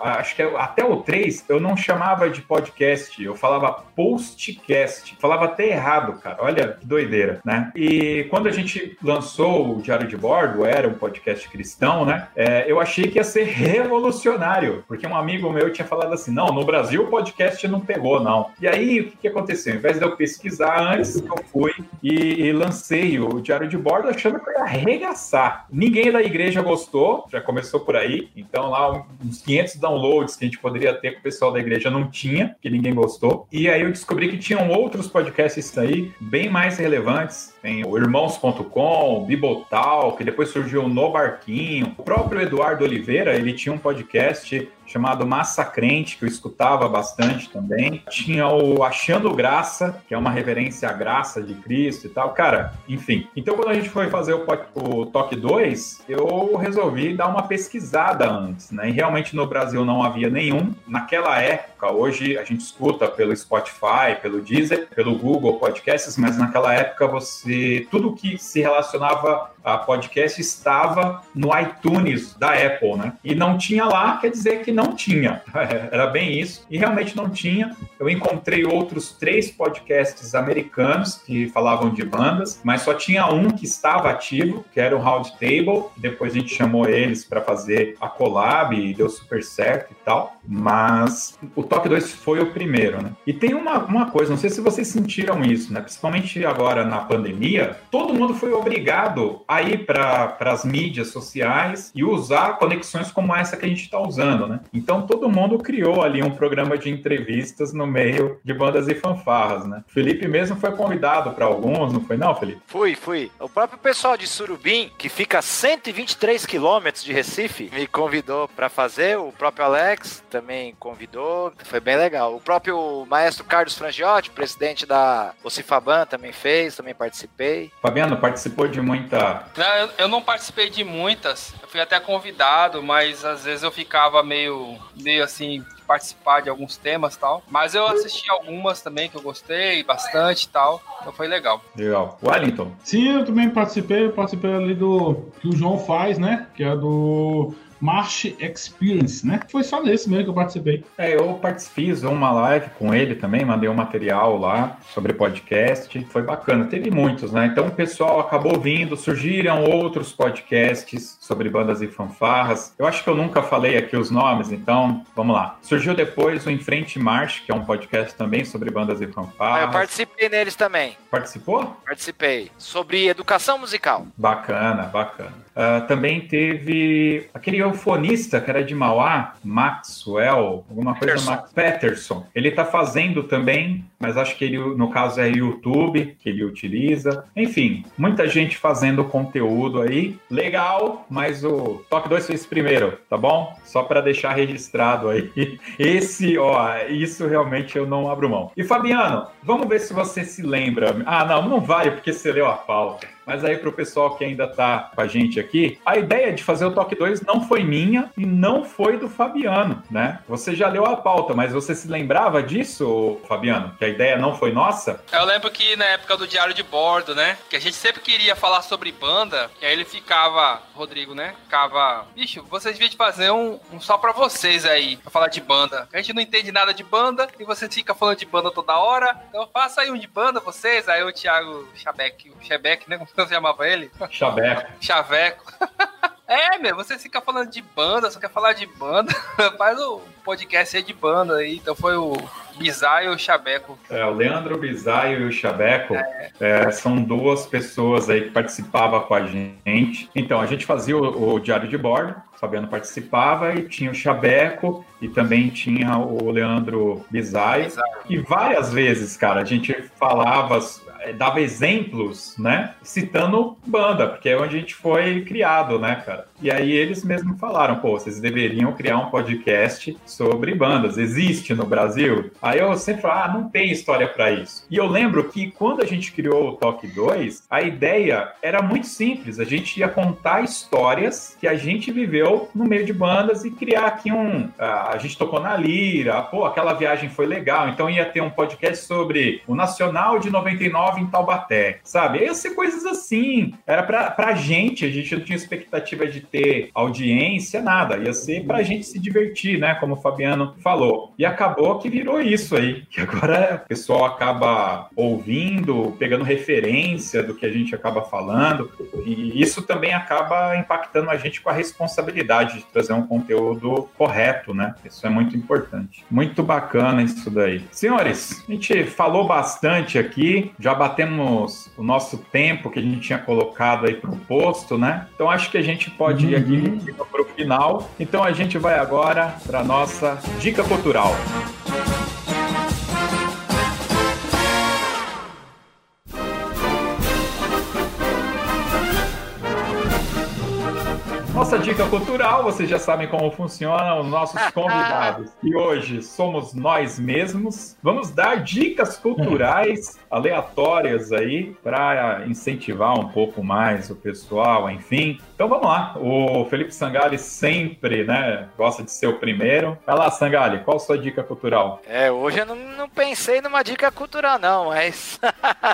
acho que até o 3, eu não chamava de podcast, eu falava postcast. Falava até errado, cara. Olha que doideira, né? E quando a gente lançou o Diário de Bordo, era um podcast cristão, né? É, eu achei que ia ser revolucionário, porque um amigo meu tinha falado assim: não, no Brasil o podcast não pegou, não. E aí, o que, que aconteceu? Ao invés de eu pesquisar antes, eu fui e, e lancei o Diário de Bordo achando que eu ia arregaçar. Ninguém da igreja gostou, já começou por aí. Então, lá, uns 500 downloads que a gente poderia ter com o pessoal da igreja não tinha, que ninguém gostou. E aí eu descobri que tinham outros podcasts aí bem mais relevantes. Tem o Irmãos.com, Bibotal, que depois surgiu no Barquinho. O próprio Eduardo Oliveira, ele tinha um podcast chamado Massacrente, que eu escutava bastante também. Tinha o Achando Graça, que é uma reverência à graça de Cristo e tal. Cara, enfim. Então, quando a gente foi fazer o, o Toque 2, eu resolvi dar uma pesquisada antes, né? E realmente no Brasil não havia nenhum. Naquela época, hoje a gente escuta pelo Spotify, pelo Deezer, pelo Google Podcasts, mas naquela época você tudo que se relacionava a podcast estava no iTunes da Apple, né? E não tinha lá, quer dizer que não tinha. Era bem isso. E realmente não tinha. Eu encontrei outros três podcasts americanos que falavam de bandas, mas só tinha um que estava ativo, que era o Round Table. Depois a gente chamou eles para fazer a collab e deu super certo e tal. Mas o Top 2 foi o primeiro, né? E tem uma, uma coisa, não sei se vocês sentiram isso, né? Principalmente agora na pandemia, todo mundo foi obrigado a ir para as mídias sociais e usar conexões como essa que a gente está usando, né? Então todo mundo criou ali um programa de entrevistas no meio de bandas e fanfarras, né? Felipe mesmo foi convidado para alguns, não foi não, Felipe? Fui, fui. O próprio pessoal de Surubim, que fica a 123 quilômetros de Recife, me convidou para fazer. O próprio Alex também convidou. Foi bem legal. O próprio maestro Carlos Frangiotti, presidente da Ocifaban, também fez, também participei. Fabiano, participou de muita não, eu, eu, não participei de muitas. Eu fui até convidado, mas às vezes eu ficava meio, meio assim, participar de alguns temas e tal. Mas eu assisti algumas também que eu gostei bastante e tal. Então foi legal. Legal. Wellington? Sim, eu também participei. Eu participei ali do que o João faz, né? Que é do March Experience, né? Foi só nesse mesmo que eu participei. É, eu participei, fiz uma live com ele também, mandei um material lá sobre podcast, foi bacana. Teve muitos, né? Então o pessoal acabou vindo, surgiram outros podcasts sobre bandas e fanfarras. Eu acho que eu nunca falei aqui os nomes, então vamos lá. Surgiu depois o Em Frente March, que é um podcast também sobre bandas e fanfarras. Ah, eu participei neles também. Participou? Participei. Sobre educação musical. Bacana, bacana. Uh, também teve aquele eufonista que era de Mauá, Maxwell, alguma coisa Peterson. Max Peterson. Ele tá fazendo também, mas acho que ele, no caso, é YouTube que ele utiliza. Enfim, muita gente fazendo conteúdo aí. Legal, mas o Toque 2 fez primeiro, tá bom? Só para deixar registrado aí. Esse, ó, isso realmente eu não abro mão. E Fabiano, vamos ver se você se lembra. Ah, não, não vale porque você leu a pauta. Mas aí para o pessoal que ainda está com a gente aqui, a ideia de fazer o Toque 2 não foi minha e não foi do Fabiano, né? Você já leu a pauta, mas você se lembrava disso, Fabiano? Que a ideia não foi nossa? Eu lembro que na época do Diário de Bordo, né? Que a gente sempre queria falar sobre banda, e aí ele ficava, Rodrigo, né? Ficava, bicho, vocês deviam fazer um, um só pra vocês aí, pra falar de banda. A gente não entende nada de banda e você fica falando de banda toda hora, então faça aí um de banda vocês. Aí o Thiago Chabeck, o Chebeck, né? Você chamava ele? Chabeco. Chaveco. É, meu, você fica falando de banda, só quer falar de banda, faz o podcast aí de banda aí. Então foi o Bizarro e o Chabeco. É, o Leandro Bizaio e o Chabeco é, são duas pessoas aí que participavam com a gente. Então, a gente fazia o, o diário de bordo, o Fabiano participava e tinha o Chabeco e também tinha o Leandro Bizaio. Bizarro. E várias vezes, cara, a gente falava, dava exemplos, né? Citando banda, porque é onde a gente foi criado, né, cara? E aí eles mesmos falaram, pô, vocês deveriam criar um podcast sobre bandas. Existe no Brasil? Aí eu sempre falo, ah, não tem história para isso. E eu lembro que quando a gente criou o Toque 2, a ideia era muito simples. A gente ia contar histórias que a gente viveu no meio de bandas e criar aqui um. a gente tocou na Lira, pô, aquela viagem foi legal. Então ia ter um podcast sobre o Nacional de 99 em Taubaté, sabe? Ia ser coisas assim. Era pra, pra gente, a gente não tinha expectativa de ter audiência, nada. Ia ser pra gente se divertir, né? Como o Fabiano falou. E acabou que virou isso aí. Que agora o pessoal acaba ouvindo, pegando referência do que a gente acaba falando. E isso também acaba impactando a gente com a responsabilidade de trazer um conteúdo correto, né? Isso é muito importante. Muito bacana isso daí. Senhores, a gente falou bastante aqui, já batemos o nosso tempo que a gente tinha colocado aí proposto, né? Então acho que a gente pode ir aqui para o final. Então a gente vai agora para nossa dica cultural. Nossa dica cultural, vocês já sabem como funcionam os nossos convidados. E hoje somos nós mesmos. Vamos dar dicas culturais aleatórias aí para incentivar um pouco mais o pessoal, enfim. Então vamos lá. O Felipe Sangali sempre, né, gosta de ser o primeiro. Vai lá, Sangali, qual a sua dica cultural? É, hoje eu não, não pensei numa dica cultural, não, mas.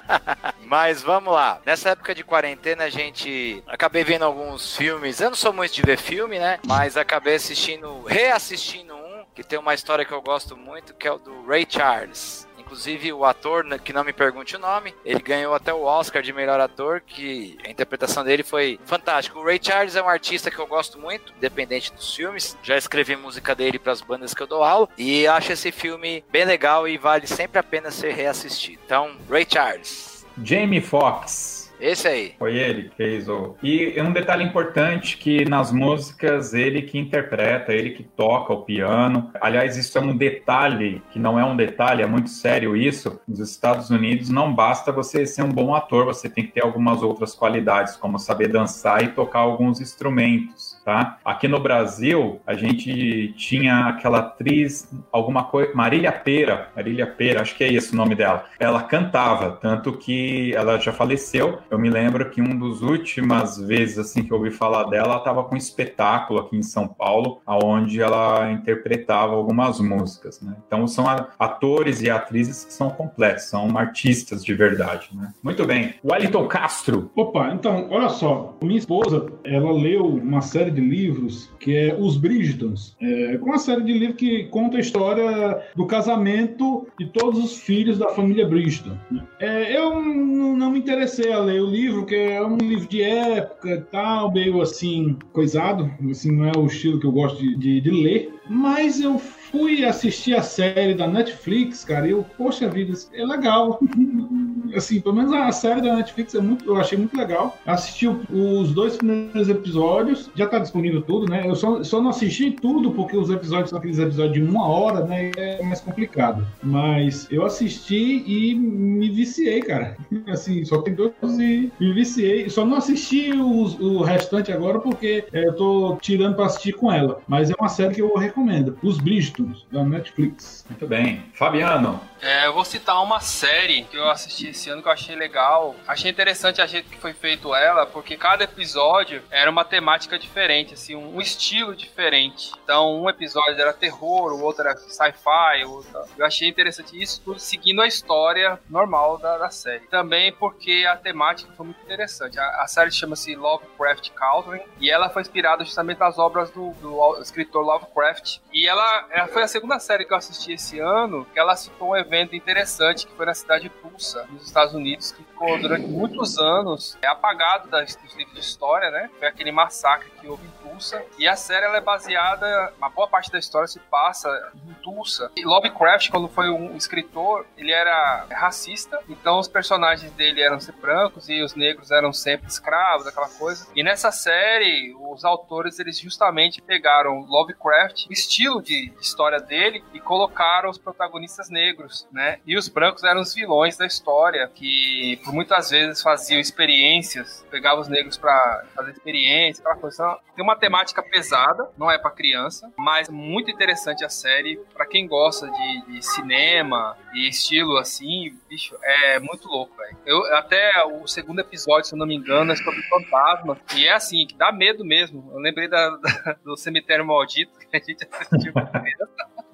mas vamos lá. Nessa época de quarentena, a gente. Acabei vendo alguns filmes. Eu não sou muito de ver filme, né? Mas acabei assistindo, reassistindo um, que tem uma história que eu gosto muito, que é o do Ray Charles. Inclusive, o ator, né, que não me pergunte o nome, ele ganhou até o Oscar de melhor ator, que a interpretação dele foi fantástica. O Ray Charles é um artista que eu gosto muito, independente dos filmes. Já escrevi música dele para as bandas que eu dou aula. E acho esse filme bem legal e vale sempre a pena ser reassistido. Então, Ray Charles. Jamie Foxx. Esse aí. Foi ele que fez o. E um detalhe importante que nas músicas ele que interpreta, ele que toca o piano. Aliás, isso é um detalhe que não é um detalhe, é muito sério isso. Nos Estados Unidos não basta você ser um bom ator, você tem que ter algumas outras qualidades, como saber dançar e tocar alguns instrumentos. Tá? Aqui no Brasil, a gente tinha aquela atriz, alguma coisa, Marília Pera, Marília Pera, acho que é esse o nome dela. Ela cantava, tanto que ela já faleceu. Eu me lembro que um dos últimas vezes assim que eu ouvi falar dela, ela estava com um espetáculo aqui em São Paulo, aonde ela interpretava algumas músicas, né? Então são atores e atrizes que são completos, são artistas de verdade, né? Muito bem. Wellington Castro. Opa, então, olha só. Minha esposa, ela leu uma série de livros que é Os Bridgetons. É uma série de livros que conta a história do casamento de todos os filhos da família Bridgeton. né? É, eu não me interessei a ler o livro, que é um livro de época tal, meio assim, coisado. Assim, não é o estilo que eu gosto de, de, de ler. Mas eu fui assistir a série da Netflix, cara, e eu, poxa vida, é legal. assim, pelo menos a série da Netflix é muito, eu achei muito legal. Assisti os dois primeiros episódios, já tá disponível tudo, né? Eu só, só não assisti tudo porque os episódios são aqueles episódios de uma hora, né? É mais complicado. Mas eu assisti e me viciei, cara. Assim, só tem dois e me viciei. Só não assisti os, o restante agora porque é, eu tô tirando pra assistir com ela. Mas é uma série que eu recomendo. Os Bridgertons, da Netflix. Muito bem. Fabiano. É, eu vou citar uma série que eu assisti esse ano que eu achei legal. Achei interessante a jeito que foi feito ela, porque cada episódio era uma temática diferente, assim, um estilo diferente. Então, um episódio era terror, o outro era sci-fi, eu achei interessante isso tudo seguindo a história normal da, da, série. Também porque a temática foi muito interessante. A, a série chama-se Lovecraft Country e ela foi inspirada justamente nas obras do, do escritor Lovecraft. E ela, ela foi a segunda série que eu assisti esse ano, que ela citou um evento interessante que foi na cidade de Tulsa, nos Estados Unidos, que ficou durante muitos anos é apagado das, dos livros de história, né? Foi aquele massacre que houve em Tulsa. E a série ela é baseada, uma boa parte da história se passa em Tulsa. E Lovecraft, quando foi um escritor, ele era racista, então os personagens dele eram sempre brancos e os negros eram sempre escravos, aquela coisa. E nessa série, os autores eles justamente pegaram Lovecraft, o estilo de história dele e colocaram os protagonistas negros, né? E os brancos eram os vilões da história, que por muitas vezes faziam experiências, pegavam os negros para fazer experiências, aquela coisa. Então, tem uma temática pesada, não é para criança, mas muito interessante a série para quem gosta de, de, cinema e estilo assim, bicho, é muito louco, velho. Eu até o segundo episódio, se eu não me engano, é sobre fantasma e é assim, que dá medo mesmo. Eu lembrei da, da, do cemitério maldito que a gente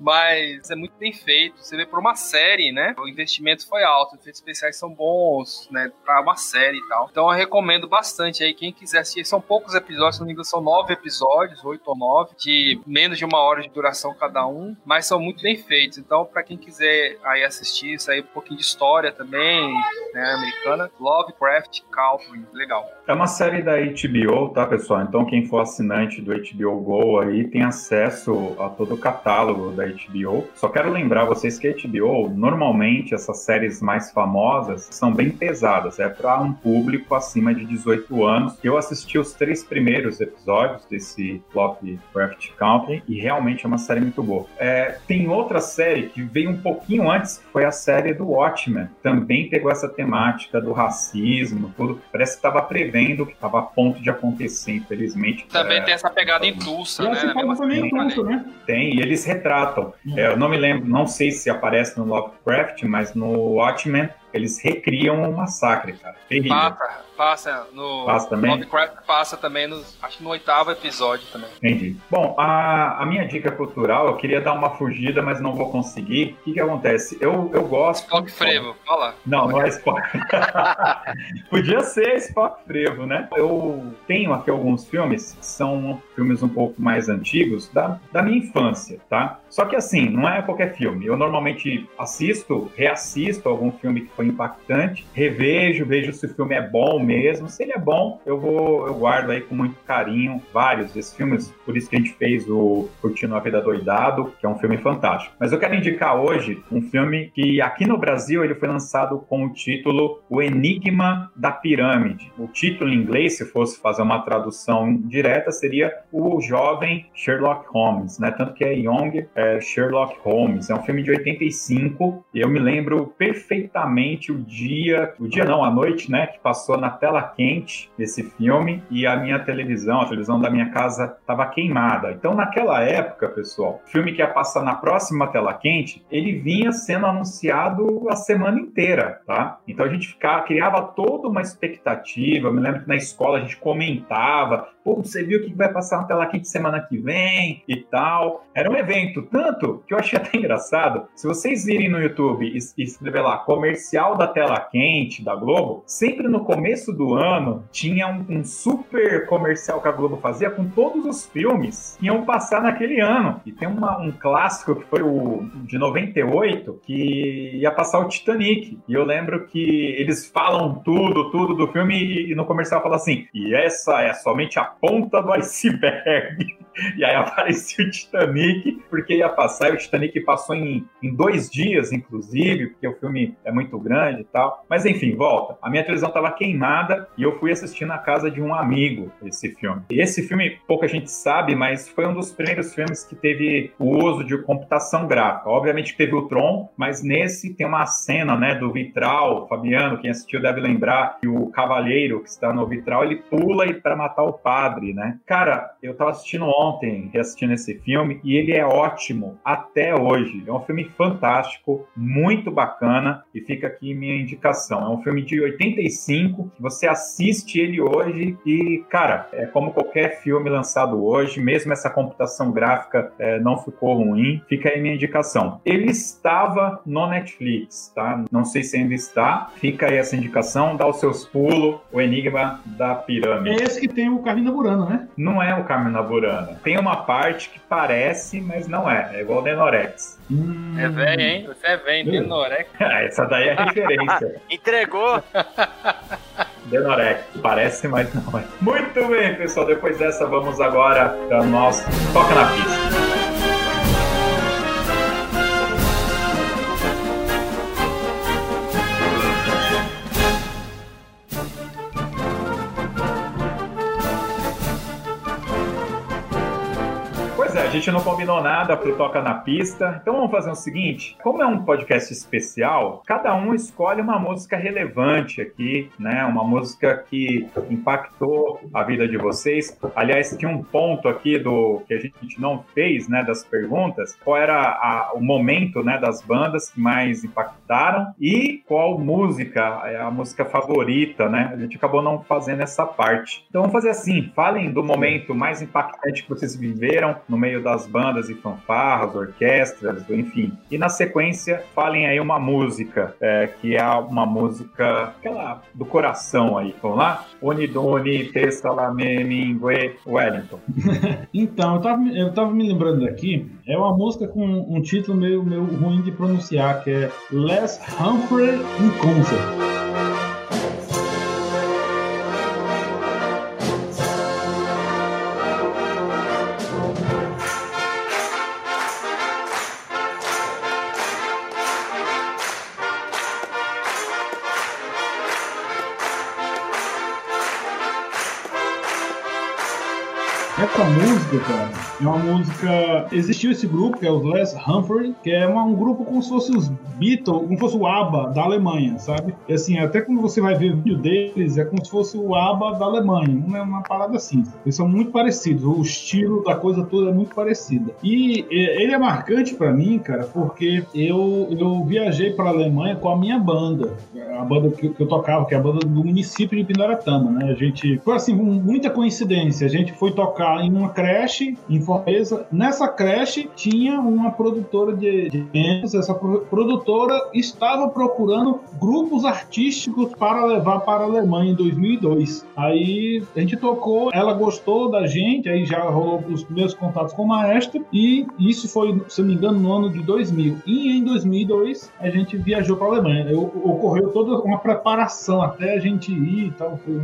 mas é muito bem feito. Você vê por uma série, né? O investimento foi alto, os efeitos especiais são bons, né? Pra uma série e tal. Então eu recomendo bastante aí. Quem quiser assistir, são poucos episódios, se não me engano, são nove episódios, oito ou nove, de menos de uma hora de duração cada um, mas são muito bem feitos. Então, para quem quiser aí assistir, sair um pouquinho de história também, né? Americana, Lovecraft Country, legal. É uma série da HBO, tá, pessoal? Então, quem for assinante do HBO Go aí tem acesso a todo o catálogo da HBO. Só quero lembrar vocês que a HBO, normalmente, essas séries mais famosas são bem pesadas. É para um público acima de 18 anos. Eu assisti os três primeiros episódios desse Lovecraft Country e realmente é uma série muito boa. É, tem outra série que veio um pouquinho antes, que foi a série do Watchmen. Também pegou essa temática do racismo, tudo. Parece que estava prevendo que estava a ponto de acontecer, infelizmente. Também é... tem essa pegada em Tulsa, né? Também em Tulsa, né? Tem, e eles retratam é, eu não me lembro, não sei se aparece no Lovecraft, mas no Watchmen eles recriam o massacre, cara. Terrível. Passa, passa no passa também? Lovecraft passa também, no, acho que no oitavo episódio também. Entendi. Bom, a, a minha dica cultural, eu queria dar uma fugida, mas não vou conseguir. O que que acontece? Eu, eu gosto... Spock Frevo, fala. Não, não é Spock. Podia ser Spock Frevo, né? Eu tenho aqui alguns filmes, que são filmes um pouco mais antigos, da, da minha infância, tá? Só que assim, não é qualquer filme. Eu normalmente assisto, reassisto algum filme que foi impactante, revejo, vejo se o filme é bom mesmo. Se ele é bom, eu vou, eu guardo aí com muito carinho vários desses filmes. Por isso que a gente fez o Curtindo a Vida Doidado, que é um filme fantástico. Mas eu quero indicar hoje um filme que aqui no Brasil ele foi lançado com o título O Enigma da Pirâmide. O título em inglês, se fosse fazer uma tradução direta, seria O Jovem Sherlock Holmes, né? Tanto que é Young é, Sherlock Holmes. É um filme de 85 e eu me lembro perfeitamente o dia, o dia não, a noite, né, que passou na tela quente esse filme e a minha televisão, a televisão da minha casa estava queimada. Então, naquela época, pessoal, o filme que ia passar na próxima tela quente, ele vinha sendo anunciado a semana inteira, tá? Então a gente ficava, criava toda uma expectativa. Eu me lembro que na escola a gente comentava, pô, você viu o que vai passar na tela quente semana que vem e tal. Era um evento tanto que eu achei até engraçado. Se vocês irem no YouTube e escrever lá comercial comercial da tela quente da Globo, sempre no começo do ano tinha um, um super comercial que a Globo fazia com todos os filmes que iam passar naquele ano. E tem uma, um clássico que foi o de 98 que ia passar o Titanic. E eu lembro que eles falam tudo, tudo do filme e, e no comercial fala assim: e essa é somente a ponta do iceberg. E aí apareceu o Titanic, porque ia passar, e o Titanic passou em, em dois dias, inclusive, porque o filme é muito grande e tal. Mas enfim, volta. A minha televisão estava queimada e eu fui assistir na casa de um amigo esse filme. E esse filme, pouca gente sabe, mas foi um dos primeiros filmes que teve o uso de computação gráfica. Obviamente teve o Tron, mas nesse tem uma cena, né, do vitral. Fabiano, quem assistiu deve lembrar que o cavaleiro que está no vitral, ele pula para matar o padre, né? Cara, eu tava assistindo ontem, reassistindo esse filme, e ele é ótimo até hoje. É um filme fantástico, muito bacana, e fica aqui minha indicação. É um filme de 85, que você assiste ele hoje e, cara, é como qualquer filme lançado hoje, mesmo essa computação gráfica é, não ficou ruim, fica aí minha indicação. Ele estava no Netflix, tá? Não sei se ainda está, fica aí essa indicação, dá os seus pulos, o Enigma da Pirâmide. É esse que tem o Carmina Burana, né? Não é o Carmina Burana. Tem uma parte que parece, mas não é. É igual o Denorex. Hum. É velho, hein? Você é velho, Denorex. Essa daí é referência. Entregou! Denorex. Parece, mas não é. Muito bem, pessoal. Depois dessa, vamos agora para o nosso Toca na Pista. Gente não combinou nada pro Toca na Pista. Então vamos fazer o seguinte: como é um podcast especial, cada um escolhe uma música relevante aqui, né? Uma música que impactou a vida de vocês. Aliás, tinha um ponto aqui do que a gente não fez, né? Das perguntas. Qual era a, o momento, né? Das bandas que mais impactaram e qual música é a música favorita, né? A gente acabou não fazendo essa parte. Então vamos fazer assim: falem do momento mais impactante que vocês viveram no meio das bandas e fanfarras, orquestras, enfim. E na sequência, falem aí uma música, é, que é uma música aquela do coração aí. Vamos lá? Unidoni, Tessalame, Mingue, Wellington. então, eu tava, eu tava me lembrando aqui, é uma música com um título meio, meio ruim de pronunciar, que é Les Humphrey in Concert. É uma música. Existiu esse grupo, que é os Les Humphrey, que é uma, um grupo como se fosse os Beatles, como se fosse o ABBA da Alemanha, sabe? E assim, até quando você vai ver o vídeo deles, é como se fosse o ABBA da Alemanha. Uma, uma parada assim. Eles são muito parecidos, o estilo da coisa toda é muito parecida. E ele é marcante para mim, cara, porque eu, eu viajei para Alemanha com a minha banda, a banda que, que, eu tocava, que é a banda do município de Pindaratama, né? A gente foi assim, muita coincidência. A gente foi tocar em uma creche em Fortaleza. Nessa creche tinha uma produtora de eventos, essa produtora estava procurando grupos artísticos para levar para a Alemanha em 2002. Aí a gente tocou, ela gostou da gente, aí já rolou os primeiros contatos com o maestro e isso foi, se não me engano, no ano de 2000. E em 2002 a gente viajou para a Alemanha. Eu, ocorreu toda uma preparação até a gente ir e tal, foi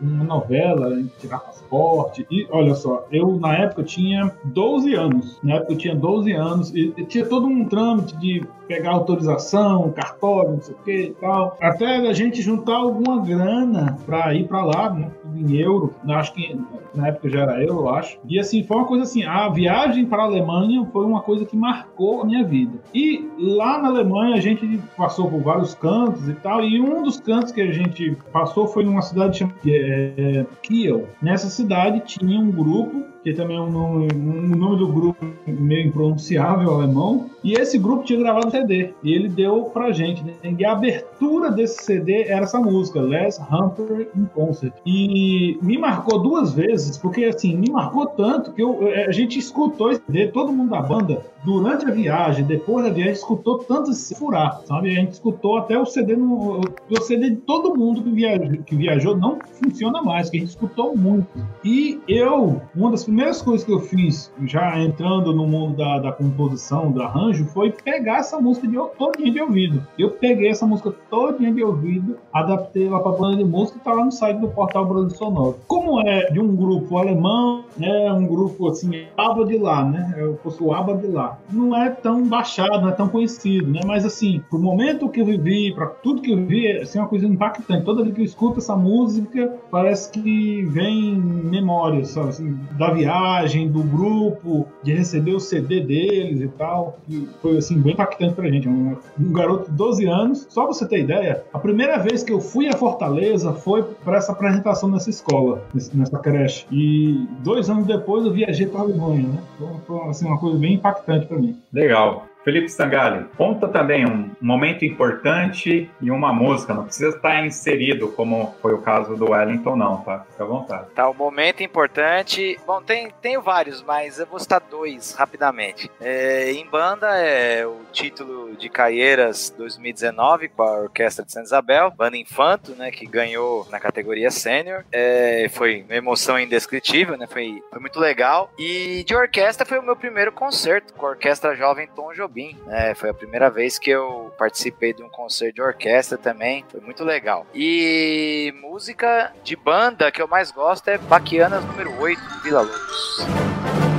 uma novela, tirar passaporte. E olha só, eu na época tinha 12 anos. Na época eu tinha 12 anos e, e tinha todo um trâmite de pegar autorização, cartório, não sei o que e tal. Até a gente juntar alguma grana para ir para lá, né? em euro. Acho que na época já era euro, eu acho. E assim, foi uma coisa assim, a viagem para a Alemanha foi uma coisa que marcou a minha vida. E lá na Alemanha a gente passou por vários cantos e tal, e um dos cantos que a gente passou foi numa cidade chamada é, Kiel. Nessa cidade tinha um grupo que também é um nome, um nome do grupo meio impronunciável alemão. E esse grupo tinha gravado um CD e ele deu pra gente. Né? E a abertura desse CD era essa música, Les Humper in Concert. E me marcou duas vezes, porque assim, me marcou tanto que eu, a gente escutou esse CD, todo mundo da banda, durante a viagem, depois da viagem, escutou tanto se furar, sabe? A gente escutou até o CD no. O CD de todo mundo que viajou, que viajou não funciona mais, que a gente escutou muito. E eu, uma das primeiras coisas que eu fiz, já entrando no mundo da, da composição, do arranjo, foi pegar essa música de todinha de ouvido. Eu peguei essa música todinha de ouvido, adaptei ela para banda de música e tá lá no site do portal Brasil Sonoro. Como é de um grupo alemão, é um grupo assim, aba de lá, né? Eu fosse o aba de lá. Não é tão baixado, não é tão conhecido, né? Mas assim, pro momento que eu vivi, para tudo que eu vi, é assim, uma coisa impactante. Toda vez que eu escuto essa música, parece que vem memórias, sabe? Assim, da viagem, do grupo, de receber o CD deles e tal. Que foi assim, bem impactante pra gente. Um, um garoto de 12 anos, só pra você ter ideia, a primeira vez que eu fui a Fortaleza foi para essa apresentação nessa escola, nessa creche. E dois anos depois eu viajei para Alemanha, né? Então foi assim, uma coisa bem impactante para mim. Legal. Felipe Stangali, conta também um momento importante e uma música, não precisa estar inserido, como foi o caso do Wellington, não, tá? Fica à vontade. Tá, o um momento importante. Bom, tem, tenho vários, mas eu vou citar dois rapidamente. É, em banda é o título de Caieiras 2019 com a Orquestra de Santa Isabel, banda Infanto, né, que ganhou na categoria sênior. É, foi uma emoção indescritível, né? Foi, foi muito legal. E de orquestra foi o meu primeiro concerto com a Orquestra Jovem Tom Jobim Jobim, né? Foi a primeira vez que eu participei de um concerto de orquestra também, foi muito legal. E música de banda que eu mais gosto é Baquianas número 8, Vila Lobos.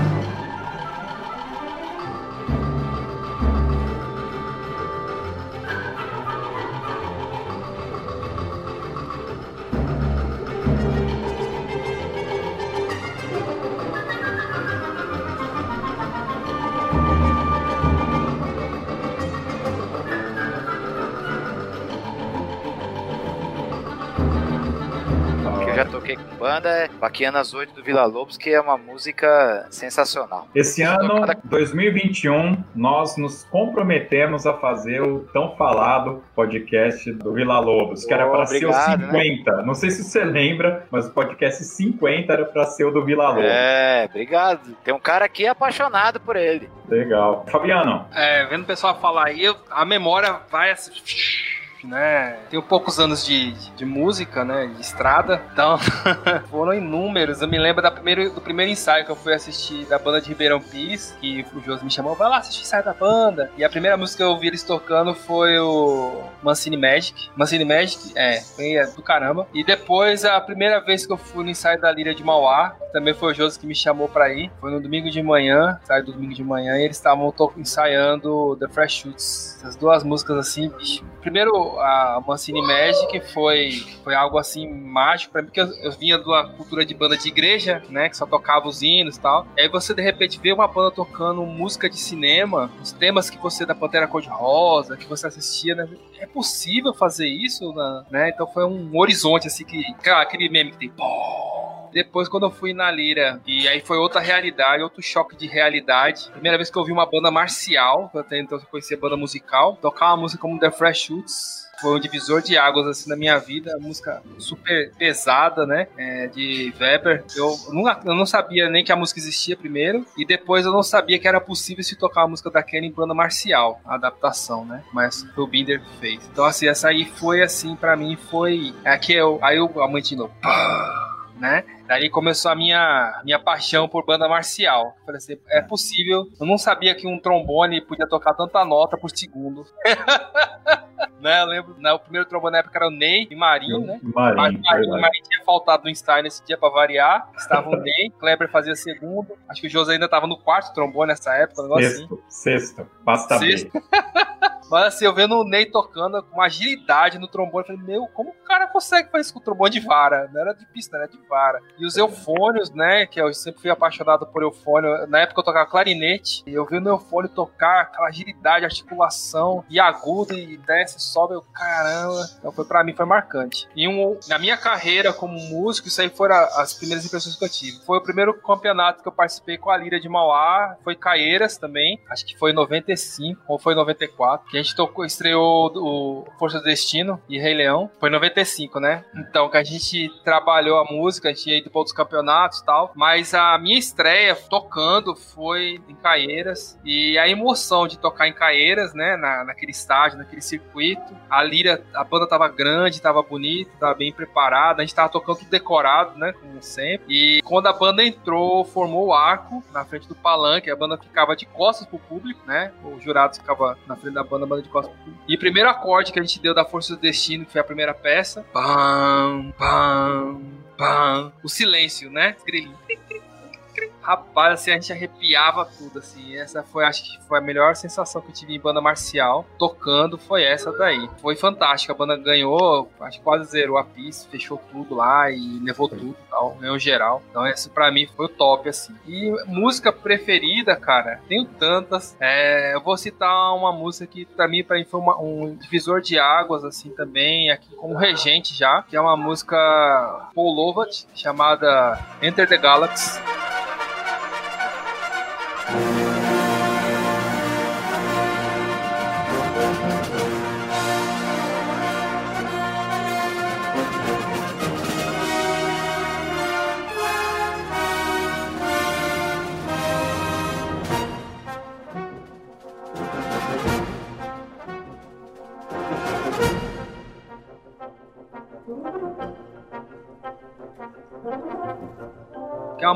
Banda é Baquianas 8 do Vila Lobos, que é uma música sensacional. Esse ano, 2021, nós nos comprometemos a fazer o tão falado podcast do Vila Lobos, que era para ser o 50. Né? Não sei se você lembra, mas o podcast 50 era para ser o do Vila Lobos. É, obrigado. Tem um cara aqui apaixonado por ele. Legal. Fabiano. É, vendo o pessoal falar aí, a memória vai assim né? Tenho poucos anos de, de música, né? De estrada. Então, foram inúmeros. Eu me lembro da primeiro, do primeiro ensaio que eu fui assistir da banda de Ribeirão Pires, que o Josi me chamou, vai lá assistir o ensaio da banda. E a primeira música que eu ouvi eles tocando foi o Mancini Magic. Mancini Magic, é, foi do caramba. E depois, a primeira vez que eu fui no ensaio da Líria de Mauá, também foi o Josi que me chamou pra ir. Foi no domingo de manhã, ensaio do domingo de manhã, e eles estavam ensaiando The Fresh Shoots. As duas músicas assim, bicho. Primeiro, a Mancini Magic foi, foi algo assim mágico para mim, porque eu, eu, vinha de uma cultura de banda de igreja, né, que só tocava os hinos e tal. Aí você de repente vê uma banda tocando música de cinema, os temas que você da Pantera Cor-de-Rosa, que você assistia, né? É possível fazer isso, né? Então foi um horizonte assim que, aquele meme que tem, depois, quando eu fui na Lira, e aí foi outra realidade, outro choque de realidade. Primeira vez que eu vi uma banda marcial, eu até então conhecia banda musical, tocar uma música como The Fresh Shoots, foi um divisor de águas assim na minha vida, música super pesada, né, é, de Weber. Eu não, eu não sabia nem que a música existia primeiro e depois eu não sabia que era possível se tocar a música daquela em banda marcial, a adaptação, né? Mas o Binder fez. Então assim, essa aí foi assim para mim foi é que eu aí eu aumentei de novo né? Daí começou a minha, minha paixão por banda marcial. falei assim, é possível. Eu não sabia que um trombone podia tocar tanta nota por segundo. né? Eu lembro, né, o primeiro trombone na época era o Ney e Marinho, né? Marinho, Marinho, Marinho tinha faltado no Stein nesse dia pra variar. Estava o Ney, Kleber fazia segundo. Acho que o José ainda tava no quarto trombone nessa época, um negócio sexto, assim. Sexto, basta sexto. Mas assim, eu vendo o Ney tocando com agilidade no trombone, eu falei, meu, como o cara consegue fazer isso com o trombone de vara? Não era de pista, era de vara. E os eufônios, né, que eu sempre fui apaixonado por eufônio. Na época eu tocava clarinete, e eu vi o eufônio tocar, aquela agilidade, articulação, e agudo, e desce, sobe, eu, caramba. Então foi pra mim, foi marcante. E um, na minha carreira como músico, isso aí foram as primeiras impressões que eu tive. Foi o primeiro campeonato que eu participei com a Lira de Mauá, foi Caeiras também, acho que foi em 95 ou foi em 94, que a gente tocou, estreou o Força do Destino e Rei Leão, foi em 95, né? Então, que a gente trabalhou a música, a gente ia ido para outros campeonatos e tal, mas a minha estreia tocando foi em Caeiras e a emoção de tocar em Caeiras, né, na, naquele estágio, naquele circuito, a Lira, a banda tava grande, tava bonita, tava bem preparada, a gente tava tocando tudo decorado, né, como sempre, e quando a banda entrou, formou o arco na frente do palanque, a banda ficava de costas pro público, né? Os jurados ficavam na frente da banda, a banda de costas. E o primeiro acorde que a gente deu da Força do Destino, que foi a primeira peça, pam, pam, pam, o silêncio, né? Grilinho. Rapaz, assim, a gente arrepiava tudo, assim. Essa foi, acho que foi a melhor sensação que eu tive em banda marcial. Tocando, foi essa daí. Foi fantástica. A banda ganhou, acho que quase zerou a pista, fechou tudo lá e levou tudo tal, ganhou geral. Então, esse pra mim foi o top, assim. E música preferida, cara, tenho tantas. É, eu vou citar uma música que pra mim, pra mim foi uma, um divisor de águas, assim, também, aqui como regente já, que é uma música Paul Lovat, chamada Enter the Galaxy.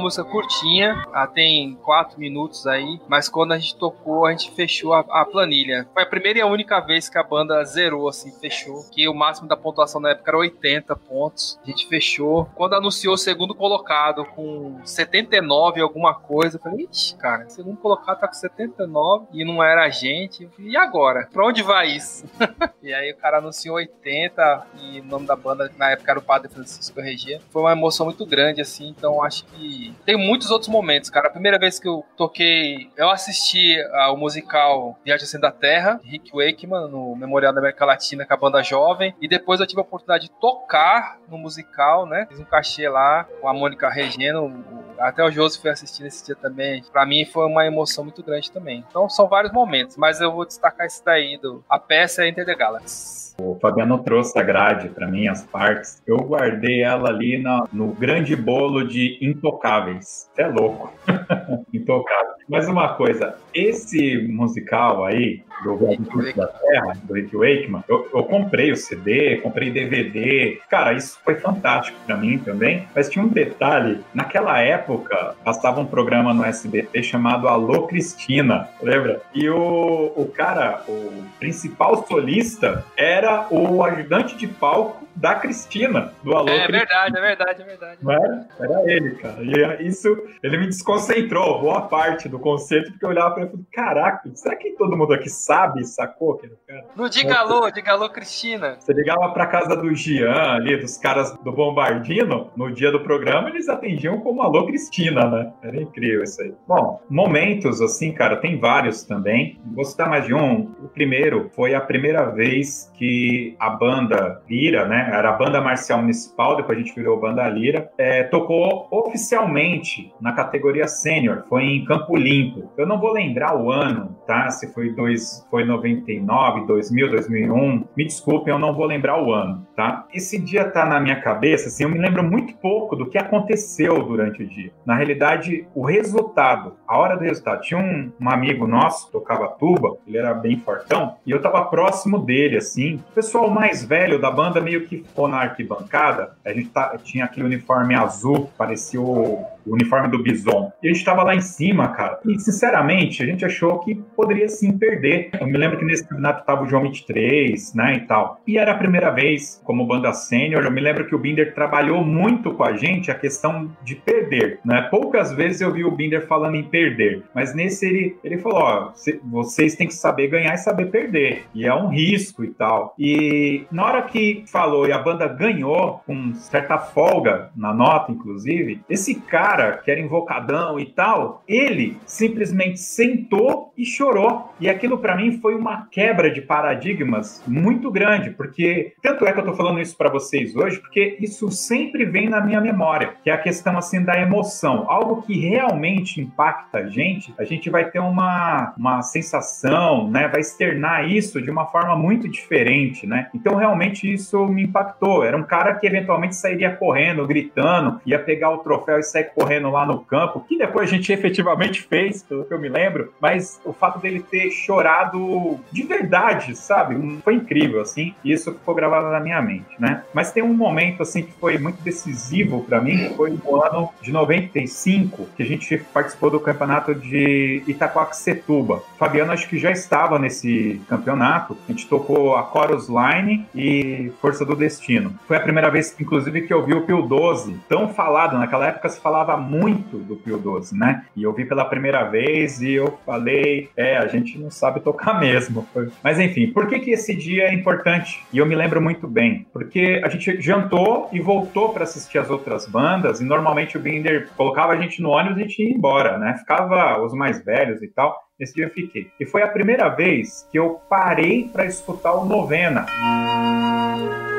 Música curtinha, ela tem quatro minutos aí, mas quando a gente tocou, a gente fechou a, a, planilha. Foi a primeira e a única vez que a banda zerou, assim, fechou, que o máximo da pontuação na época era 80 pontos. A gente fechou. Quando anunciou o segundo colocado com 79 alguma coisa, eu falei, ixi, cara, segundo colocado tá com 79 e não era a gente. E agora? Pra onde vai isso? e aí o cara anunciou 80 e o nome da banda na época era o Padre Francisco Regia. Foi uma emoção muito grande, assim, então acho que tem muitos outros momentos, cara. A primeira vez que eu toquei, eu assisti ao musical Viagem Assim da Terra, de Rick Wakeman, no Memorial da América Latina com a banda jovem. E depois eu tive a oportunidade de tocar no musical, né? Fiz um cachê lá com a Mônica Regeno. Até o Josi foi assistir nesse dia também. Pra mim foi uma emoção muito grande também. Então são vários momentos, mas eu vou destacar esse daí. Do... A peça Enter the Galaxy. O Fabiano trouxe a grade para mim, as partes. Eu guardei ela ali no, grande bolo de intocáveis. É louco. Intocável. Mas uma coisa, esse musical aí, do Velho da Terra, do Rick Wakeman, eu, eu, comprei o CD, comprei DVD. Cara, isso foi fantástico para mim também. Mas tinha um detalhe: naquela época, passava um programa no SBT chamado Alô Cristina, lembra? E o, o cara, o principal solista, era o ajudante de palco da Cristina, do Alô É Cristina. verdade, é verdade, é verdade. Não era? Era ele, cara. E isso, ele me desconcentrou boa parte do conceito, porque eu olhava pra ele e falei, caraca, será que todo mundo aqui sabe, sacou aquele cara? Não diga alô, diga alô, Cristina. Você ligava pra casa do Gian ali, dos caras do Bombardino, no dia do programa, eles atendiam como alô, Cristina, né? Era incrível isso aí. Bom, momentos assim, cara, tem vários também. Vou citar mais de um. O primeiro foi a primeira vez que a banda Lira, né? Era a banda marcial municipal, depois a gente virou banda Lira, é, tocou oficialmente na categoria sênior, foi em Campo Limpo. Eu não vou lembrar o ano, tá? Se foi, dois, foi 99, 2000, 2001. Me desculpem, eu não vou lembrar o ano, tá? Esse dia tá na minha cabeça, assim, eu me lembro muito pouco do que aconteceu durante o dia. Na realidade, o resultado, a hora do resultado. Tinha um, um amigo nosso, tocava tuba, ele era bem fortão, e eu tava próximo dele, assim. O pessoal mais velho da banda meio que ficou na arquibancada. A gente tá, tinha aquele uniforme azul, parecia o, o uniforme do Bison. E a gente tava lá em cima, cara. E, sinceramente, a gente achou que poderia sim perder. Eu me lembro que nesse campeonato tava o João 23, né, e tal. E era a primeira vez como banda sênior. Eu me lembro que o Binder trabalhou muito com a gente a questão de perder, né? Poucas vezes eu vi o Binder falando em perder, mas nesse ele, ele falou: ó, vocês têm que saber ganhar e saber perder. E é um risco e tal. E na hora que falou e a banda ganhou, com certa folga na nota, inclusive, esse cara que era invocadão e tal, ele simplesmente sentou e chorou. E aquilo para mim foi uma quebra de paradigmas muito grande, porque tanto é que eu tô falando isso para vocês hoje, porque isso sempre vem na minha memória, que é a questão assim da emoção, algo que realmente impacta a gente, a gente vai ter uma, uma sensação, né, vai externar isso de uma forma muito diferente, né? Então realmente isso me impactou. Era um cara que eventualmente sairia correndo, gritando, ia pegar o troféu e sair correndo lá no campo, que depois a gente efetivamente fez, pelo que eu me lembro, mas o fato dele ter chorado de verdade, sabe? Foi incrível, assim, isso ficou gravado na minha mente, né? Mas tem um momento, assim, que foi muito decisivo para mim, que foi no ano de 95, que a gente participou do campeonato de Itacoaxetuba. Fabiano acho que já estava nesse campeonato, a gente tocou a Chorus Line e Força do Destino. Foi a primeira vez, inclusive, que eu vi o Pio 12, tão falado, naquela época se falava muito do Pio 12, né? E eu vi pela primeira vez e eu falei, é, a gente não sabe tocar mesmo. Mas enfim, por que que esse dia é importante? E eu me lembro muito bem, porque a gente jantou e voltou para assistir as outras bandas, e normalmente o Binder colocava a gente no ônibus e a gente ia embora, né? Ficava os mais velhos e tal. Esse dia eu fiquei. E foi a primeira vez que eu parei para escutar o Novena. outras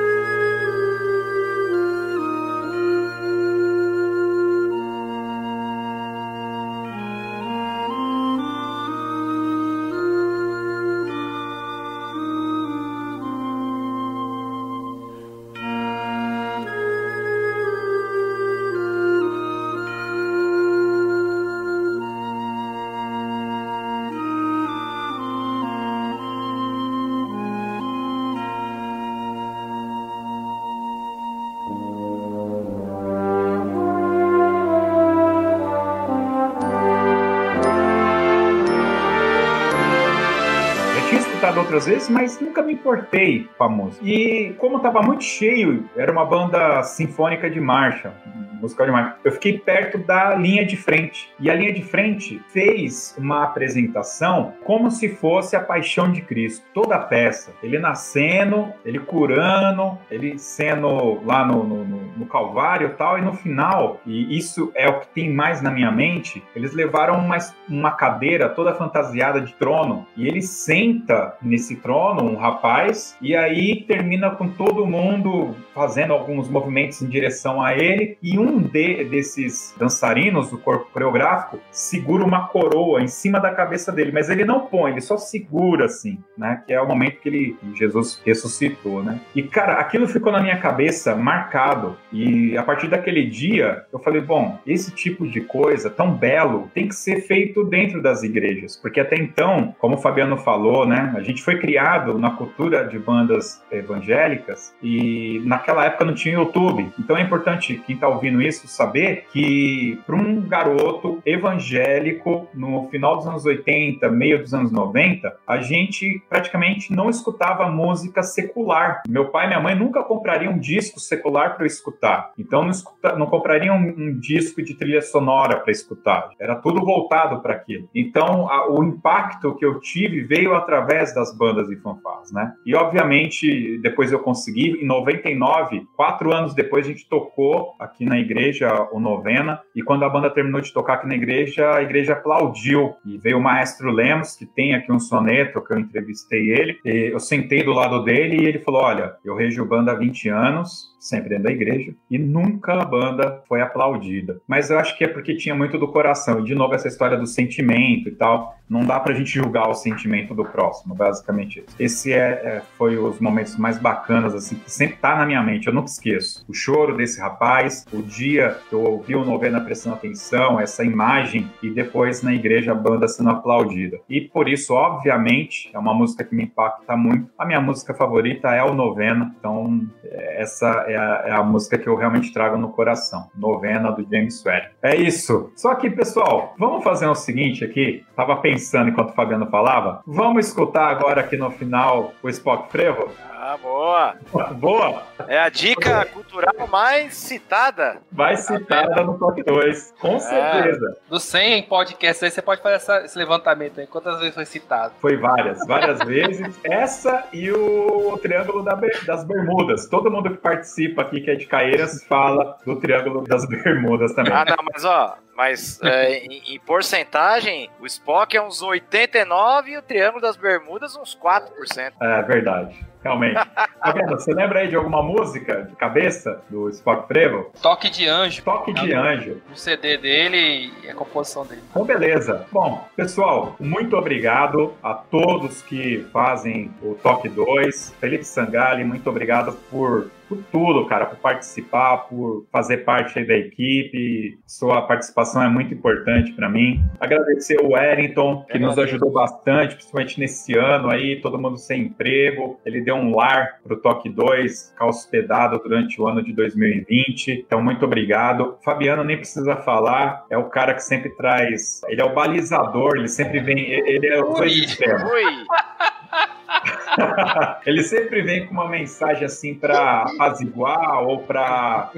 mas nunca me importei com a música. E como estava muito cheio, era uma banda sinfônica de marcha, musical de marcha. Eu fiquei perto da linha de frente. E a linha de frente fez uma apresentação como se fosse a paixão de Cristo. Toda a peça. Ele nascendo, ele curando, ele sendo lá no, no, no Calvário e tal. E no final, e isso é o que tem mais na minha mente, eles levaram uma, uma cadeira toda fantasiada de trono. E ele senta nesse trono, um rapaz, e aí termina com todo mundo fazendo alguns movimentos em direção a ele. E um de, desses dançarinos do corpo coreográfico segura uma coroa em cima da cabeça dele, mas ele não põe, ele só segura assim, né? Que é o momento que ele Jesus ressuscitou, né? E cara, aquilo ficou na minha cabeça marcado. E a partir daquele dia, eu falei, bom, esse tipo de coisa tão belo tem que ser feito dentro das igrejas, porque até então, como o Fabiano falou, né, a gente foi criado na cultura de bandas evangélicas e naquela época não tinha YouTube. Então é importante quem está ouvindo isso saber que para um garoto evangélico no final dos anos 80, meio dos anos 90, a gente praticamente não escutava música secular. Meu pai e minha mãe nunca comprariam um disco secular para eu escutar. Então não, escuta, não comprariam um, um, disco de trilha sonora para escutar. Era tudo voltado para aquilo. Então a, o impacto que eu tive veio através das bandas e fanfás, né? E obviamente depois eu consegui. Em 99, quatro anos depois a gente tocou aqui na igreja o novena, e quando a banda terminou de tocar aqui na igreja, a igreja aplaudiu. E veio o maestro Lemos, que tem aqui um soneto que eu entrevistei ele. eu sentei do lado dele e ele falou: Olha, eu rejo banda há 20 anos, sempre dentro da igreja, e nunca a banda foi aplaudida. Mas eu acho que é porque tinha muito do coração. E de novo, essa história do sentimento e tal. Não dá pra gente julgar o sentimento do próximo, basicamente isso. Esse é, é, foi os momentos mais bacanas, assim, que sempre tá na minha mente, eu nunca esqueço. O choro desse rapaz, o dia que eu ouvi o novena prestando atenção, essa imagem, e depois na igreja a banda sendo aplaudida. E por isso, obviamente, é uma música que me impacta muito. A minha música favorita é o novena, então é, essa é a, é a, música que eu realmente trago no coração. Novena do James Sweat. É isso. Só que, pessoal, vamos fazer o seguinte aqui. Tava pensando enquanto o Fabiano falava. Vamos escutar agora aqui no final o Spock Frevo? Ah, boa. Boa. É a dica cultural mais citada. Mais citada no top 2, com é. certeza. Do 100 podcast aí, você pode fazer essa, esse levantamento aí. Quantas vezes foi citado? Foi várias, várias vezes. Essa e o Triângulo das Bermudas. Todo mundo que participa aqui, que é de Caeiras, fala do Triângulo das Bermudas também. Ah, não, mas ó, mas é, em, em, porcentagem, o Spock é uns 89 e o Triângulo das Bermudas uns 4%. É verdade. Realmente. Fabiano, você lembra aí de alguma música de cabeça do Spock Frevo? Toque de Anjo. Toque de Anjo. O CD dele e a composição dele. Então, beleza. Bom, pessoal, muito obrigado a todos que fazem o Toque 2. Felipe Sangali, muito obrigado por por tudo, cara, por participar, por fazer parte da equipe. Sua participação é muito importante para mim. Agradecer o Wellington, que nos ajudou bastante, principalmente nesse ano aí, todo mundo sem emprego. Ele deu um lar para o Toque 2, ficar hospedado durante o ano de 2020. Então, muito obrigado. Fabiano nem precisa falar, é o cara que sempre traz. Ele é o balizador, ele sempre vem. Ele é o dois extremos. ele sempre vem com uma mensagem assim para apaziguar ou para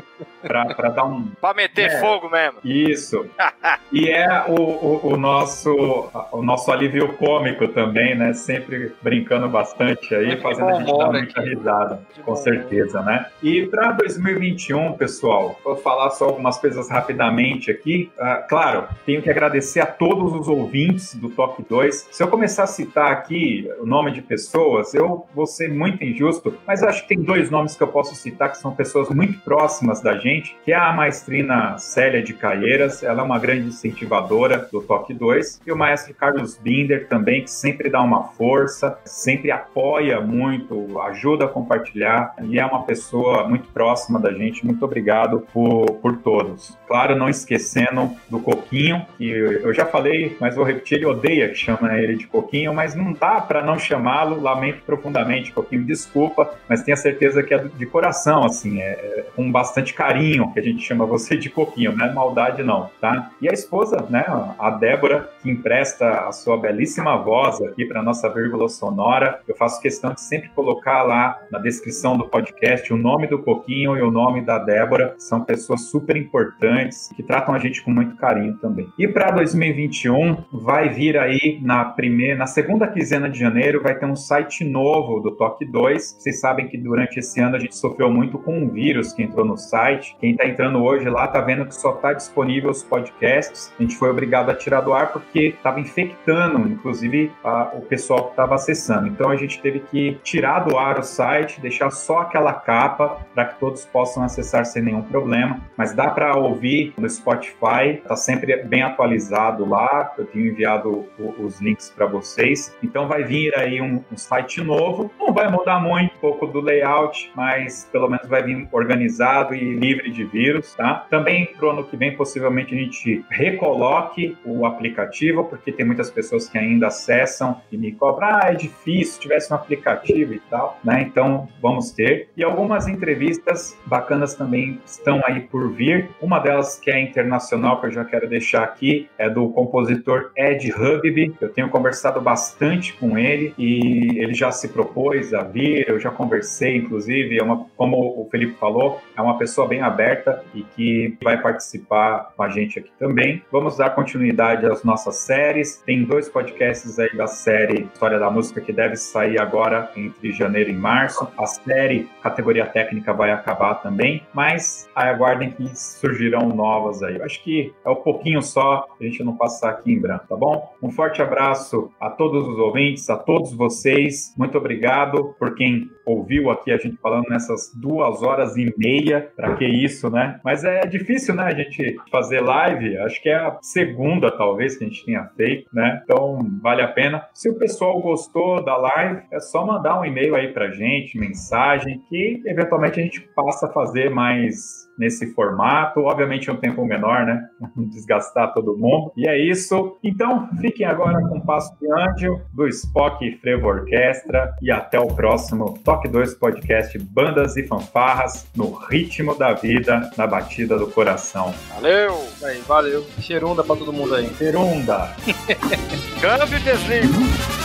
para dar um para meter é, fogo mesmo. Isso. e é o, o, o, nosso o nosso alívio cômico também, né? Sempre brincando bastante aí, fazendo a gente dar muita risada, com certeza, né? E para 2021, pessoal, vou falar só algumas coisas rapidamente aqui. Uh, claro, tenho que agradecer a todos os ouvintes do Top 2. Se eu começar a citar aqui o nome de pessoas, eu vou ser muito injusto, mas acho que tem dois nomes que eu posso citar que são pessoas muito próximas da gente, que é a maestrina Célia de Caieiras, ela é uma grande incentivadora do Toque 2, e o maestro Carlos Binder também, que sempre dá uma força, sempre apoia muito, ajuda a compartilhar, e é uma pessoa muito próxima da gente. Muito obrigado por, por todos. Claro, não esquecendo do Coquinho, que eu já falei, mas vou repetir, ele odeia que chama ele de Coquinho, mas não dá para não chamá-lo, lamento profundamente, Coquinho, desculpa, mas tenha certeza que é de coração, assim, é, é com bastante carinho que a gente chama você de Coquinho, não é maldade não, tá? E a esposa, né, a Débora, que empresta a sua belíssima voz aqui para nossa vírgula sonora, eu faço questão de sempre colocar lá na descrição do podcast o nome do Coquinho e o nome da Débora, são pessoas super importantes que tratam a gente com muito carinho também. E para 2021 vai vir aí na primeira, na segunda quinzena de janeiro vai ter um site novo do Toque 2. Vocês sabem que durante esse ano a gente sofreu muito com um vírus que entrou no site. Quem está entrando hoje lá está vendo que só está disponível os podcasts. A gente foi obrigado a tirar do ar porque estava infectando, inclusive, a, o pessoal que estava acessando. Então a gente teve que tirar do ar o site, deixar só aquela capa para que todos possam acessar sem nenhum problema. Mas dá para ouvir no Spotify, está sempre bem atualizado lá. Eu tenho enviado o, os links para vocês. Então vai vir aí um, um site novo. Não vai mudar muito um pouco do layout, mas pelo menos vai vir organizado e livre de vírus, tá? Também pro ano que vem, possivelmente a gente recoloque o aplicativo, porque tem muitas pessoas que ainda acessam e me cobram, ah, é difícil, se tivesse um aplicativo e tal, né? Então vamos ter. E algumas entrevistas bacanas também estão aí por vir. Uma delas que é internacional, que eu já quero deixar aqui, é do compositor Ed Hugby. Eu tenho conversado bastante com ele e ele já se propôs a vir, eu já conversei, inclusive, é uma, como o Felipe falou, é uma pessoa bem aberta e que vai participar com a gente aqui também. Vamos dar continuidade às nossas séries. Tem dois podcasts aí da série História da Música que deve sair agora entre janeiro e março. A série categoria técnica vai acabar também, mas aguardem que surgirão novas aí. Eu acho que é um pouquinho só, a gente não passar aqui em branco, tá bom? Um forte abraço a todos os ouvintes, a todos vocês. Muito obrigado por quem ouviu aqui a gente falando nessas duas horas e meia. Para que isso, né? Mas é difícil, né, a gente fazer live. Acho que é a segunda, talvez, que a gente tenha feito, né? Então, vale a pena. Se o pessoal gostou da live, é só mandar um e-mail aí pra gente, mensagem, que eventualmente a gente passa a fazer mais nesse formato. Obviamente, um tempo menor, né? Desgastar todo mundo. E é isso. Então, fiquem agora com o Passo de Anjo, do Spock e Frevo Orquestra. E até o próximo Toque 2 Podcast Bandas e Fanfarras no ritmo da vida, na batida do coração. Valeu! Aí, valeu. Cheirunda pra todo mundo aí. Cheirunda! Câmbio e desligo.